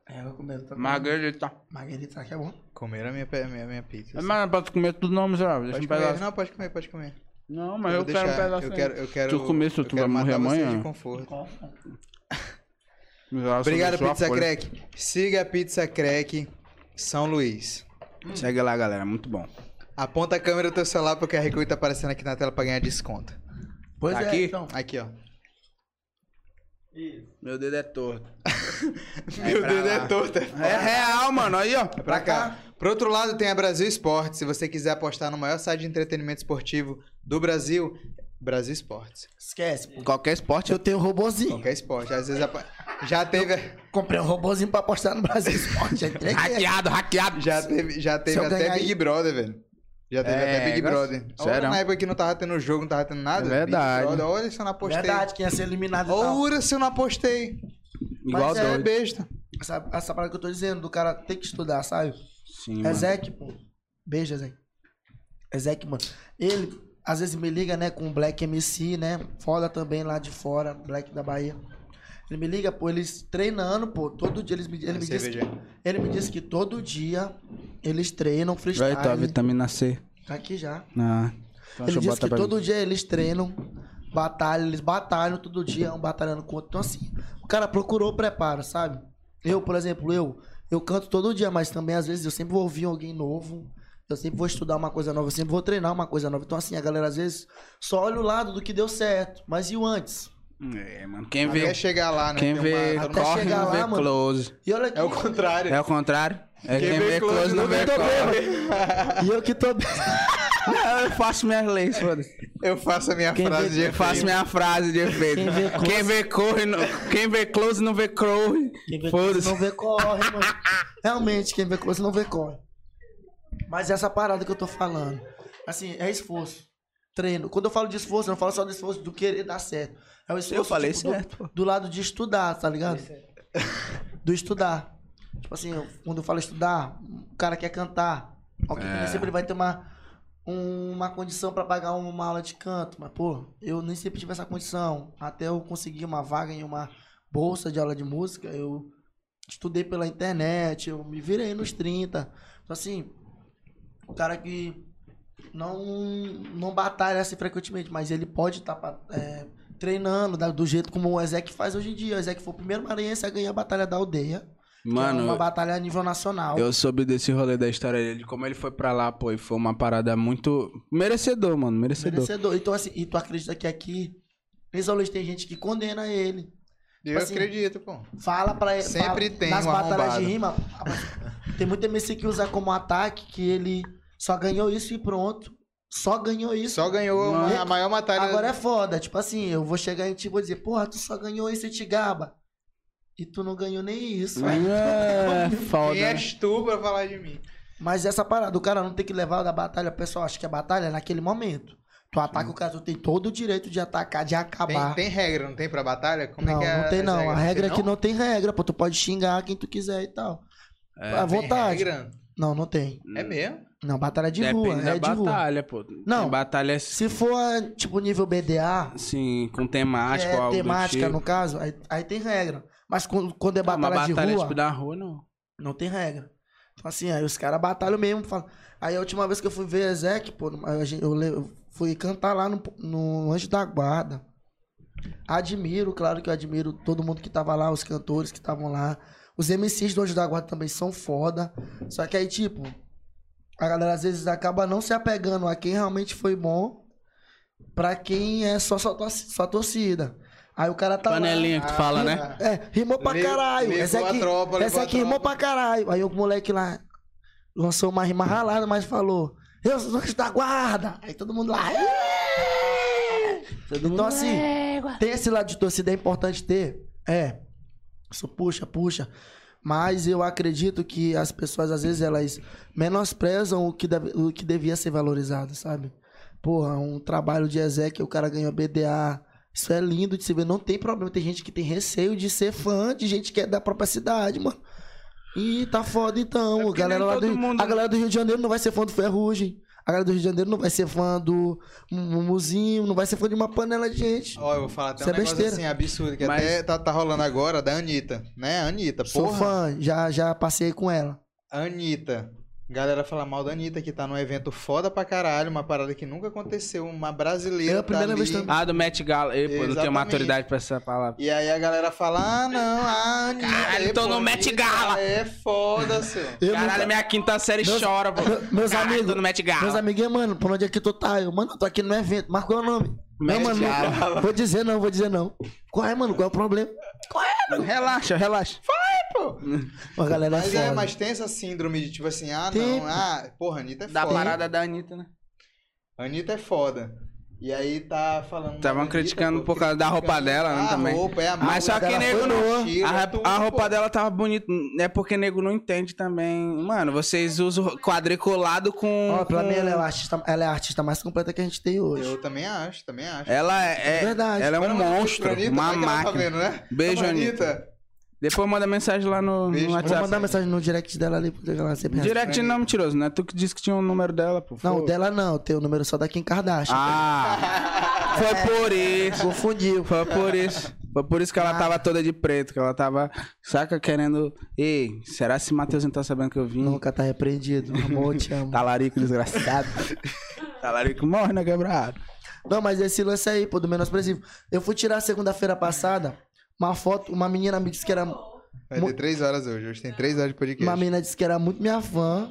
É, eu comendo. Tá Margarita. Margarita aqui é bom. Comeram a minha, minha, minha pizza. Mas pra tu comer tudo não, miserável. Deixa Pode um comer. pedaço. Não, pode comer, pode comer. Não, mas Eu eu, vou quero um pedaço. Eu quero, eu quero, Tu comer, tu eu vai morrer amanhã. de conforto. Obrigado, Pizza folha. Crack. Siga a Pizza Crack São Luís. Segue lá, galera. Muito bom. Aponta a câmera do teu celular porque a QR tá aparecendo aqui na tela pra ganhar desconto. Pois Tá é, aqui? então. Aqui, ó. Meu dedo é torto. Meu pra dedo lá. é torto. É real, mano. Aí, ó. Pra cá. Pro outro lado tem a Brasil Esportes. Se você quiser apostar no maior site de entretenimento esportivo do Brasil, Brasil Esportes. Esquece. pô. Qualquer esporte. Eu tenho um robozinho. Qualquer esporte. Às vezes já teve, Comprei um robozinho pra apostar no Brasil Esporte. Hackeado, hackeado. já teve, já teve eu até Big aí- Brother, velho. Já teve É, até Big Brother. Olha Sério? na época que não tava tendo jogo, não tava tendo nada. É verdade. Big Brother, olha se eu não apostei. Verdade, quem ia ser eliminado e tal. Olha se eu não apostei. Igual Mas é doido. besta. Essa, essa parada que eu tô dizendo, do cara ter que estudar, sabe? Sim, mano. Ezek, pô. Beijo, Ezek. Ezek, mano. Ele, às vezes, me liga, né, com o Black MC, né? Foda também lá de fora, Black da Bahia. Ele me liga, pô, eles treinando, pô, todo dia eles me, ele me disse que, ele me disse que todo dia eles treinam Vai freestyle. tua vitamina C. Tá aqui já. Ah, então ele disse que todo mim. dia eles treinam, batalham, eles batalham todo dia, um batalhando com o outro. Então, assim, o cara procurou o preparo, sabe? Eu, por exemplo, eu, eu canto todo dia, mas também, às vezes, eu sempre vou ouvir alguém novo. Eu sempre vou estudar uma coisa nova, eu sempre vou treinar uma coisa nova. Então, assim, a galera, às vezes, só olha o lado do que deu certo. Mas e o antes? É, mano. Quem Até vê, chegar lá, né? quem vê uma- corre chegar não lá, vê mano. close. E olha aqui. É o contrário. É o contrário? É quem, vê close não vê corre. E eu que tô. Não, eu faço minhas leis, foda-se. Eu faço a minha Quem frase vê- de Eu faço efeito. minha frase de efeito. Quem vê close- Quem vê corre, não- quem vê close não vê corre. Quem vê close não vê corre, mano. Realmente, quem vê close não vê corre. Mas essa parada que eu tô falando, assim, é esforço. Treino. Quando eu falo de esforço, eu não falo só do esforço do querer dar certo. É o esforço Eu falei tipo, do- certo, pô. Do, lado de estudar, tá ligado? Do estudar. Tipo assim, eu- quando eu falo estudar, o cara quer cantar. Nem É. sempre vai ter uma, um- uma condição pra pagar uma aula de canto. Mas, pô, eu nem sempre tive essa condição. Até eu conseguir uma vaga em uma bolsa de aula de música, eu estudei pela internet, eu me virei nos 30. Então, assim, o cara que não, não batalha assim frequentemente, mas ele pode estar treinando da- do jeito como o Ezek faz hoje em dia. O Ezek foi o primeiro maranhense a ganhar a Batalha da Aldeia. é Mano, uma batalha a nível nacional. eu soube desse rolê da história dele, de como ele foi pra lá, pô, e foi uma parada muito merecedor, mano, merecedor. Merecedor. Então, assim, e tu acredita que aqui, principalmente tem gente que condena ele. Eu assim, acredito, pô. Fala pra ele. Sempre fala- tem Nas um batalhas arrombado. de rima, tem muito MC que usa como ataque que ele só ganhou isso e pronto. Só ganhou isso. Só ganhou Mano, a maior batalha. Agora é foda. Tipo assim, eu vou chegar em ti e vou dizer, porra, tu só ganhou isso e te gaba. E tu não ganhou nem isso. É, foda. Quem és tu pra falar de mim? Mas essa parada, o cara não tem que levar da batalha, o pessoal acha que a batalha é naquele momento. Tu ataca o cara, tu tem todo o direito de atacar, de Tem, acabar. tem regra, não tem pra batalha? Como não, é que é não tem não. A regras? regra é Tem que não tem regra, pô. Tu pode xingar quem tu quiser e tal. à Tem vontade. regra? Não, não tem. É mesmo? Não, batalha de Depende rua, da é de rua. batalha, pô. Não. Tem batalha, Se for, tipo, nível BDA, assim, com temática ou é algo temática, tipo. no caso, aí, aí tem regra. Mas quando, quando é Não, uma batalha, batalha de rua, tipo da rua, não. não tem regra. Então, assim, aí os caras batalham mesmo. Falam. Aí a última vez que eu fui ver Ezek, pô, a eu, le- eu fui cantar lá no, no Anjo da Guarda. Admiro, claro que eu admiro todo mundo que tava lá, os cantores que estavam lá. Os MCs do Anjo da Guarda também são foda. Só que aí, tipo, a galera às vezes acaba não se apegando a quem realmente foi bom pra quem é só só torcida. Aí o cara tá lá. Panelinha que tu fala, né? É, rimou pra caralho. levou Essa a aqui, tropa, essa a aqui rimou pra caralho. Aí o moleque lá lançou uma rima ralada, mas falou: Eu sou da guarda. Aí todo mundo lá. "É!" Então, assim, tem esse lado de torcida, é importante ter. É. Isso puxa, puxa. Mas eu acredito que as pessoas, às vezes, elas menosprezam o que, deve- o que devia ser valorizado, sabe? Porra, um trabalho de Ezequiel, o cara ganhou BDA. Isso é lindo de se ver. Não tem problema. Tem gente que tem receio de ser fã de gente que é da própria cidade, mano. E tá foda então. É a, galera lá do, mundo- a galera do Rio de Janeiro não vai ser fã do Ferrugem. A galera do Rio de Janeiro não vai ser fã do Mumuzinho, não vai ser fã de uma panela de gente. Ó, eu vou falar até Isso um é negócio besteira. assim absurdo, que Mas- até tá, tá rolando agora, da Anitta, né? Anitta, Sou porra. fã, já, já passei com ela. Anitta. Galera fala mal da Anitta, que tá num evento foda pra caralho, uma parada que nunca aconteceu, uma brasileira É a primeira tá vez ali. também. Ah, do Met Gala. Ei, pô, não tenho maturidade pra essa palavra. E aí a galera fala, ah, não, a Anitta... Caralho, é, tô pô, no Met Gala. É foda, seu. Eu Caralho, nunca- minha quinta série Meus- chora, pô. Meus Caralho, amigos, tô no Met Gala. meus amiguinhos, mano, por onde é que tu tá? Eu, mano, eu tô aqui no evento. É o nome? Met não, mano, Gala. não, vou dizer não, vou dizer não. Qual é, mano? Qual é o problema? Relaxa, relaxa. A galera é Mas foda. é, mas tem essa síndrome de tipo assim, ah, não, ah, porra, Anitta é Da foda. parada da Anitta, né? Anitta é foda. E aí tá falando. Estavam Anitta, criticando pô, por causa da roupa dela, né, a também. roupa, é a Mas só que nego não. A, é tudo, a roupa pô. dela tava bonita. É porque nego não entende também. Mano, vocês usam quadriculado com. Ó, pra com- mim, ela é, a artista, ela é a artista mais completa que a gente tem hoje. Eu também acho, também acho. Ela é, é- Verdade. Ela é um monstro, Anitta, uma ela tá máquina. vendo, né? Beijo, Tamo, Anitta. Depois manda mensagem lá no, no Beijo. Vou WhatsApp. mandar mensagem no direct dela ali, porque ela sempre Direct não, mentiroso, né? Tu que disse que tinha o número dela, pô. Não, Foi. dela não, tem o número só da Kim Kardashian. Ah! Foi por isso. Confundiu. Foi por isso. Foi por isso que ela tava toda de preto, que ela tava, saca, querendo. Ei, será se Matheusinho tá sabendo que eu vim? Nunca tá repreendido. Amor, te amo. Talarico desgraçado. Talarico morre, né, quebrado? Não, mas esse lance aí, pô, do menosprezível. Eu fui tirar segunda-feira passada uma foto, uma menina me disse que era. Vai ter três horas hoje. Hoje tem três horas de podcast. Uma menina disse que era muito minha fã.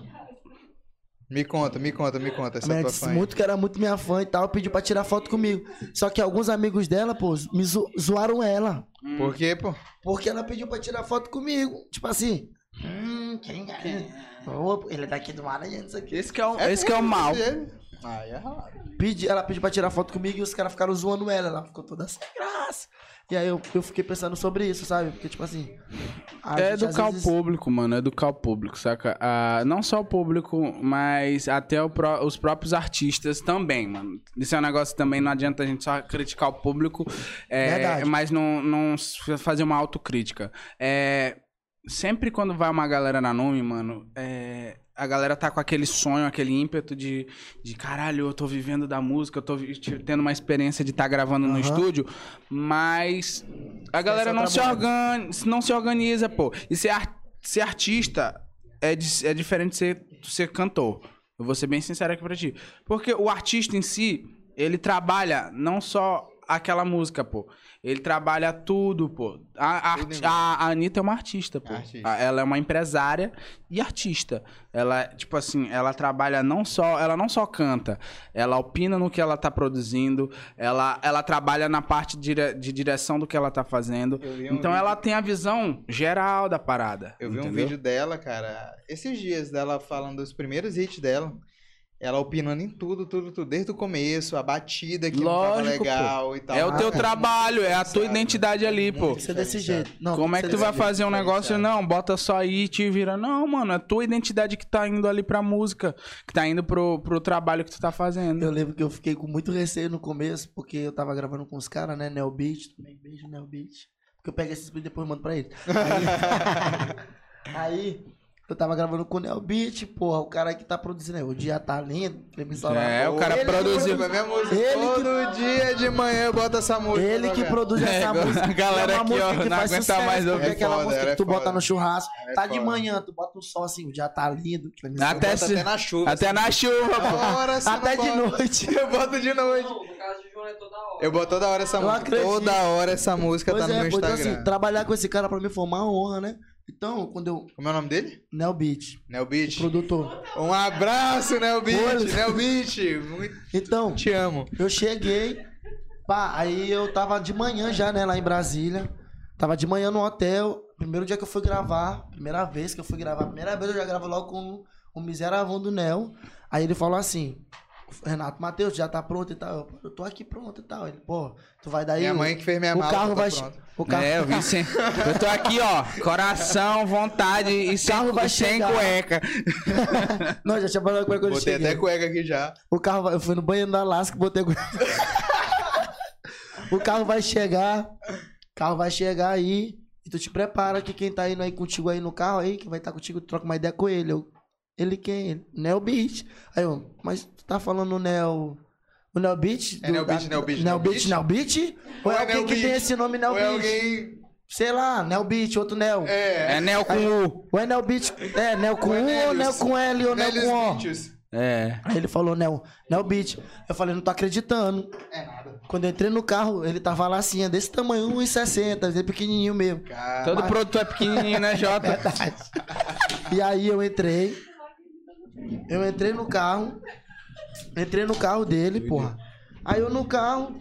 Me conta, me conta, me conta. A Essa menina tua disse fã aí. muito que era muito minha fã e tal, pediu pra tirar foto comigo. Só que alguns amigos dela, pô, me zo- zoaram ela. Por quê, pô? Porque ela pediu pra tirar foto comigo. Tipo assim. Hum, quem é? Ô, ele é daqui do Maranhão, isso aqui. Esse que é o, esse que é o mal. Ah, é raro. Pedi, ela pediu pra tirar foto comigo e os caras ficaram zoando ela. Ela ficou toda sem graça. E aí eu, eu fiquei pensando sobre isso, sabe? Porque, tipo assim. É gente, educar vezes- o público, mano. É educar o público, saca? Ah, não só o público, mas até o pró- os próprios artistas também, mano. Isso é um negócio também não adianta a gente só criticar o público, é, Verdade. mas não, não fazer uma autocrítica. É, sempre quando vai uma galera na Nume, mano, é, a galera tá com aquele sonho, aquele ímpeto de, de caralho, eu tô vivendo da música, eu tô tendo uma experiência de estar gravando no Aham. estúdio, mas a galera seu não se, trabalho. organ... não se organiza, pô. E ser, ar- ser artista é, é diferente de ser, ser cantor. Eu vou ser bem sincero aqui pra ti. Porque o artista em si, ele trabalha não só aquela música, pô. Ele trabalha tudo, pô. A, a, a, a Anitta é uma artista, pô. Artista. Ela é uma empresária e artista. Ela, tipo assim, ela trabalha não só... Ela não só canta. Ela opina no que ela tá produzindo. Ela, ela trabalha na parte de, de direção do que ela tá fazendo. Um Então vídeo- ela tem a visão geral da parada. Eu vi um entendeu? vídeo dela, cara, esses dias dela falando dos primeiros hits dela. Ela opinando em tudo, tudo, tudo, desde o começo, a batida que não tava Lógico, legal e tal. É o teu Ah, trabalho, é a tua identidade ali, pô. Tem que ser desse jeito. Não, Como é que tu vai fazer um negócio? Não, bota só aí e te vira. Não, mano, é a tua identidade que tá indo ali pra música, que tá indo pro, pro trabalho que tu tá fazendo. Eu lembro que eu fiquei com muito receio no começo, porque eu tava gravando com os caras, né? Neo Beat, também beijo Neo Beat. Porque eu pego esses beats e depois mando pra ele. Aí, aí, eu tava gravando com o Neo Beat, porra, o cara que tá produzindo aí, o dia tá lindo. É, o cara Ele que produziu. Foi minha música. Ele Todo dia de manhã eu boto essa música. Ele que produz essa É, música. a galera é aqui, ó, que não faz aguenta sucesso, mais ouvir. É aquela É foda, música é que tu bota foda. no churrasco. É tá de manhã, tu bota o som assim, o dia tá lindo. que Até, Bota se- até na chuva. até na chuva, pô. Se Até de bota- noite. Eu boto de noite. No caso do João é toda hora. Eu boto toda hora essa Eu música. acredito. Toda hora essa música Pois tá no é, meu pô, então Instagram. assim, trabalhar com esse cara pra mim foi uma honra, né? Então, quando eu. Como é o nome dele? Neo Beat, Nel Beach. produtor. Um abraço, Nel Beach. Olha. Nel Beach. Muito Então, te amo. eu cheguei, pá, aí eu tava de manhã já, né, lá em Brasília. Tava de manhã no hotel. Primeiro dia que eu fui gravar, primeira vez que eu fui gravar, primeira vez eu já gravo logo com o miserável do Nel. Aí ele falou assim: Renato, Matheus, já tá pronto e tal. Eu, eu tô aqui pronto e tal. Ele, pô, tu vai daí. Minha mãe que fez minha o mala. carro tá vai. pronto. O carro, É, eu vi sem. Eu tô aqui, ó. Coração, vontade e sem, carro vai sem chegar. cueca. Não, já tinha falado com ele quando Botei cheguei. até cueca aqui já. O carro vai... Eu fui no banheiro da Alaska e botei. o carro vai chegar. O carro vai chegar aí. E tu te prepara que quem tá indo aí contigo aí no carro aí, que vai estar contigo, tu troca uma ideia com ele. Eu, ele quem? Neo Beat. Aí eu, mas tu tá falando o Neo. O Neo Beat? É Neo Beat, Neo Beat, Neo Neo Beat, Beat? Neo Beat? Ou é é alguém Neo que tem esse nome Neo Ou é Beat? alguém. Sei lá, Neo Beat, outro Neo. É. É Nel com U. Ou é Neo Beat? É, Neo com é U ou Neo com L ou Neo com O? É. Aí ele falou, Nel, Nel Beat. Eu falei, não tô acreditando. É nada. Quando eu entrei no carro, ele tava lá assim, é desse tamanho, 1,60, ele é pequenininho mesmo. Cara, Todo produtor é pequenininho, né, Jota? E aí eu entrei, eu entrei no carro, entrei no carro dele, porra. Aí eu no carro,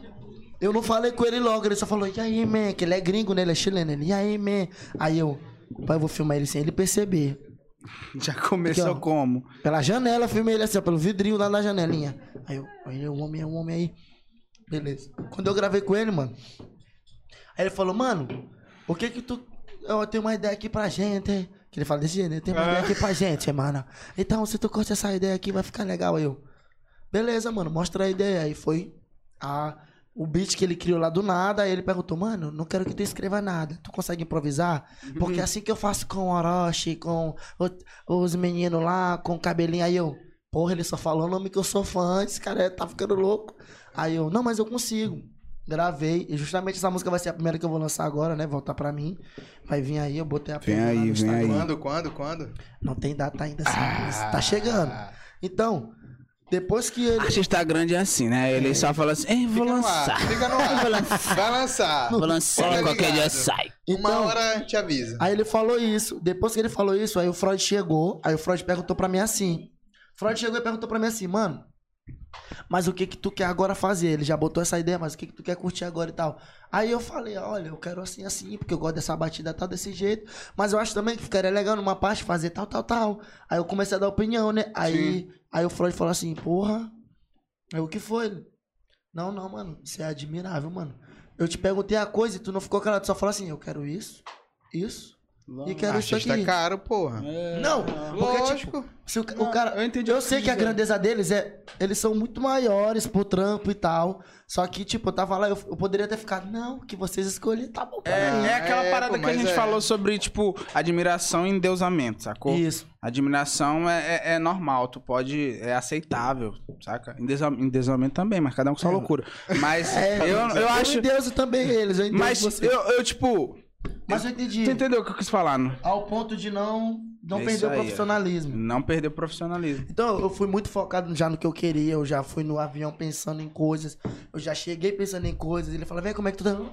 eu não falei com ele logo, ele só falou, e aí, man, que ele é gringo, né, ele é chileno, ele, e aí, man. Aí eu, pai, eu vou filmar ele sem ele perceber. Já começou Aqui, ó. como? Pela janela, filmei ele assim, ó, pelo vidrinho lá na janelinha. Aí eu, aí o homem, é um homem aí. Beleza. Quando eu gravei com ele, mano. Aí ele falou, mano, por que que tu. Eu tenho uma ideia aqui pra gente, hein? Que ele fala desse jeito, né? Tem uma ideia aqui pra gente, mano. Então, se tu curte essa ideia aqui, vai ficar legal. Aí eu, beleza, mano, mostra a ideia. Aí foi a o beat que ele criou lá do nada, aí ele perguntou, mano, não quero que tu escreva nada. Tu consegue improvisar? Porque é assim que eu faço com o Orochi, com o- os meninos lá, com o cabelinho. Aí eu, porra, ele só falou o nome que eu sou fã, esse cara é- tá ficando louco. Aí eu, não, mas eu consigo. Gravei, e justamente essa música vai ser a primeira que eu vou lançar agora, né? Voltar pra mim. Vai vir aí, eu botei a Vem playlist lá aí, no vem Instagram. aí. Quando, quando, quando? Não tem data ainda, assim, mas tá chegando. Ah, Então, depois que ele. Artista grande é assim, né? Ele só fala assim, Ei, vou Fica no lançar. ar, fica no ar. Vai lançar. Vou lançar Fica e qualquer dia sai. Uma Então- hora te avisa. Aí ele falou isso. Depois que ele falou isso, aí o Freud chegou. Aí o Freud perguntou pra mim assim. Freud chegou e perguntou pra mim assim, mano. Mas o que que tu quer agora fazer? Ele já botou essa ideia, mas o que que tu quer curtir agora e tal? Aí eu falei, olha, eu quero assim, assim, porque eu gosto dessa batida tal, desse jeito. Mas eu acho também que ficaria legal numa parte fazer tal, tal, tal. Aí eu comecei a dar opinião, né? Aí, aí o Freud falou assim, porra. Aí o que foi? Não, não, mano. Isso é admirável, mano. Eu te perguntei a coisa e tu não ficou calado. Tu só falou assim, eu quero isso, isso e quero isso Artista aqui. caro, porra. Não, porque tipo, Lógico. se o, o cara, eu entendi eu o que sei tu que a grandeza deles é, eles são muito maiores pro trampo e tal. Só que tipo, eu tava lá, eu, eu poderia ter ficado, não, que vocês escolheram, tá bom. pra É, mim." é aquela É, parada pô, que a gente é. falou sobre, tipo, admiração e endeusamento, sacou? Isso. Admiração é, é, é normal, tu pode. É aceitável, saca? Endeusa- Endeusamento também, mas cada um com sua É. loucura. Mas É, eu, eu acho. endeuso também eles, eu Mas você. eu, eu, tipo. Mas eu entendi. Tu entendeu o que eu quis falar? Não, Ao ponto de não, não É perder o profissionalismo. não perder o profissionalismo. Então, eu fui muito focado já no que eu queria. Eu já fui no avião pensando em coisas. Eu já cheguei pensando em coisas. Ele falou, vem, como é que tu tá? O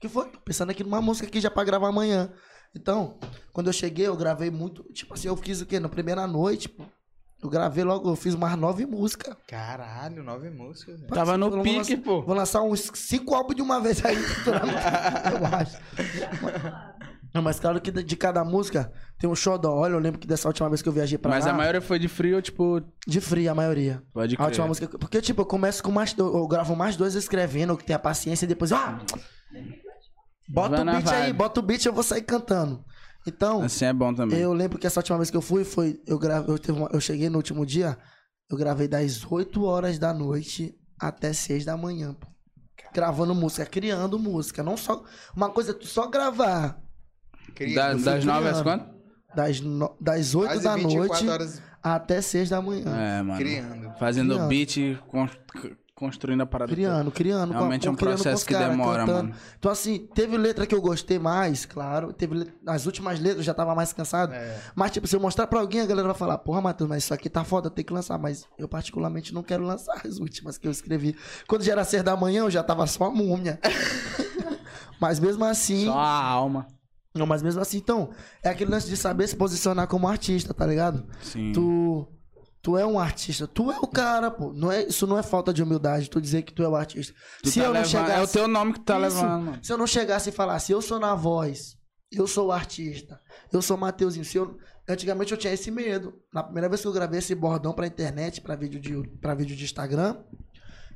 que foi? Tô pensando aqui numa música aqui já pra gravar amanhã. Então, quando eu cheguei, eu gravei muito. Tipo assim, eu fiz o quê? Na primeira noite, pô. Eu gravei logo, eu fiz umas nove músicas. Caralho, nove músicas. velho. Tava no Eu pique, lançar- pô. Vou lançar uns cinco álbuns de uma vez aí. eu acho. Não, mas claro que de cada música tem um xodó. Olha, eu lembro que dessa última vez que eu viajei pra Mas lá... a maioria foi de frio, tipo. De frio, a maioria. Pode A crer. última música. Porque, tipo, eu começo com mais. Eu gravo mais dois escrevendo, que tem a paciência, e depois. Ah! Bota Vai o beat aí, bota o beat eu vou sair cantando. Então, Assim é bom também. eu lembro que essa última vez que eu fui, foi. Eu, grave, eu, teve uma- eu cheguei no último dia, eu gravei das 8 horas da noite até 6 da manhã, pô. Gravando música, criando música. Não só. Uma coisa é tu só gravar. Da- das nove às criando. quanto? Das, no, das 8 Quase da 24 noite horas até 6 da manhã. É, mano. criando. Fazendo Criando. beat, construindo a parada. Criando, criando. com- Realmente é um com- criando com processo os que cara, demora, cantando. mano. Então, assim, teve letra que eu gostei mais, claro. Teve let- As últimas letras eu já tava mais cansado. É. Mas, tipo, se eu mostrar pra alguém, a galera vai falar, porra, Matheus, mas isso aqui tá foda, tem que lançar. Mas eu, particularmente, não quero lançar as últimas que eu escrevi. Quando já era seis da manhã, eu já tava só a múmia. mas mesmo assim. Só a alma. Não, mas mesmo assim, então, é aquele lance de saber se posicionar como artista, tá ligado? Sim. Tu. Tu é um artista, tu é o cara, pô. Não é, isso não é falta de humildade, tu dizer que tu é o artista. Tu se tá eu não levando- chegasse. É o teu nome que tu tá Isso. levando, mano. Se eu não chegasse e falasse, eu sou na voz, eu sou o artista, eu sou o Mateuzinho. Se eu... Antigamente eu tinha esse medo. Na primeira vez que eu gravei esse bordão pra internet, pra vídeo de, pra vídeo de Instagram,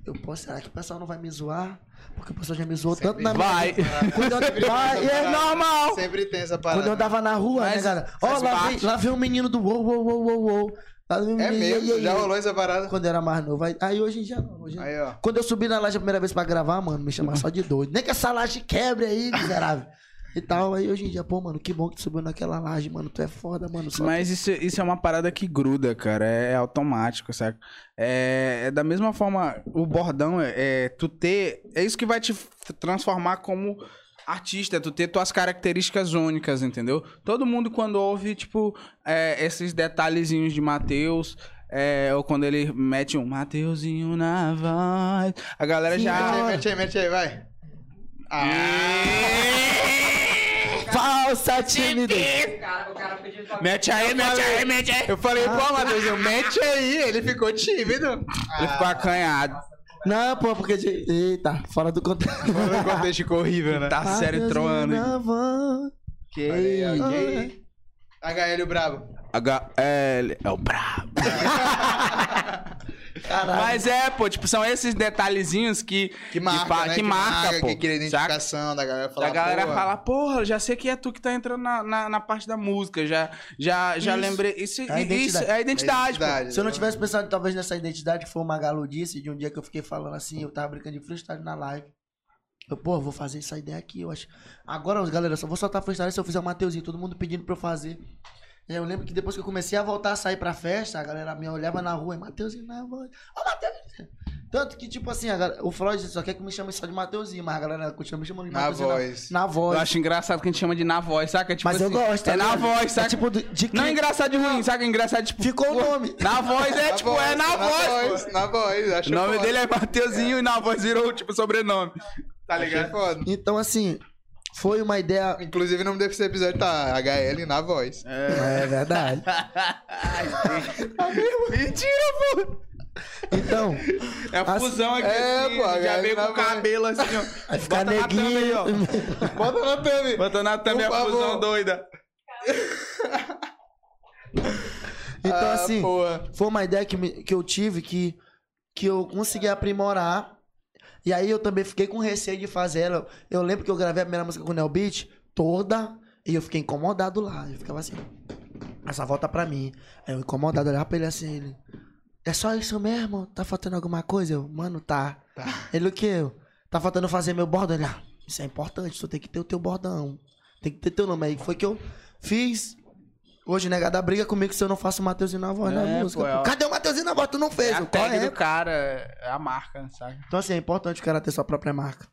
eu, pô, será que o pessoal não vai me zoar? Porque o pessoal já me zoou Sempre tanto na vai. minha. Quando eu, Sempre vai, essa é normal. Sempre tem essa parada. Quando eu andava na rua, Mas né, cara? Ó, faz lá lá vem um menino do uou, uou, uou, uou, uou. Um É mesmo, e aí, já rolou essa parada. Quando eu era mais novo. Aí, aí hoje em dia não. Hoje... Aí, ó. Quando eu subi na laje a primeira vez pra gravar, mano, me chamaram só de doido. Nem que essa laje quebre aí, miserável. E tal, aí hoje em dia, pô, mano, que bom que tu subiu naquela laje, mano. Tu é foda, mano. Só Mas isso, isso é uma parada que gruda, cara. É, automático, sabe? É, é da mesma forma, o bordão é, é tu ter. É isso que vai te transformar como artista, é tu ter tuas características únicas, entendeu? Todo mundo, quando ouve, tipo, é, esses detalhezinhos de Matheus. é, ou quando ele mete um Mateuzinho na voz, a galera Sim, já. Mete aí, Ah. mete aí, mete aí, vai. Ah, Falsa timidez. O cara, o cara pediu pra Mete aí, mete aí, mete aí. eu falei, pô, Matheusinho, mete aí. Ele ficou tímido. Ele ficou acanhado. Não, pô, porque. De... Eita, fora do contexto. Fora do contexto ficou horrível, né? Tá sério troando. Que aí. HL o Brabo. HL é o brabo. Caralho. Mas é, pô, tipo, são esses detalhezinhos que, Que marca, fa- né? que marca, pô. Que cria saca? identificação da galera falar, Da galera "Pô, fala, porra, já sei que é tu que tá entrando na, na, na parte da música, já, já, já Isso. lembrei. Isso, É a isso identidade. é a identidade, pô. identidade, Se eu não exatamente. tivesse pensado talvez nessa identidade que foi o Magalu disse, de um dia que eu fiquei falando assim, eu tava brincando de freestyle na live. Eu, pô, vou fazer essa ideia aqui, eu acho. Agora, galera, só vou soltar freestyle se eu fizer o Mateuzinho, todo mundo pedindo pra eu fazer. E aí eu lembro que depois que eu comecei a voltar a sair pra festa, a galera me olhava na rua e Mateuzinho na voz. Ô, Mateuzinho! Tanto que, tipo assim, galera- o Floyd só quer que me chame só de Mateuzinho, mas a galera continua me chamando de Na Mateuzinho. voz. Na, voz. Eu acho engraçado que a gente chama de na voz, saca? Tipo mas eu assim, gosto. É na voz, saca? É tipo de que Não é engraçado de ruim, saca? Engraçado, tipo. ficou o nome. Na voz é, tipo, é na, voz, pô. Na voz, acho O nome foda. dele é Mateuzinho e na voz virou, tipo, sobrenome. Tá ligado? foda. Então, assim, foi uma ideia. Inclusive, o nome desse episódio tá HL na voz. É verdade. Mentira, pô. Então, É a fusão aqui, É, assim, pô, já veio com o cabelo assim, ó. vai ficar Bota na thumb aí, neguinho. ó. Bota na thumb. Bota na thumb a Por favor. fusão doida. Então, Ah, assim, porra. foi uma ideia que, me- que eu tive que, que eu consegui aprimorar. E aí eu também fiquei com receio de fazer ela. Eu lembro que eu gravei a primeira música com o Neo Beat toda e eu fiquei incomodado lá. Eu ficava assim, essa volta pra mim. Aí eu incomodado, olhava pra ele assim, ele. É só isso mesmo? Tá faltando alguma coisa? Eu, mano, tá. Ele o que? Tá faltando fazer meu bordão? Ele, ah, isso é importante, tu tem que ter o teu bordão. Tem que ter teu nome. Aí foi que eu fiz. Hoje, negada briga comigo se eu não faço o Mateuzinho na voz na É, música. pô, é pô. o- Cadê o Mateuzinho na voz? Tu não fez. É a tag é? do cara, é a marca, sabe? Então, assim, é importante o cara ter sua própria marca.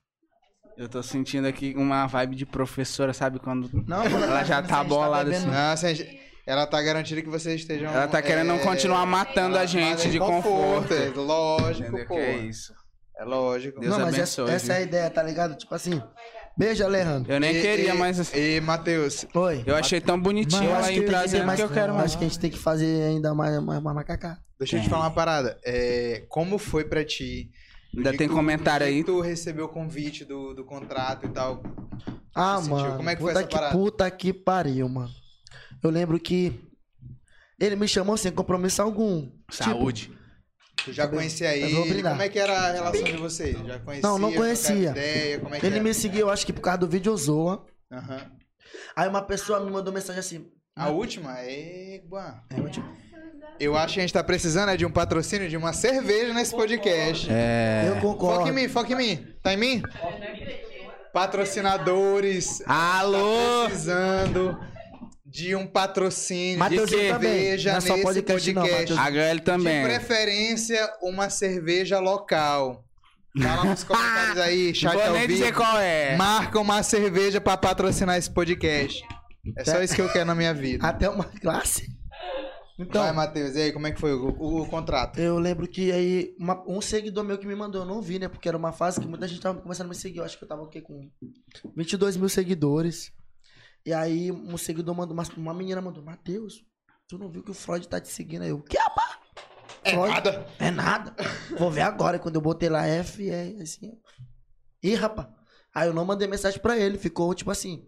Eu tô sentindo aqui uma vibe de professora, sabe? Quando Não, ela já tá bolada assim. Nossa, gente, ela tá garantindo que vocês estejam. Ela tá querendo é, continuar matando a gente em de conforto. é Lógico, Entendeu? pô. Que é isso. É lógico. Deus não, mas abençoe, essa, essa é a ideia, tá ligado? Tipo assim, beijo, Alejandro. Eu nem E- queria, e- mas E, Matheus, Oi. eu achei tão bonitinho que, em trazendo mais, que eu quero mais. acho que a gente tem que fazer ainda mais, mais, mais macacá. deixa eu te Tem. falar uma parada. É, como foi pra ti? Ainda tem que tu- comentário aí? que Tu recebeu o convite do, do contrato e tal. Ah, sentiu? mano. Como é que foi essa que, parada? puta que pariu, mano. Eu lembro que ele me chamou sem compromisso algum. Saúde. Tu já conhecia Eu vou ele? Como é que era a relação de vocês? Já conhecia? Não, não conhecia. Ideia, como é que Ele era? me seguiu, eu acho que por causa do vídeo Zoa. Aham. Aí uma pessoa me mandou mensagem assim. A última? Égua. É, eu te- Eu acho que a gente tá precisando é de um patrocínio de uma cerveja nesse podcast. É. Eu concordo. Foca em mim, foca em mim. Tá em mim? Patrocinadores. Alô? Tá precisando de um patrocínio Mateuzinho de também. cerveja Não é só nesse podcast, não, podcast. HL de também. preferência, uma cerveja local. Fala nos comentários aí, Não chat vou ao nem dizer qual é. Marca uma cerveja pra patrocinar esse podcast. É só isso que eu quero na minha vida. Até uma classe. Então, Vai, Matheus, e aí, como é que foi o, o- o contrato? eu lembro que aí uma- um seguidor meu que me mandou, eu não vi, né? Porque era uma fase que muita gente tava começando a me seguir. Eu acho que eu tava o quê? Com 22 mil seguidores. E aí um seguidor mandou, uma, uma menina mandou, Matheus, tu não viu que o Freud tá te seguindo? Aí eu, que rapaz? É Freud? nada. É nada. Vou ver agora. Quando eu botei lá F, é assim. Ih, rapaz. Aí eu não mandei mensagem pra ele. Ficou tipo assim.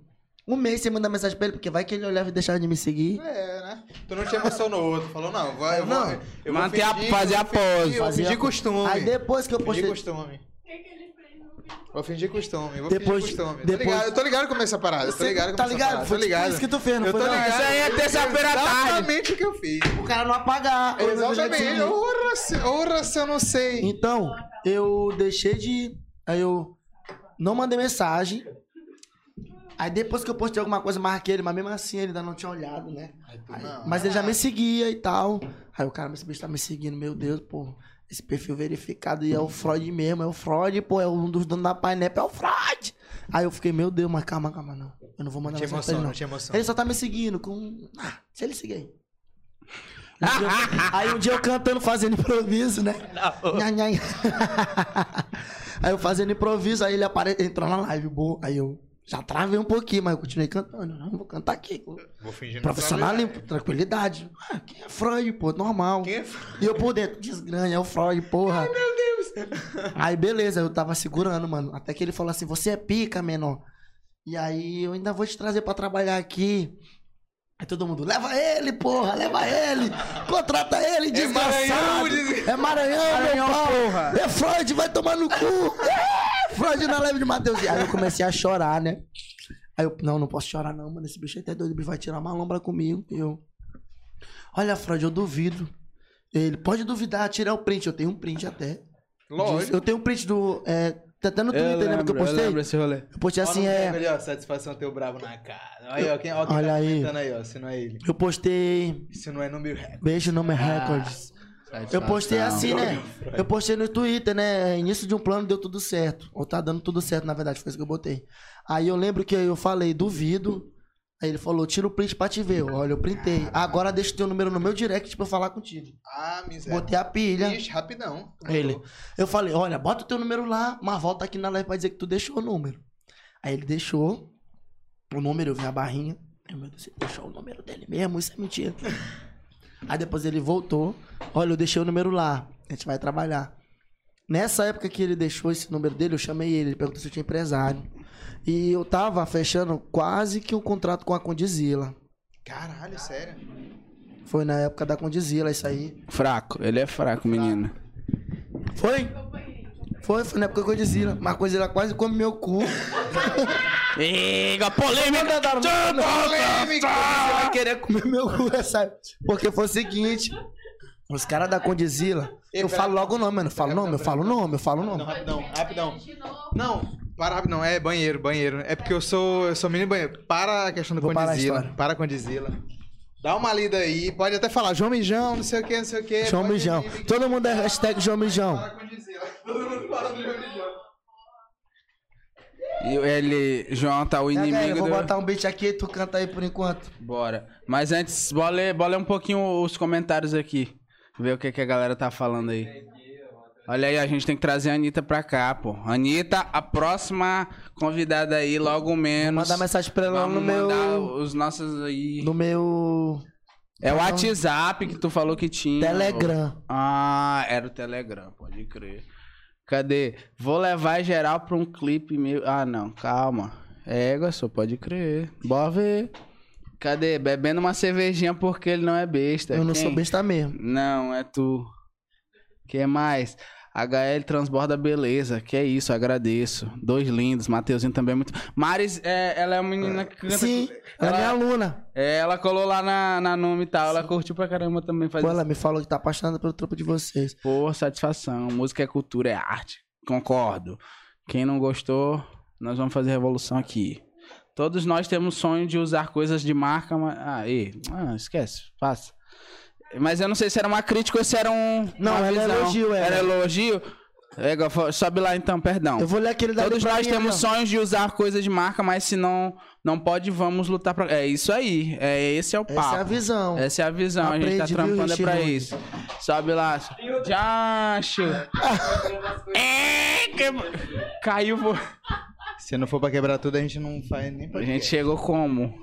Um mês sem mandar mensagem pra ele, porque vai que ele olhava e deixava de me seguir. É, né? Tu não te emocionou outro. Falou, não, vai, eu Não. vou. Eu vou Manter a- fingir, fazer a vou fingir, pose. Eu vou Fazer a- costume. Aí depois que eu Fingir postei. costume. O que, que ele? Vou fingir costume. Vou Depois- fingir costume. Tô depois- ligado, eu tô ligado como é essa parada. Tô Você ligado como tá essa ligado? parada. Foi Tô tipo ligado. isso que tu fez, não Eu foi tô não? ligado. Isso aí é terça-feira à tarde. Exatamente o que eu fiz. O cara não apagar. Exatamente. Ora se, ora se eu não sei. Então, eu deixei de. Aí eu não mandei mensagem. Aí depois que eu postei alguma coisa, marquei ele, mas mesmo assim ele ainda não tinha olhado, né? Aí- não. mas ele já me seguia e tal. Aí o cara, esse bicho tá me seguindo, meu Deus, pô. Esse perfil verificado e é o Freud mesmo, é o Freud, pô, é um dos donos da Painep, é o Freud. Aí eu fiquei, meu Deus, mas calma, calma, não. Eu não vou mandar Tinha mensagem ele, emoção, não. não tinha emoção. Ele só tá me seguindo com. Ah, se ele seguir aí. Um dia eu- aí um dia eu cantando, fazendo improviso, né? Nha, nha, nha. aí eu fazendo improviso, aí ele apare... entrou na live, boa. Aí eu já travei um pouquinho, mas eu continuei cantando. Não, vou cantar aqui. Vou fingir Profissionalismo, tranquilidade. Ah, quem é Freud, pô? Normal. Quem é E eu por dentro, desgranha, é o Freud, porra. Ai, meu Deus. Aí beleza, eu tava segurando, mano. Até que ele falou assim: você é pica, menor. E aí eu ainda vou te trazer pra trabalhar aqui. Aí todo mundo, leva ele, porra, leva ele! Contrata ele, desgraçado! Maranhão, diz- É Maranhão, Maranhão, meu pau! porra. É Freud, vai tomar no cu! Freud na leve de Matheus. Aí eu comecei a chorar, né? Aí eu, não, não posso chorar não, mano. Esse bicho é até doido, o bicho vai tirar uma lombra comigo. E eu, olha, Freud, eu duvido. Ele, pode duvidar, tirar o print. Eu tenho um print até. Lógico. Eu tenho um print do... É, tá até no Twitter, lembra que eu postei? Eu, esse rolê. postei assim, é... Ali, ó, satisfação ter o brabo na cara. Aí, ó, quem, ó, quem Olha tá aí. comentando aí, ó, se não é ele. Eu postei... Se não é número recorde. Beijo, nome é Records. Eu postei assim, né? Eu postei no Twitter, né? Início de um plano deu tudo certo. Ou tá dando tudo certo, na verdade, foi isso que eu botei. Aí eu lembro que eu falei, duvido. Aí ele falou, tira o print pra te ver. Olha, eu printei. Agora deixa o teu número no meu direct pra eu falar contigo. Ah, miséria. Botei a pilha. Ixi, rapidão. Ele. Eu falei, olha, bota o teu número lá, mas volta aqui na live pra dizer que tu deixou o número. Aí ele deixou o número, eu vi a barrinha. Meu Deus, ele deixou o número dele mesmo, isso é mentira. Aí depois ele voltou. Olha, eu deixei o número lá. A gente vai trabalhar. Nessa época que ele deixou esse número dele, eu chamei ele, ele perguntou se eu tinha empresário. E eu tava fechando quase que um contrato com a Condizila. Caralho, sério. Foi na época da Condizila, isso aí. Fraco, ele é fraco, menino. Foi? Foi, foi na época da Condizila. Mas a Condizila quase come meu cu. Eita, polêmica! Polêmica! Você vai querer comer meu cu, essa... Porque foi o seguinte. Os caras da Condizila, eu falo logo o nome, mano. Eu falo o nome, eu falo o nome, eu falo o Não, nome. rapidão, rapidão. Não, para rapidão. É banheiro, banheiro. É porque eu sou, eu sou mini banheiro. Para a questão do Vou a Condizila. história. Para a Condizila. Dá uma lida aí. Pode até falar João Mijão, não sei o que, não sei o que. João Mijão. Todo mundo é hashtag João Mijão. Para. Todo mundo fala do João Mijão. E ele, João, tá o É, galera, eu inimigo vou do... botar um beat aqui e tu canta aí por enquanto. Bora. Mas antes, bora ler, bora ler um pouquinho os comentários aqui. Ver o que, que a galera tá falando aí. Olha aí, a gente tem que trazer a Anitta pra cá, pô. Anitta, a próxima convidada aí, logo menos. Mandar mensagem pra ela Vamos no meu. os nossos aí. No meu. É o WhatsApp que tu falou que tinha. Telegram. Ah, era o Telegram, pode crer. Cadê? Vou levar geral pra um clipe meu. Ah, não, calma. Égua, só pode crer. Bora ver. Cadê? Bebendo uma cervejinha porque ele não é besta. Eu não Quem? sou besta mesmo. Não, é tu. que mais? HL Transborda Beleza, que é isso, agradeço. Dois lindos, Mateuzinho também é muito. Maris, é, ela é uma menina que canta. Sim, ela é minha aluna. É, ela colou lá na, na nome e tal. Ela curtiu pra caramba também. Faz Pô, ela me falou que tá apaixonada pelo trampo de vocês. Pô, satisfação. Música é cultura, é arte. Concordo. Quem não gostou, nós vamos fazer revolução aqui. Todos nós temos sonho de usar coisas de marca, mas. Ah, e, ah esquece, passa. Mas eu não sei se era uma crítica ou se era um. Não, é visão. elogio, ela. Era elogio? É, sobe lá então, perdão. Eu vou ler aquele dali Todos pra nós mim, temos ó. sonhos de usar coisas de marca, mas se não, não pode, vamos lutar pra. É isso aí. É, esse é o papo. Essa é a visão. Essa é a visão, a gente tá Aprende, viu, trampando é pra isso. Sobe lá. Jacho. É, que... Caiu. Se não for pra quebrar tudo, a gente não faz nem A gente chegou como?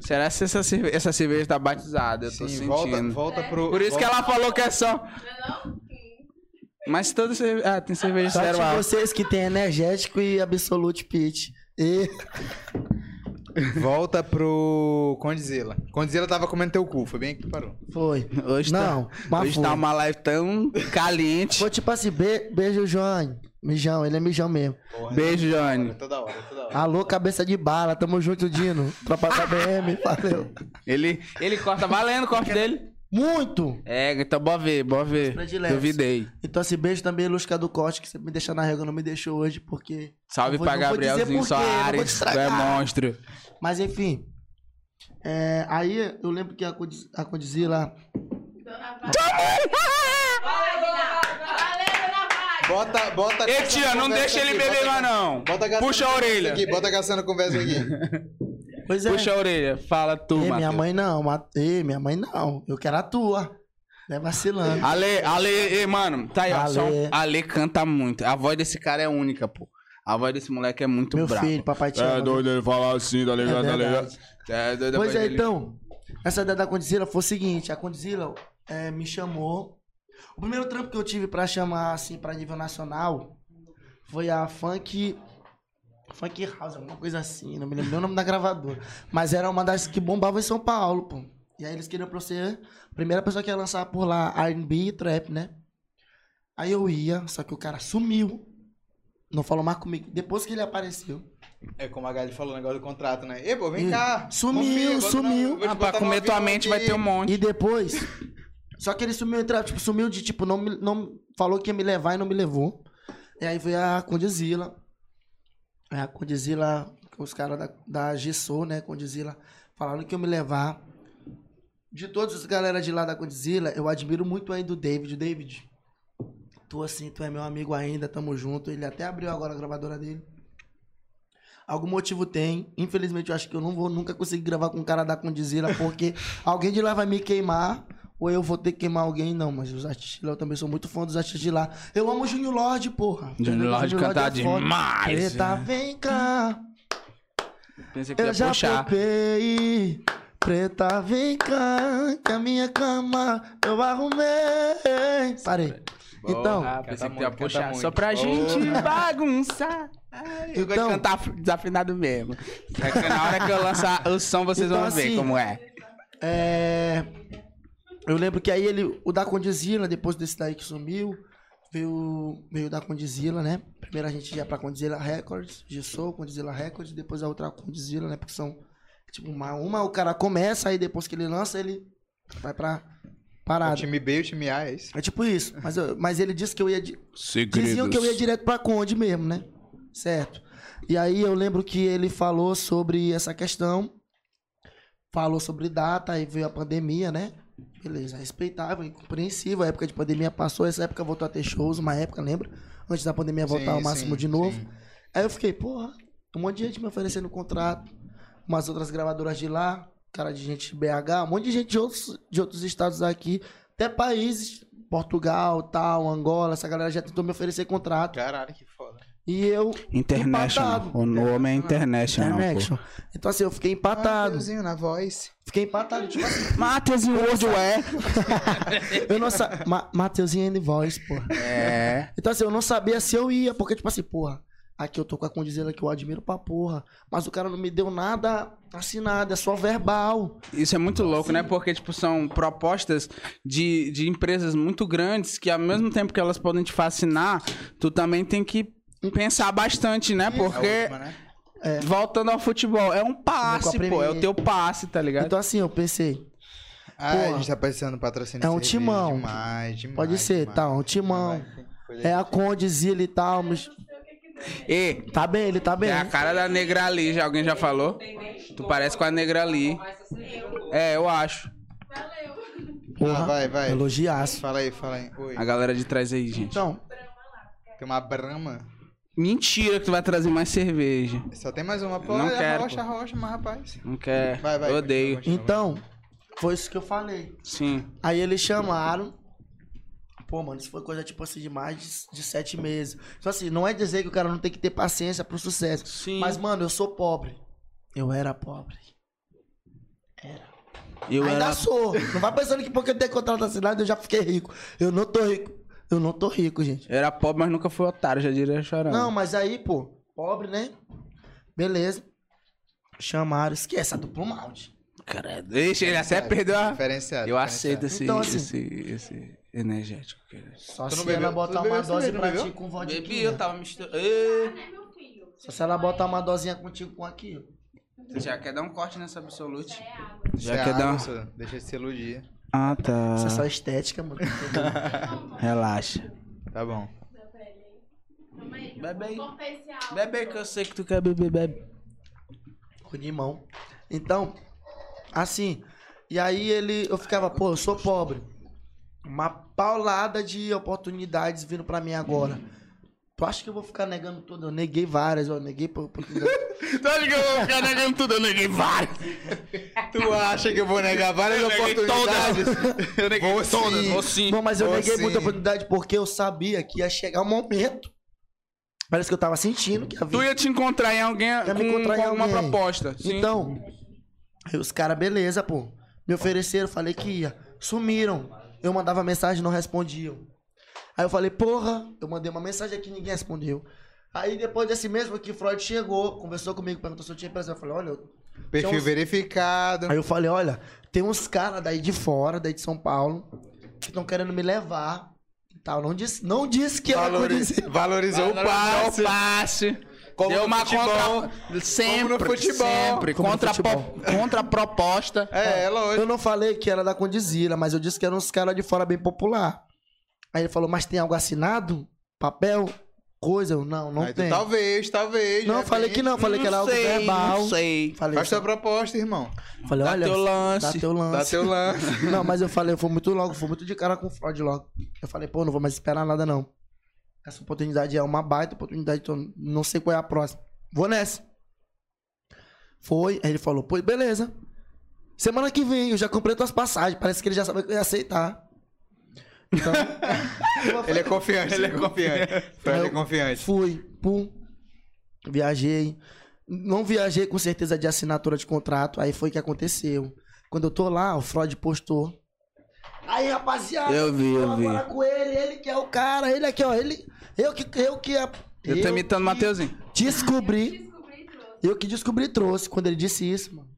Será que essa cerveja, essa cerveja tá batizada? Eu tô Sim, sentindo. volta, volta pro. Por isso que volta- ela falou que é só. Não é não? Mas toda cerveja. Ah, tem cerveja Só zero de álcool. vocês que tem energético e absolute pitch. E Volta pro Condzilla. Condzilla tava comendo teu cu, foi bem que tu parou. foi. Hoje Não, tá, mas hoje foi. tá uma live tão caliente. Foi tipo assim, be- beijo, João. Mijão, ele é mijão mesmo. Porra, Beijo, Johnny. Toda hora, toda hora. Alô, cabeça de bala, tamo junto, Dino. Tropa da BM, valeu. Ele, ele corta valendo o corte dele. Muito! É, então bora ver, bora ver. Duvidei. Então, assim, beijo também, Lusca do Corte, que você me deixa na régua, não me deixou hoje, porque. Salve vou- pra Gabrielzinho Soares. Tu é monstro. Mas, enfim. É, aí, eu lembro que a Condiz- a Condizila. Dona Vai. Vai, Dona Valeu, Dona Vai. Bota, bota. Ei, tia, não deixa ele aqui, beber bota- mais, não. Puxa a orelha. Aqui, bota caçando conversa aqui. Pois é. Puxa a orelha. Fala tu, Ei, minha mãe não, Ei, minha mãe não. Eu quero a tua. Não é vacilando. Ale, Ale, ei, mano, tá aí, ó. Ale. só Ale canta muito. A voz desse cara é única, pô. A voz desse moleque é muito Meu brava. filho, papai te ama. É doido ele falar assim, tá ligado? É tá ligado? É doido Pois é, dele. então. Essa ideia da Condzilla foi o seguinte: a Condzilla é, me chamou. O primeiro trampo que eu tive pra chamar, assim, pra nível nacional foi a Funk. Funk House, alguma coisa assim, não me lembro nem o nome da gravadora. Mas era uma das que bombava em São Paulo, pô. E aí eles queriam pra ser a primeira pessoa que ia lançar por lá R&B e trap, né? Aí eu ia, só que o cara sumiu. Não falou mais comigo. Depois que ele apareceu. É como a Gali falou o negócio do contrato, né? Ei, pô, vem Ih, cá. sumiu, confia, sumiu. te Ah, pra comer tua mente aqui. vai ter um monte. E depois. Só que ele sumiu, entre- tipo, sumiu de, tipo, não, me- não falou que ia me levar e não me levou. E aí veio a Condizila. Aí A Condizila, os caras da, da né? Condizila, falaram que ia me levar. De todos os galera de lá da Condizila, eu admiro muito ainda o David. O David, tu assim, tu é meu amigo ainda, tamo junto. Ele até abriu agora a gravadora dele. Algum motivo tem. Infelizmente, eu acho que eu não vou nunca conseguir gravar com um cara da Condizila, porque alguém de lá vai me queimar, ou eu vou ter que queimar alguém. Não, mas os artistas de lá, eu também sou muito fã dos artistas de lá. Eu amo o Junior Lorde, porra. Junior Lorde canta é demais, Preta, né? vem cá. Pensei que Eu ia já puxar. Preta, vem cá, que a minha cama eu arrumei. Parei. Então, Porra, pensei que ia puxar. muito. Só pra gente bagunçar. Ai, eu gosto Então- de cantar desafinado mesmo. É na hora que eu lançar o som, vocês Então, vão ver assim, como é. É. Eu lembro que aí ele, o da Condizila, depois desse daí que sumiu, veio, veio da Condizila, né? Primeiro a gente ia pra Condizila Records, Gissou, Condizila Records, depois a outra Condizila, né? Porque são, tipo, uma, uma o cara começa, aí depois que ele lança, ele vai pra O parada. time B e o time A, é isso? É tipo isso. Mas, eu- mas ele disse que eu ia. di- Segredos. Diziam que eu ia direto pra Conde mesmo, né? Certo. E aí eu lembro que ele falou sobre essa questão. Falou sobre data, aí veio a pandemia, né? Beleza, respeitável, incompreensível. A época de pandemia passou, essa época voltou a ter shows, uma época, lembra? Antes da pandemia voltar Sim, ao máximo sim, de novo. sim. Aí eu fiquei, porra, um monte de gente me oferecendo contrato, umas outras gravadoras de lá, cara de gente de BH, um monte de gente de outros, de outros estados aqui, até países, Portugal, tal, Angola, essa galera já tentou me oferecer contrato. Caralho, que foda. E eu. International. Empatado. O nome é International. Connection. Então assim, eu fiquei empatado. Mateuzinho na voz. Fiquei empatado, tipo assim. Matheus em Worldware. Eu não sabia. Ma Mateuzinho and Voice, porra. É. Então assim, eu não sabia se eu ia, porque, tipo assim, porra, aqui eu tô com a condizela que eu admiro pra porra. Mas o cara não me deu nada assinado, é só verbal. Isso é muito louco, né? Porque, tipo, são propostas de, de empresas muito grandes que, ao mesmo tempo que elas podem te fascinar, tu também tem que pensar bastante, né? É a Porque, última, né? voltando ao futebol, é um passe, pô. É o teu passe, tá ligado? Então assim, eu pensei, Ah, a gente tá precisando de patrocínio. É um cerveja. timão. Demais, demais. pode ser, demais. tá, um timão. É a condizila e tal, mas. E Tá bem, ele tá bem. é a cara da negra ali, já, alguém já falou? Tu parece com a negra ali. É, eu acho. Porra, Ah, vai, vai. Elogiaço. Fala aí, fala aí. Oi. A galera de trás aí, gente. Então, Tem uma brama. Mentira que tu vai trazer mais cerveja. Só tem mais uma. Pô, Não é quero, rocha, pô. rocha, mas rapaz. Não quer. Vai, vai. eu odeio. continua, então, foi isso que eu falei. Sim. Aí eles chamaram. Pô, mano, isso foi coisa tipo assim de mais de, de sete meses. Então, assim, não é dizer que o cara não tem que ter paciência pro sucesso. Sim. Mas, mano, eu sou pobre. Eu era pobre. eu Ainda era. sou. Não vai pensando que porque eu tenho contrato assinado eu já fiquei rico. Eu não tô rico. Eu não tô rico, gente. Era pobre, mas nunca fui otário, já diria chorando. Não, mas aí, pô, pobre, né? Beleza. Chamaram, esquece a duplo malte. Credo. Deixa, ele até perdeu a. Diferenciado. Eu aceito esse, Então, assim- esse, esse energético. cara. Só Tu não se bebeu? ela botar uma dose pra ti com vodka. Bebi, eu tava misturando. Só se ela botar uma dosinha contigo com aqui. Você já quer dar um corte nessa Absolute? Isso Já é quer dar água, um. Deixa de se iludir. Ah, tá. Isso é só estética, mano. Relaxa. Tá bom. Bebe aí. Bebe aí que eu sei que tu quer beber, bebe. com limão. Então, assim, e aí ele, eu ficava, pô, eu sou pobre. Uma paulada de oportunidades vindo pra mim agora. Tu acha que eu vou ficar negando tudo? Eu neguei várias, eu neguei por oportunidade. Tu acha que eu vou ficar negando tudo? Eu neguei vários. Tu acha que eu vou negar várias Eu oportunidades? Eu neguei Vou todas. sim. Vou sim. Não, mas eu Ô, neguei sim. muita oportunidade porque eu sabia que ia chegar um momento. Parece que eu tava sentindo que Tu havia. ia te encontrar em alguém Ia me com, encontrar em com uma alguém. proposta. Sim. Então, aí os caras, beleza, pô. Me ofereceram, falei que ia. Sumiram. Eu mandava mensagem, não respondiam. Aí eu falei, porra, eu mandei uma mensagem aqui, ninguém respondeu. Aí depois desse mesmo aqui, Freud chegou, conversou comigo, perguntou se eu tinha empresa. Eu falei, olha, eu Perfil Então, verificado. Aí eu falei, olha, tem uns caras daí de fora, daí de São Paulo, que estão querendo me levar e tal. Não disse, não disse que era Valoriz- conhecido. Valorizou o passe. o passe. Como Deu no uma futebol. contra... Sempre, Como no futebol. sempre. Como no contra, futebol. contra proposta. É, é lógico. Eu não falei que era da Condizila, mas eu disse que eram uns caras de fora bem popular. Aí ele falou, mas tem algo assinado? Papel? Coisa? Eu, não, não Aí tu, tem. Talvez, talvez. Não, falei que não, falei que era algo sei, verbal. Não sei. Falei, Faz tua proposta, irmão. falei Dá olha, teu lance. dá teu lance. Dá teu lance. Não, mas eu falei, eu fui muito logo, fui muito de cara com o Freud logo. Eu falei, pô, não vou mais esperar nada não. Essa oportunidade é uma baita oportunidade, então não sei qual é a próxima. Vou nessa. Foi, aí ele falou, pô, beleza. Semana que vem, eu já comprei tuas passagens, parece que ele já sabia que eu ia aceitar. Então, Ele é confiante, ele é confiante. Fred é Eu- confiante. fui, pum, viajei. Não viajei com certeza de assinatura de contrato, aí foi o que aconteceu. Quando eu tô lá, o Freud postou. Aí, rapaziada, Eu vi, eu tô vi. com ele, ele que é o cara, ele aqui, ó, ele, eu que, eu que é, Eu tô imitando o Mateuzinho. Descobri, eu que descobri e trouxe quando ele disse isso, mano.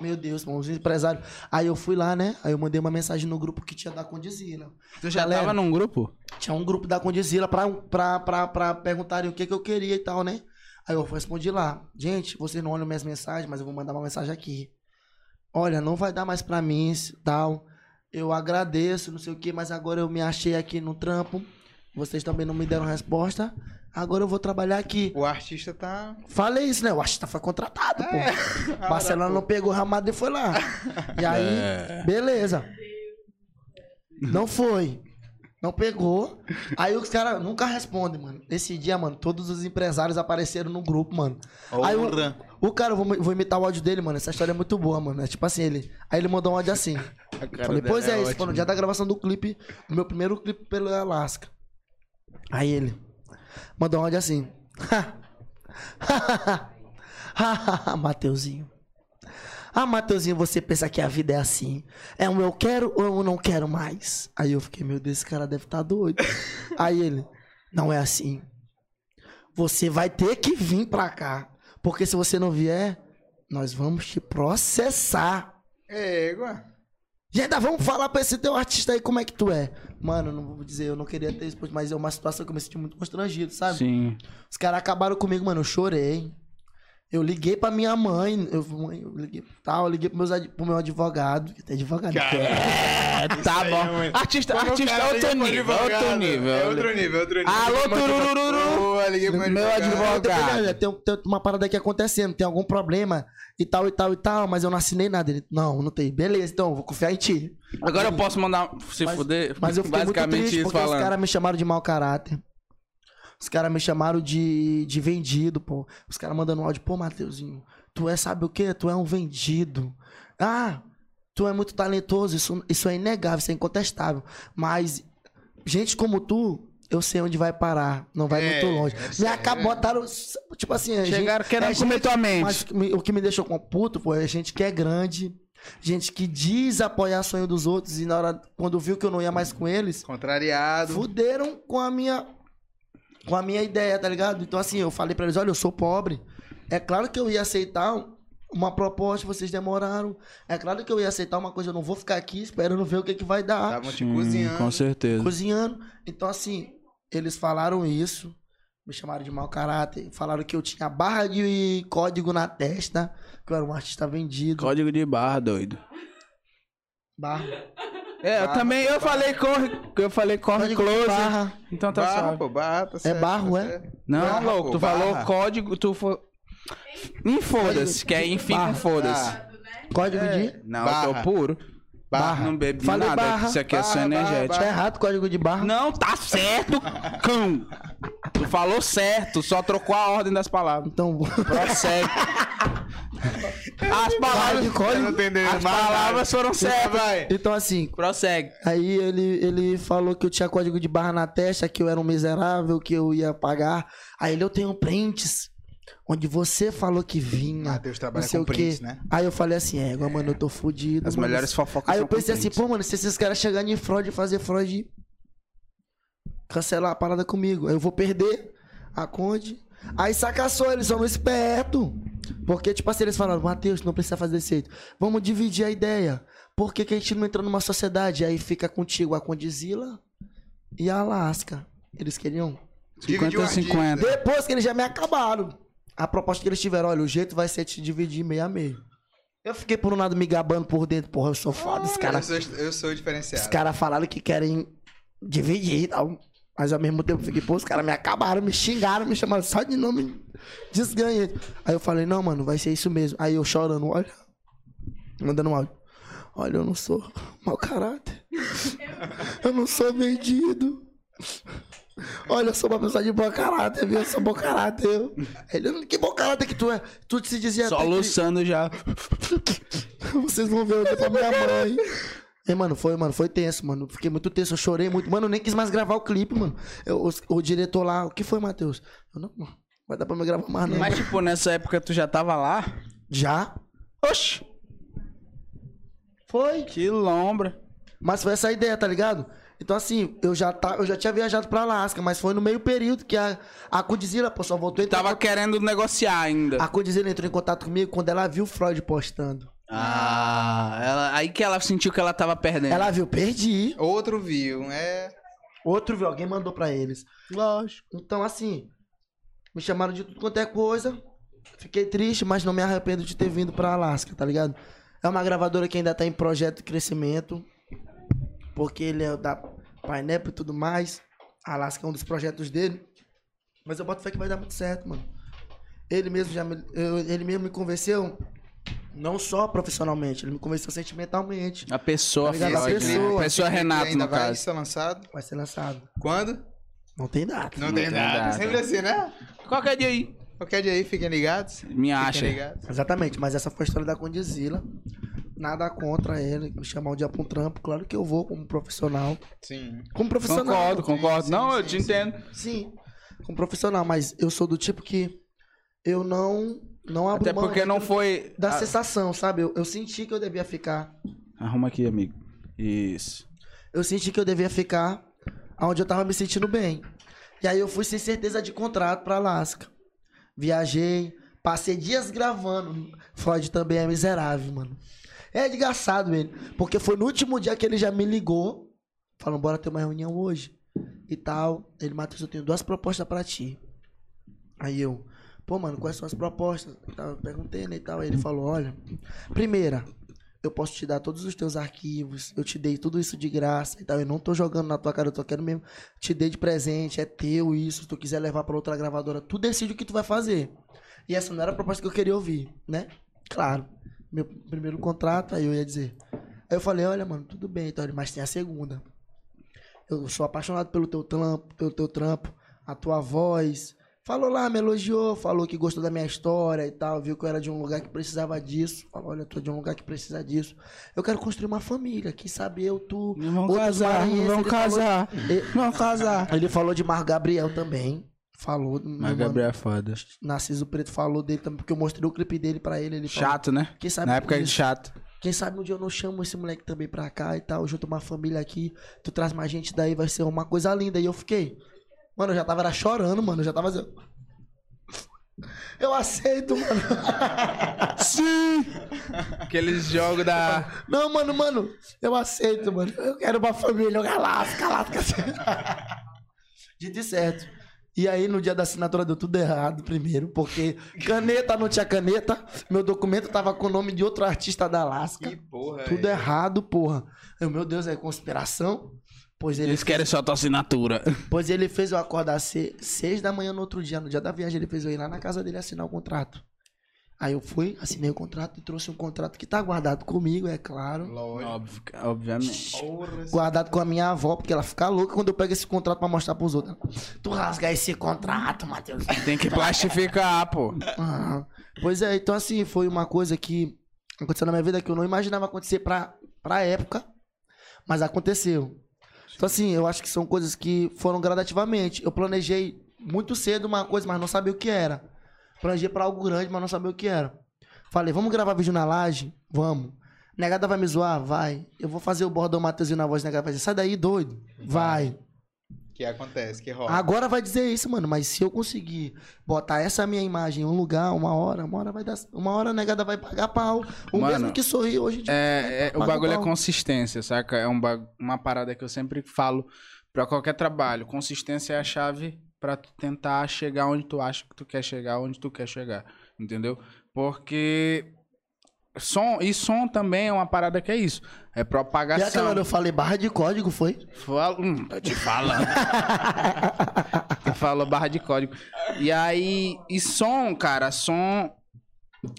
Meu Deus, mano, os empresários. Aí eu fui lá, né? Aí eu mandei uma mensagem no grupo que tinha da Condizila. Tu já Galera, tava num grupo? tinha um grupo da Condizila pra, pra, pra, pra perguntarem o que, que eu queria e tal, né? Aí eu respondi lá, gente, vocês não olham minhas mensagens, mas eu vou mandar uma mensagem aqui. Olha, não vai dar mais pra mim e tal. Eu agradeço, não sei o que, mas agora eu me achei aqui no trampo. Vocês também não me deram resposta. Agora eu vou trabalhar aqui. O artista tá. Falei isso, né? O artista foi contratado, pô. Ah, Barcelona não pegou ramada e foi lá. E aí, É. beleza. Não foi. Não pegou. Aí os caras nunca respondem, mano. Esse dia, mano, todos os empresários apareceram no grupo, mano. Aí o, o cara, eu vou, vou imitar o áudio dele, mano. Essa história é muito boa, mano. É tipo assim, ele. Aí ele mandou um áudio assim. Falei, pois é, isso foi no dia da gravação do clipe, do meu primeiro clipe pelo Alaska. Aí ele mandou um áudio assim. Mateuzinho. Ah, Mateuzinho, você pensa que a vida é assim? É um eu quero ou eu não quero mais? Aí eu fiquei, meu Deus, esse cara deve estar doido. Aí ele, não é assim. Você vai ter que vir pra cá. Porque se você não vier, nós vamos te processar. É, igual. E ainda vamos falar pra esse teu artista aí como é que tu é. Mano, não vou dizer, eu não queria ter isso, mas é uma situação que eu me senti muito constrangido, sabe? Sim. Os caras acabaram comigo, mano, eu chorei. Eu liguei pra minha mãe, eu, mãe, eu liguei tal, eu liguei pro, meus, pro meu advogado, que tem advogado. É, tá aí bom. é muito- Artista, Quando artista cara é outro nível, outro nível. É outro nível, outro nível. Alô, turururu. Liguei pro Meu advogado. Tem, tem, tem uma parada aqui acontecendo, tem algum problema e tal, e tal, e tal, mas eu não assinei nada. Ele, não, não tem. Beleza, então, vou confiar em ti. Agora eu posso mandar se Mas- fuder? Mas eu fiquei muito Basicamente triste isso porque os falando. caras me chamaram de mau caráter. Os caras me chamaram de, de vendido, pô. Os caras mandando um áudio, pô, Mateuzinho, tu é, sabe o quê? Tu é um vendido. Ah, tu é muito talentoso, isso, isso é inegável, isso é incontestável. Mas gente como tu, eu sei onde vai parar, não vai É, muito longe. é Me é. botaram, tipo assim... a Chegaram gente- querendo é comer gente- tua mente. Mas o que me deixou com puto, pô, é gente que é grande, gente que diz apoiar sonho dos outros e na hora, quando viu que eu não ia mais com eles, Contrariado. fuderam com a minha com a minha ideia, tá ligado? Então assim, eu falei pra eles, olha, eu sou pobre. É claro que eu ia aceitar uma proposta, vocês demoraram. É claro que eu ia aceitar uma coisa, eu não vou ficar aqui esperando ver o que que vai dar, Estavam te cozinhando. Com certeza. cozinhando. Então assim, eles falaram isso, me chamaram de mau caráter, falaram que eu tinha barra de código na testa, que eu era um artista vendido. Código de barra, doido. Barra. É, eu Barra, também, eu falei corre, eu falei corre Código de close. barra. Então tá Barra, pô, barra, tá certo, barro, tá é? Não, Barra, louco, pô, tu barra. falou código, tu foi... Infoda-se, que é enfim Barra. com foda-se. Né? Código de Não, Barra. eu tô puro. Barra. Não bebi Falei nada, barra. isso aqui é só Barra, barra, energético. Tá errado código de barra? Não, tá certo, cão. Tu falou certo, só trocou a ordem das palavras. Então, Prossegue. As palavras, de código. Não as palavras foram certas. Vai. então assim, Prossegue. Aí ele, ele falou que eu tinha código de barra na testa, que eu era um miserável, que eu ia pagar. Aí ele, eu tenho prints, onde você falou que vinha. Matheus não trabalha sei com o quê. prints, né? Aí eu falei assim, é, agora, mano, eu tô fudido. As mano. melhores fofocas Aí eu pensei assim, prints. pô, mano, se esses caras chegarem em Freud e fazer Freud cancelar a parada comigo, aí eu vou perder a Conde, Aí sacaçou, eles são esperto. Porque, tipo assim, eles falaram, Matheus, não precisa fazer desse jeito. Vamos dividir a ideia. Por que, que a gente não entra numa sociedade? Aí fica contigo a Condizila e a Alaska. Eles queriam. Dividiu 50 a a 50. Depois que eles já me acabaram. A proposta que eles tiveram, olha, o jeito vai ser te dividir meio a meio. Eu fiquei por um lado me gabando por dentro, porra, eu sou foda. Os Eu caras sou, eu sou diferenciado. os caras falaram que querem dividir e tal. Mas ao mesmo tempo eu fiquei, pô, os caras me acabaram, me xingaram, me chamaram só de nome desganha. Aí eu falei, não, mano, vai ser isso mesmo. Aí eu chorando, olha, mandando um áudio. Olha, eu não sou mau caráter. Eu não sou vendido. Olha, eu sou uma pessoa de bom caráter, viu? Eu sou bom caráter. Eu. Ele, que bom caráter que tu é. Tu se dizia até que- já. vocês vão ver eu olhei pra minha mãe. Mano, foi, mano, foi tenso, mano. Fiquei muito tenso, eu chorei muito. Mano, eu nem quis mais gravar o clipe, mano. Eu- os- o, diretor lá, o que foi, Matheus? Eu não, mano, vai dar pra me gravar mais, não. Mas, tipo, nessa época tu já tava lá? Já? Oxi, Foi. que lombra. Mas foi essa a ideia, tá ligado? Então, assim, eu já, tá, eu já tinha viajado pra Alasca, mas foi no meio período que a, a Codizila, pô, só voltou e Tava querendo negociar ainda. A Codizila entrou em contato comigo quando ela viu o Freud postando. Ah, ela- aí que ela sentiu que ela tava perdendo. Ela viu, perdi. Outro viu, é. Outro viu, alguém mandou pra eles. Lógico. Então, assim, me chamaram de tudo quanto é coisa. Fiquei triste, mas não me arrependo de ter vindo pra Alasca, tá ligado? É uma gravadora que ainda tá em projeto de crescimento. Porque ele é da Pineapple e tudo mais. A Alasca é um dos projetos dele. Mas eu boto fé que vai dar muito certo, mano. Ele mesmo já me, eu- ele mesmo me convenceu, não só profissionalmente, ele me convenceu sentimentalmente. A pessoa, Tá ligado? A né? pessoa. A pessoa Renato, ainda no vai caso. ser lançado. Vai ser lançado. Quando? Não tem data. Não, Não tem, tem data. data. Sempre assim, né? Qualquer dia aí. Qualquer dia aí, fiquem ligados. Me acha. Ligados. Exatamente, mas essa foi a história da Condizila. Nada contra ele, me chamar um dia pra um trampo. Claro que eu vou como profissional. Sim. Como profissional. Concordo, concordo. sim, Não, eu sim, te sim. entendo. Sim, como profissional, mas eu sou do tipo que eu não, não abro Até mão porque não foi. Da Ah, sensação, sabe? Eu, eu senti que eu devia ficar. Arruma aqui, amigo. Isso. Eu senti que eu devia ficar onde eu tava me sentindo bem. E aí eu fui sem certeza de contrato pra Alasca. Viajei, passei dias gravando. Freud também é miserável, mano. É desgraçado ele. Porque foi no último dia que ele já me ligou. Falando, bora ter uma reunião hoje. E tal. Ele, Matheus, eu tenho duas propostas pra ti. Aí eu, pô, mano, quais são as propostas? Eu perguntei, né, e tal. Aí ele falou, olha, primeira, eu posso te dar todos os teus arquivos, eu te dei tudo isso de graça e tal. Eu não tô jogando na tua cara, eu tô querendo mesmo. Te dei de presente, é teu isso. Se tu quiser levar pra outra gravadora, tu decide o que tu vai fazer. E essa não era a proposta que eu queria ouvir, né? Claro. Meu primeiro contrato, aí eu ia dizer. Aí eu falei, olha, mano, tudo bem, então, mas tem a segunda. Eu sou apaixonado pelo teu trampo, pelo teu trampo, a tua voz. Falou lá, me elogiou, falou que gostou da minha história e tal, viu que eu era de um lugar que precisava disso. Falou, olha, eu tô de um lugar que precisa disso. Eu quero construir uma família, quem sabe eu, tu. Vamos outros casar, maranhenses, vamos ele falou- casar. Ele- Vamos casar. Ele falou de Marco Gabriel também. Falou. mano. Gabriel é foda. Narciso Preto falou dele também, porque eu mostrei o clipe dele pra ele. ele falou, Chato, né? Quem sabe Na época é isso. chato. Quem sabe um dia eu não chamo esse moleque também pra cá e tal, junto uma família aqui, tu traz mais gente daí, vai ser uma coisa linda. E eu fiquei, mano, eu já tava era chorando, mano, eu já tava assim, eu aceito, mano. Sim! Aqueles jogos da. Não, mano, mano, eu aceito, mano. Eu quero uma família, eu galasca, galasca. Dito e certo. E aí, no dia da assinatura, deu tudo errado, primeiro, porque caneta não tinha caneta, meu documento tava com o nome de outro artista da Alaska. Que porra. Tudo é. errado, porra. Eu, meu Deus, é conspiração? Pois ele, Eles querem só tua assinatura. pois ele fez eu acordar se- seis da manhã no outro dia, no dia da viagem, ele fez eu ir lá na casa dele assinar o contrato. Aí eu fui, assinei o contrato e trouxe um contrato que tá guardado comigo, é claro. Lógico. Óbvio, obviamente. Guardado com a minha avó, porque ela fica louca quando eu pego esse contrato pra mostrar pros outros. Tu rasga esse contrato, Matheus. Tem que plastificar, pô. Aham. Pois é, então assim, foi uma coisa que aconteceu na minha vida que eu não imaginava acontecer pra, pra época, mas aconteceu. Então assim, eu acho que são coisas que foram gradativamente. Eu planejei muito cedo uma coisa, mas não sabia o que era. Planejei pra algo grande, mas não sabia o que era. Falei, vamos gravar vídeo na laje? Vamos. Negada vai me zoar? Vai. Eu vou fazer o bordão Matheusinho na voz negada. Vai dizer, sai daí, doido. Vai. Que acontece, que rola. Agora vai dizer isso, mano. Mas se eu conseguir botar essa minha imagem em um lugar, uma hora, uma hora vai dar. Uma hora a negada vai pagar pau. O Mano, mesmo que sorri hoje de É, é, o bagulho é pau. consistência, saca? É um uma parada que eu sempre falo pra qualquer trabalho. Consistência é a chave pra tu tentar chegar onde tu acha que tu quer chegar, onde tu quer chegar, entendeu? Porque som e som também é uma parada que é isso, é E propagação. aquela hora eu falei barra de código, foi? Fala, hum, tô te falando. tu falou barra de código. E aí, e som, cara, som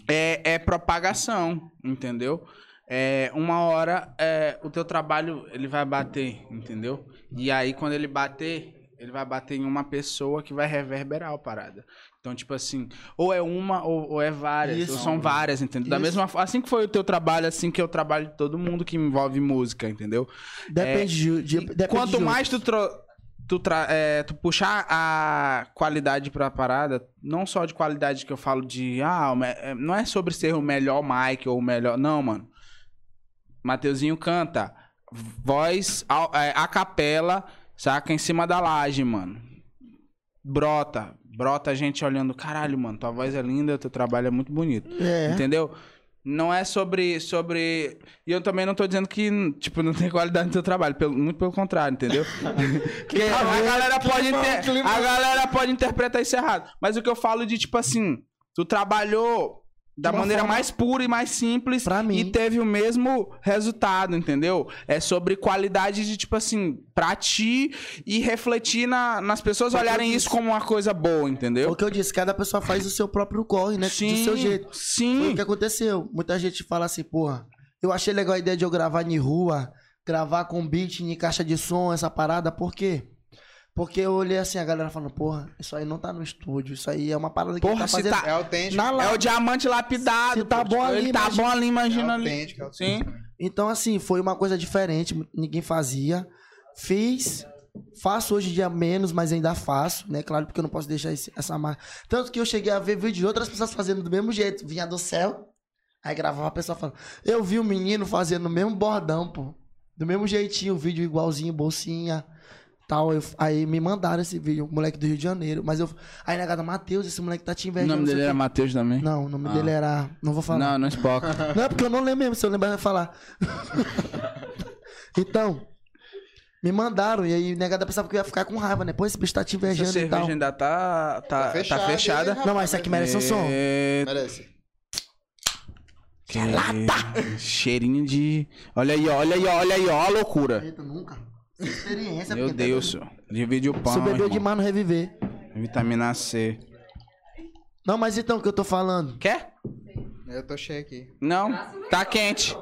é, é propagação, entendeu? É, uma hora é, o teu trabalho ele vai bater, entendeu? E aí, quando ele bater, ele vai bater em uma pessoa que vai reverberar a parada. Então, tipo assim, ou é uma ou, ou é várias, Isso. ou são várias, entendeu? Da Isso. mesma forma, assim que foi o teu trabalho, assim que é o trabalho de todo mundo que envolve música, entendeu? Depende de, de- E depende Quanto de mais tu, tro- tu, tra- é, tu puxar a qualidade pra parada, não só de qualidade que eu falo de. Ah, é, não é sobre ser o melhor mic ou o melhor. Não, mano. Mateuzinho canta. Voz ao- é, a capela, saca? Em cima da laje, mano. Brota. Brota a gente olhando. Caralho, mano, tua voz é linda, teu trabalho é muito bonito. É. Entendeu? Não é sobre, sobre. E eu também não tô dizendo que, tipo, não tem qualidade no teu trabalho. Pelo, muito pelo contrário, entendeu? Porque a, a galera pode inter- a galera pode interpretar isso errado. Mas o que eu falo de, tipo assim, tu trabalhou da uma maneira forma- mais pura e mais simples Pra mim. e teve o mesmo resultado, entendeu? É sobre qualidade de, tipo assim, pra ti e refletir na- nas pessoas Foi o que eu olharem isso como uma coisa boa, Foi entendeu? o que eu disse, cada pessoa faz o seu próprio corre, né? do seu jeito. Foi Sim. o que aconteceu. Muita gente fala assim, porra, eu achei legal a ideia de eu gravar em rua, gravar com beat em caixa de som, essa parada, por quê? Porque eu olhei assim, a galera falando, porra, isso aí não tá no estúdio, isso aí é uma parada que Porra, tá se fazendo tá- É autêntico. É o diamante lapidado. Se tá pô. bom ali, Ele tá imagina- bom ali, É imagina ali. autêntico, é Sim. Então, assim, foi uma coisa diferente, ninguém fazia. Fiz, faço hoje em dia menos, mas ainda faço, né? Claro, porque eu não posso deixar esse- essa marca. Tanto que eu cheguei a ver vídeo de outras pessoas fazendo do mesmo jeito, vinha do céu, aí gravava a pessoa falando. Eu vi o menino fazendo o mesmo bordão, pô. Do mesmo jeitinho, o vídeo igualzinho, bolsinha. Tal, eu- aí me mandaram esse vídeo, o moleque do Rio de Janeiro. Mas eu. Aí negada, Matheus, esse moleque tá te O invejando. nome não sei dele o era quê." Matheus também? Não, o nome Ah. dele era. Não vou falar. Não, não espoca. Não é porque eu não lembro mesmo, se eu lembrar, eu falar. então, me mandaram, e aí o negada pensava que eu ia ficar com raiva, né? Pô, esse bicho tá te Essa invejando e cerveja tal. ainda tá, tá, tá fechada, fechada. hein, Não, mas isso aqui merece um som. É... Merece. que- Cheirinho de. Olha aí, olha aí, olha aí, ó, a loucura. Eita, nunca. Experiência, Meu porque tá Deus, senhor. Divide o pão. Se bebeu irmão. demais no reviver. Vitamina C. Não, mas então, o que eu tô falando? Quer? Eu tô cheio aqui. Não. Tá quente.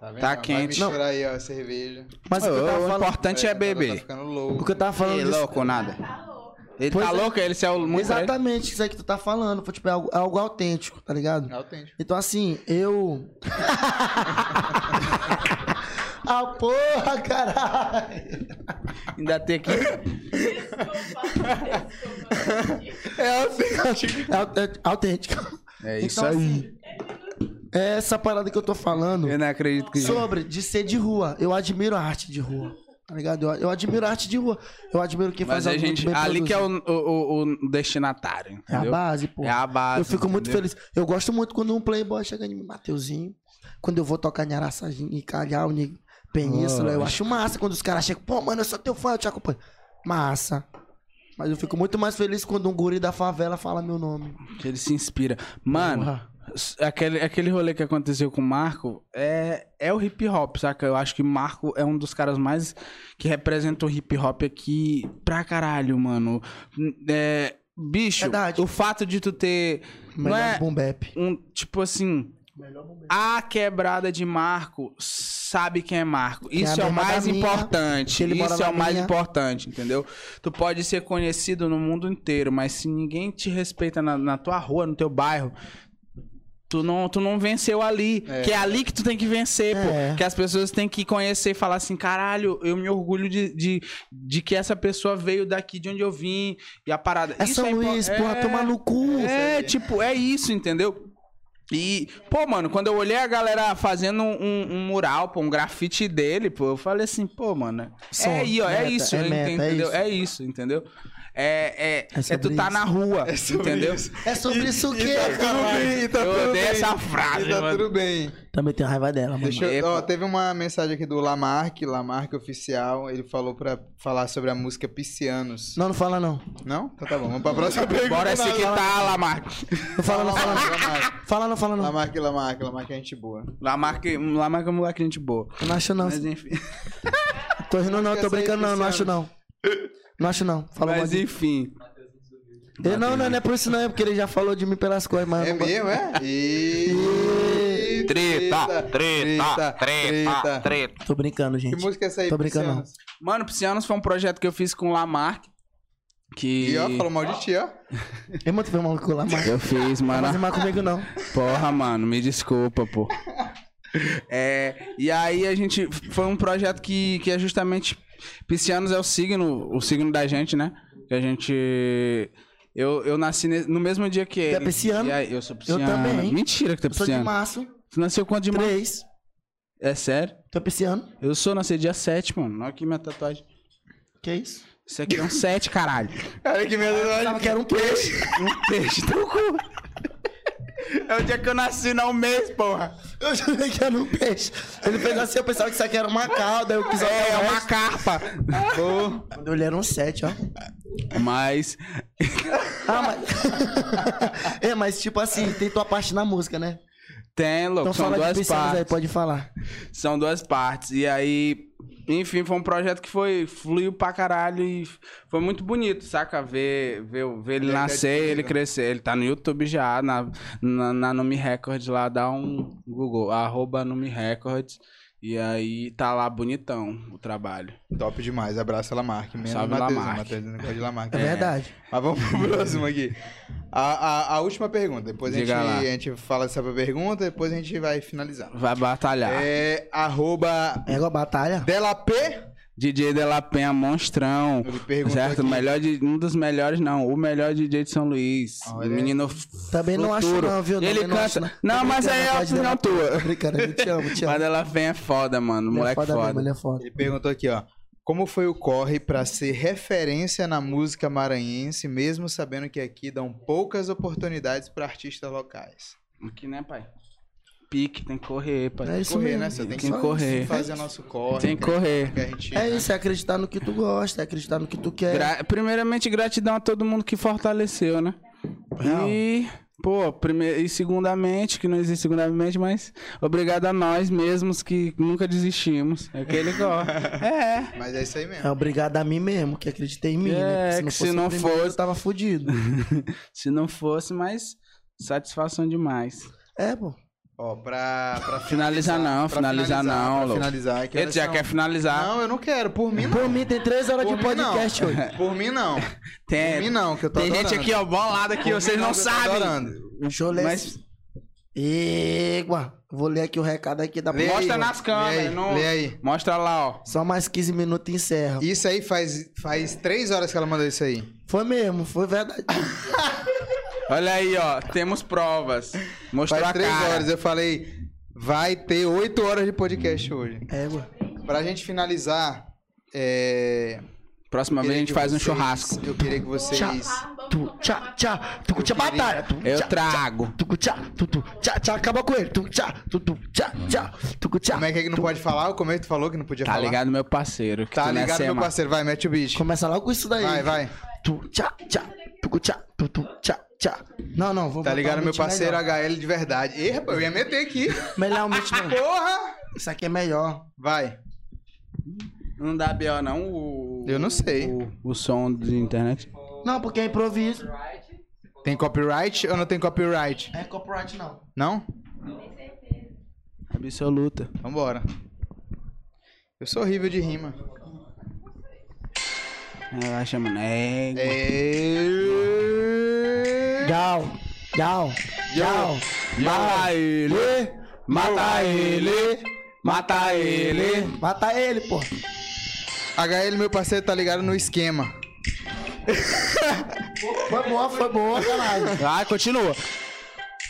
Tá vendo? Tá Vai quente. misturar aí, ó, a cerveja. Mas o tava o falando. importante é Tá beber. O louco. que eu tava falando Ei, disso- louco, nada. Ele Pois tá é. louco? Ele se é o muito Exatamente, isso aí que tu tá falando. Foi tipo é algo, é algo autêntico, tá ligado? É autêntico. Então, assim, eu. ah, porra, caralho! Ainda tem aqui. Desculpa, desculpa. É autêntico. É autêntico. É isso Então, aí. assim, é essa parada que eu tô falando Eu não acredito que. sobre de ser de rua. Eu admiro a arte de rua. Tá ligado? Eu, eu admiro a arte de rua. Eu admiro quem Mas faz a muito gente. Ali que é o, produzido. o, o- destinatário. É a Entendeu? base, pô. É a base. eu fico muito entendeu? feliz. Eu gosto muito quando um playboy chega em mim, Mateuzinho. Quando eu vou tocar em Araçaginho, em Calhau, em Península, eu acho massa quando os caras chegam, pô, mano, eu sou teu fã, eu te acompanho. Massa. Mas eu fico muito mais feliz quando um guri da favela fala meu nome. Que ele se inspira. Mano, Porra. aquele, aquele rolê que aconteceu com o Marco é, é o hip hop, saca? Eu acho que Marco é um dos caras mais que representa o hip hop aqui pra caralho, mano. É, bicho, Verdade. o fato de tu ter. Não Melhor é boom bap. um. Tipo assim. A quebrada de Marco sabe quem é Marco. Quem é Isso a é o mais minha, importante. Isso é o mais minha. importante, entendeu? Tu pode ser conhecido no mundo inteiro, mas se ninguém te respeita na, na tua rua, no teu bairro, tu não, tu não venceu ali. É. Que é ali que tu tem que vencer, É. pô. Que as pessoas têm que conhecer e falar assim: caralho, eu me orgulho de, de, de que essa pessoa veio daqui de onde eu vim. E a parada. É Isso São impo- Luís, porra, é- toma no cu. é, tipo, é isso, entendeu? E, pô, mano, quando eu olhei a galera fazendo um, um mural, pô, um grafite dele, pô, eu falei assim, pô, mano, é aí, ó, é meta, isso, é meta, é entendeu? isso. É isso, entendeu? É, é, É é, tu tá isso. na rua, sobre entendeu? isso. É sobre isso o E quê, tá tudo bem, tá Eu tudo odeio bem. essa frase, E tá mano. tudo bem. Também tenho raiva dela, mano. Deixa eu, Epa. ó, teve uma mensagem aqui do Lamarck, Lamarck Oficial. Ele falou pra falar sobre a música Piscianos. Não, não fala não. Não? Então tá bom, vamos pra próxima pergunta. Bora se que tá, Lamarck. Não fala não, fala não. Lamarck, Fala não, fala não. Lamarck, Lamarck, Lamarck é gente boa. Lamarck, Lamarck é um moleque gente boa. Eu não acho não. Mas enfim. Tô rindo não, tô brincando não, não acho não. Não acho não. Fala Mas de... enfim. Eu, não, não, não é por isso não, é porque ele já falou de mim pelas coisas, mas É não mesmo, é? E... Treta, treta, treta, treta. Tô brincando, gente. Que música é essa aí, Tô brincando, não. Piscianos? Mano, Piscianos foi um projeto que eu fiz com o Lamarck. Que. E ó, falou mal de ti, ó. Eu muito foi maluco lá, mas... Eu fiz, Não mano. vai fazer mal comigo não. Porra, mano, me desculpa, pô. É, e aí a gente. Foi um projeto que, que é justamente. Piscianos é o signo, o signo da gente, né? Que a gente. Eu, eu nasci no mesmo dia que ele. é pisciano? Aí, eu sou pisciano. também. Mentira que tu é Eu sou de pisciano. março, Tu nasceu quanto de março? três. É sério? Tô pisciano. Eu sou, nasci dia 7, mano. Olha aqui minha tatuagem. Que isso? Isso aqui é um 7, caralho. Cara, que medo. Eu pensava que era um peixe. Um peixe teu cu. É o dia que eu nasci, não um mês, porra. Eu jurei que era um peixe. Ele pegou assim, eu pensava que isso aqui era uma cauda, eu quis É, é uma carpa. Pô. Quando eu olhei era um sete, ó. Mas. Ah, mas... é, mas tipo assim, tem tua parte na música, né? Tem, louco. Então são duas partes. aí, pode falar. São duas partes. E aí, enfim, foi um projeto que foi, fluiu pra caralho e foi muito bonito, saca? Ver, ver, ver ele Ele tá nascer, ele disponível. crescer. Ele tá no YouTube já, na, na, na Numi Records lá, dá um Google, arroba Numi Records. E aí tá lá bonitão o trabalho. Top demais. Abraço, Lamarck. Menos Salve, Matheus. Lamarck. Matheus não gosta de Lamarck. É, verdade. Mas vamos pro próximo aqui. A, a, a última pergunta. Depois a gente, Diga lá. a gente fala sobre a pergunta, depois a gente vai finalizar. Vai batalhar. É arroba É igual batalha. Delap. DJ De La Penha, monstrão. Certo? aqui. Melhor de, um dos melhores, não. O melhor DJ de São Luís. Olha. Menino Também não acho futuro. não, viu? Ele não canta. acho, Não, Tô mas aí é a opinião tua. Brincando, eu te amo, te amo. Mas ela vem é foda, mano. Ele é Moleque foda foda. mesmo, ele é foda. Ele perguntou aqui, ó. Como foi o corre pra ser referência na música maranhense, mesmo sabendo que aqui dão poucas oportunidades pra artistas locais? Aqui, né, pai? Pique, tem que correr, pai. É isso correr, mesmo. né? Você tem que Tem que correr. fazer nosso corre. Tem que correr. que a gente, É né? isso, é acreditar no que tu gosta, é acreditar no que tu quer. Gra- Primeiramente, gratidão a todo mundo que fortaleceu, né? Real. E, pô, e segundamente, que não existe segundamente, mas obrigado a nós mesmos que nunca desistimos. É aquele corre. é. Mas é isso aí mesmo. É obrigado a mim mesmo, que acreditei em mim, né? É, que se não o primeiro, fosse- Eu tava fudido. Se não fosse, mas satisfação demais. É, pô. Ó, pra, pra Finalizar não, pra finalizar não, louco. finalizar. que Ele já são? quer finalizar. Não, eu não quero. Por mim, não. Por mim, tem três horas Por de mim, não. podcast hoje. Por mim, não. Tem, Por mim, não, que eu tô tem gente adorando. aqui, ó, bolada aqui, Por vocês não que eu tô sabem. Deixa eu ler. Mas Égua. Vou ler aqui o recado aqui da Lê aí, mostra ó. nas câmeras. aí, não- lê aí. Mostra lá, ó. Só mais 15 minutos e encerra. Isso aí faz, faz três horas que ela mandou isso aí. Foi mesmo, foi verdade. Olha aí, ó. Temos provas. Mostrou Faz a três cara. horas. Eu falei, vai ter oito horas de podcast hoje. Égua. Pra gente finalizar, é... Próxima vez a gente faz um churrasco. Eu queria que vocês... Tu, tchá, tchá, tu, tchá, batalha. Tu, Eu tchá, trago. Tu, tchá, tu, tu, tchá, tchá, acaba com ele. Tu, tchá, tu, tu, tchá, tchá, tu, tchá. Como é que é que não pode falar? É que tu falou que não podia Tá falar? ligado, meu parceiro? Tá é ligado, meu parceiro. Vai, mete o bicho. Começa logo com isso daí. Vai, vai. Tu, tchá, tchá, tchá, tchá, tchá. Não, não, vou Tá botar ligado, um meu beat parceiro melhor. HL de verdade. Ih, rapaz, eu ia meter aqui. Melhor um beat melhor. Porra! Isso aqui é melhor. Vai. Não dá B.O. não, o... Eu não sei. O, o som de internet. Não, porque é improviso. Tem copyright ou não tem copyright? É copyright não. Não? Absoluta. Vambora. Eu sou horrível de rima. Relaxa, mano. É... É... Tchau, tchau, tchau. Mata ele! Mata ele! Mata ele! Mata ele, pô. HL, meu parceiro, tá ligado no esquema. Foi boa, foi boa, caralho. Vai, continua.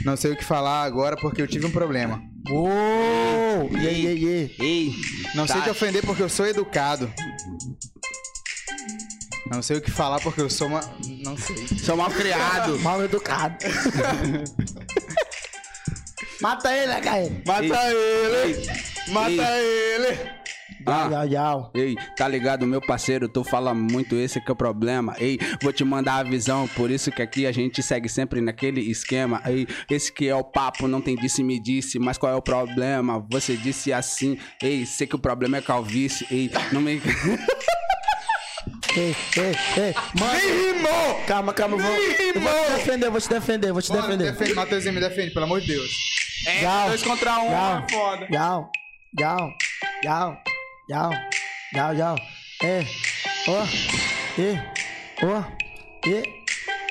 Não sei o que falar agora porque eu tive um problema. Uou! E aí, e aí, e aí? Ei, Não sei Tá. te ofender porque eu sou educado. Não sei o que falar porque eu sou uma. Não sei. sou mal criado. Mal educado. Mata ele, né, Caio? Mata ele! Mata ele! Ah. Yau, yau. Ei, tá ligado, meu parceiro? Tu fala muito, esse que é o problema. Ei, vou te mandar a visão, por isso que aqui a gente segue sempre naquele esquema. Ei, esse que é o papo, não tem disse me disse, mas qual é o problema? Você disse assim. Ei, sei que o problema é calvície. Ei, não me. Ei, ei, ei. Mano, Rimou! calma, calma. Eu vou, eu vou te defender, vou te defender, vou te Mano, defender. defende, Matheusinho, me defende, pelo amor de Deus. É, Yau. dois contra um, Yau. é foda. Yau, yau, yau, yau, yau, yau. É, ó, e, ó, e,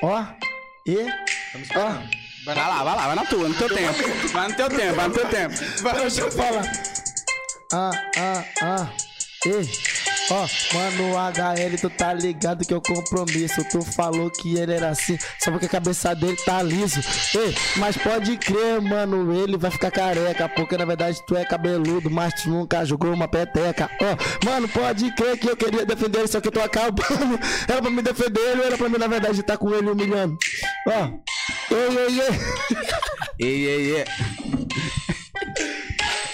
ó, e, esperando. Vai lá, vai lá, vai na tua, no teu tempo. Vai no teu tempo, vai no teu tempo. Deixa eu falar. Ah, ah, ah. Ei, ó, mano, o HL, tu tá ligado que é o compromisso. Tu falou que ele era assim, só porque a cabeça dele tá liso. Ei, mas pode crer, mano, ele vai ficar careca. Porque na verdade tu é cabeludo, mas tu nunca jogou uma peteca. Ó, mano, pode crer que eu queria defender ele, só que eu tô acabando. Era pra me defender ele, era pra mim, na verdade, estar com ele humilhando. Ó, ei, ei, ei. Ei, ei, ei.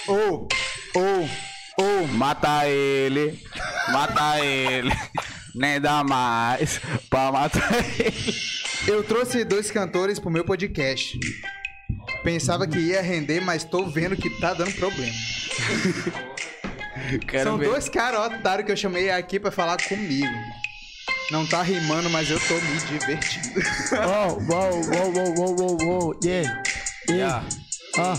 Ou, ou, ou. Mata ele, mata ele. Nem dá mais pra matar ele. Eu trouxe dois cantores pro meu podcast. Pensava que ia render, mas tô vendo que tá dando problema. Quero São ver. dois caras otários que eu chamei aqui pra falar comigo. Não tá rimando, mas eu tô me divertindo. Uou, uou, uou, uou, uou, uou, uou, yeah, yeah, Yeah. ah,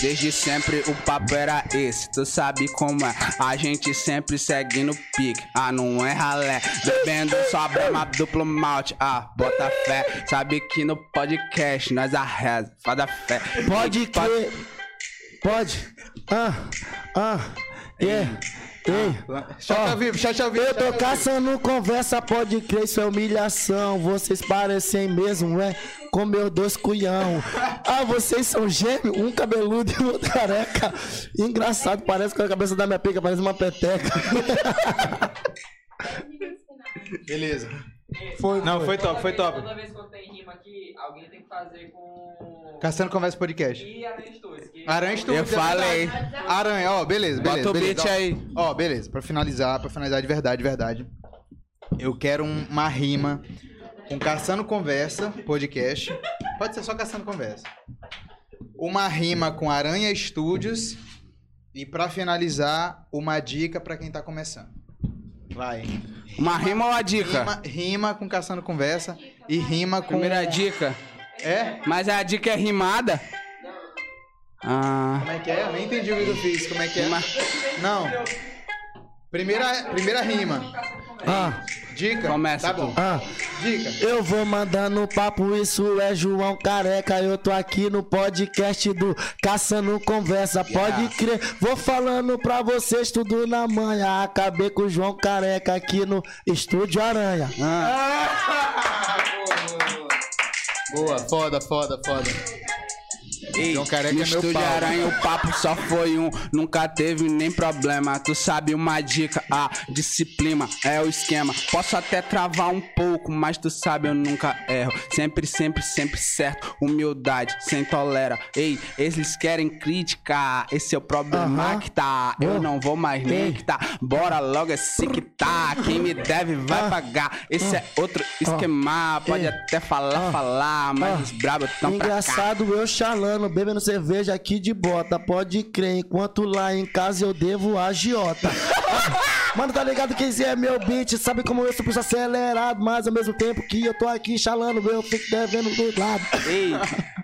Desde sempre o papo era esse, tu sabe como é. A gente sempre segue no pique, ah, não é ralé. Bebendo só brama duplo malte, ah, bota fé. Sabe que no podcast nós arresa, faz a fé. pode crer, pode, ah, ah, yeah, ei, Chat Ó, ao vivo, chat ao vivo. eu tô vivo. caçando conversa, pode crer, isso é humilhação, vocês parecem mesmo, é, com meus dois cunhão, ah, vocês são gêmeos, um cabeludo e outro careca, engraçado, parece que a cabeça da minha pica parece uma peteca, Beleza. foi, Não, foi top, foi top. Toda vez que eu tenho rima aqui, alguém tem que fazer com. Caçando Conversa Podcast. E dois. Que... Aranha Studios. Eu falei. Aranha, ó, beleza, beleza. Bota o beat aí. Ó, beleza, pra finalizar, pra finalizar de verdade, de verdade. Eu quero um- uma rima com Caçando Conversa, podcast. Pode ser só Caçando Conversa. Uma rima com Aranha Studios. E pra finalizar, uma dica pra quem tá começando. Vai. Uma rima ou uma dica? Rima, rima com Caçando Conversa e rima com. Primeira dica. É? Mas a dica é rimada? Ah. Como é que é? Eu nem entendi o que eu fiz. Como é que é? Rima. Não. Primeira, primeira rima. ah, Dica? Começa Tá bom. tu. ah, Dica. Eu vou mandando papo, isso é João Careca. Eu tô aqui no podcast do Caçando Conversa. Pode crer, vou falando pra vocês tudo na manhã. Acabei com o João Careca aqui no Estúdio Aranha. Boa, foda, foda, foda. Ei, João Careca no é estúdio pau. Aranha o papo só foi um, nunca teve nem problema. Tu sabe uma dica, a disciplina é o esquema. Posso até travar um pouco, mas tu sabe eu nunca erro. Sempre, sempre, sempre certo. Humildade, sem tolera. Ei, eles querem criticar, esse é o problema Aham. que tá. Eu não vou mais nem que tá. Bora logo esse que tá. Quem me deve vai Ah. pagar. Esse é outro esquema. Pode Ei. até falar, Ah. falar, mas Ah. os brabos tão pra cá. Engraçado eu chalando, bebendo cerveja aqui de bota. Pode crer, enquanto lá em casa eu devo a giota. Ah, Mano, tá ligado que esse é meu beat? Sabe como eu sou puxo acelerado, mas ao mesmo tempo que eu tô aqui chalando, eu fico devendo do lado. Ei,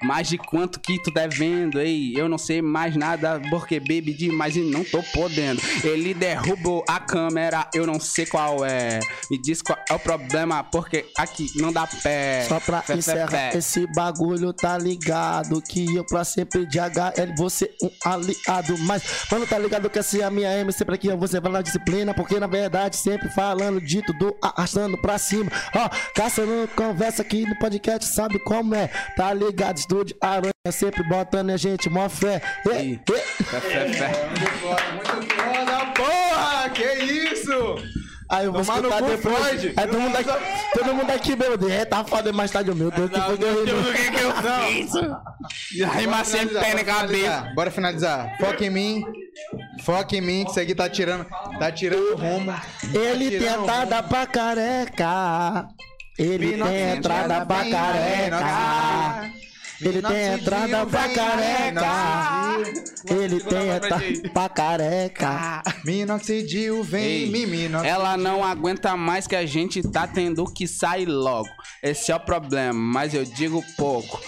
mais de quanto que tu devendo? Ei, eu não sei mais nada porque bebi demais e não tô podendo. Ele derrubou a câmera, eu não sei qual é. Me diz qual é o problema porque aqui não dá pé. Só pra Fé, fé, encerrar fé. esse bagulho, tá ligado? Que eu pra sempre de HL, você um aliado. Mas, mano, tá ligado que essa é a minha M, sempre aqui você vai na disciplina. Porque na verdade, sempre falando de tudo, arrastando pra cima. Ó, caçando conversa aqui no podcast, sabe como é? Tá ligado? estúdio, Aranha sempre botando a gente mó fé. E, e, Fé, fé, fé. Muito foda, muito foda, porra! Que isso? Aí eu vou Tomar no escutar cu, depois. Freud. Aí todo mundo aqui, todo mundo aqui, meu Deus, é, tá foda mais tarde, meu Deus, que foi que eu ri, O que que eu fiz? Rima sempre pé na cabeça. Bora finalizar. Foca em mim. Foca em mim, que isso aqui tá tirando, tá tirando rumo. Ele Tá tem tirando entrada pra careca. Ele tem entrada pra careca. Ele tem entrada pra careca. Ele tem entrada pra careca. Minoxidil vem, mimino. Ela não aguenta mais que a gente tá tendo que sair logo. Esse é o problema, mas eu digo pouco.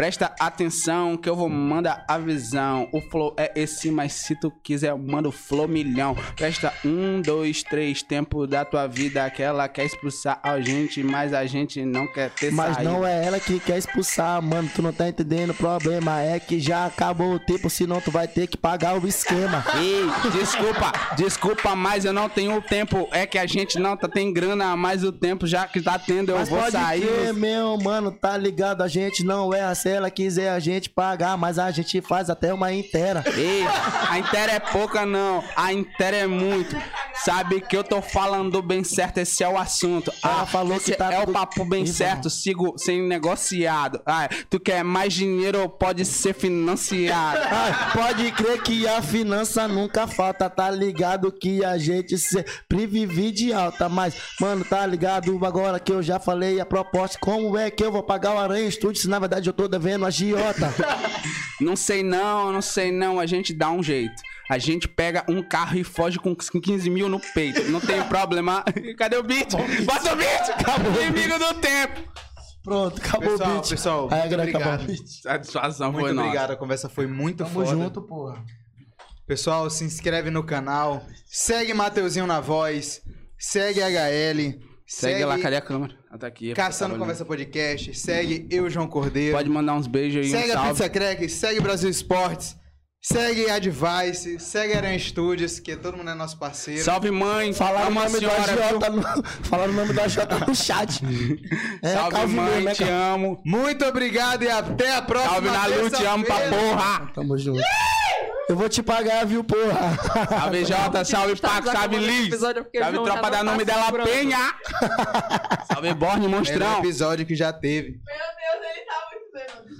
Presta atenção que eu vou mandar a visão. O flow é esse, mas se tu quiser, eu mando flow milhão. Presta um, dois, três, tempo da tua vida que ela quer expulsar a gente, mas a gente não quer ter Mas saída. não é ela que quer expulsar, mano. Tu não tá entendendo. O problema é que já acabou o tempo, senão tu vai ter que pagar o esquema. Ei, desculpa, desculpa, mas eu não tenho tempo. É que a gente não tá tem grana, mas o tempo já que tá tendo, eu Mas vou pode sair. crer, meu mano, tá ligado? A gente não erra se ela quiser a gente pagar, mas a gente faz até uma inteira. Ei, a inteira é pouca não, a inteira é muito. Sabe que eu tô falando bem certo, esse é o assunto. Ela falou esse que tá é o tudo- papo bem Isso, certo, sigo sem negociado. Ah, tu quer mais dinheiro, pode ser financiado. Ai, pode crer que a finança nunca falta, tá ligado que a gente sempre vive de alta, mas, mano, tá ligado agora que eu já falei a proposta, como é que eu vou pagar o Aranha Studio se na verdade eu tô devendo a Giota? Não sei não, não sei não, a gente dá um jeito. A gente pega um carro e foge com 15 mil no peito. Não tem problema. Cadê o beat? Bota o beat! Acabou. Inimigo do tempo. Pronto, acabou Pessoal, o beat. pessoal, Aí, muito agora acabou obrigado. o beat. Satisfação Muito foi nossa. obrigado, a conversa foi muito Tamo foda. junto, porra. Pessoal, se inscreve no canal, segue Mateuzinho na voz, segue HL, Segue lá, cadê a câmera? Ah, tá aqui. Caçando Tá Conversa Podcast, segue eu, João Cordeiro. Pode mandar uns beijos aí, Segue um a salve. Pizza Crack, segue Brasil Esportes, segue Advice, segue Aranha Studios, que todo mundo é nosso parceiro. Salve, mãe. Falaram o nome senhora, viu? Jota no, falaram o nome da Jota no chat. É, Salve, Calvin mãe. mesmo, é te Calvin. amo. Muito obrigado e até a próxima Salve, Nalu. Te amo pra porra. Tamo junto. Eu vou te pagar, viu, porra? Tá salve, Jota. Salve, Paco. Salve, Liz. Salve, tropa da nome dela, Penha. Salve, Borne, monstrão. É um episódio que já teve. Meu Deus, ele tá muito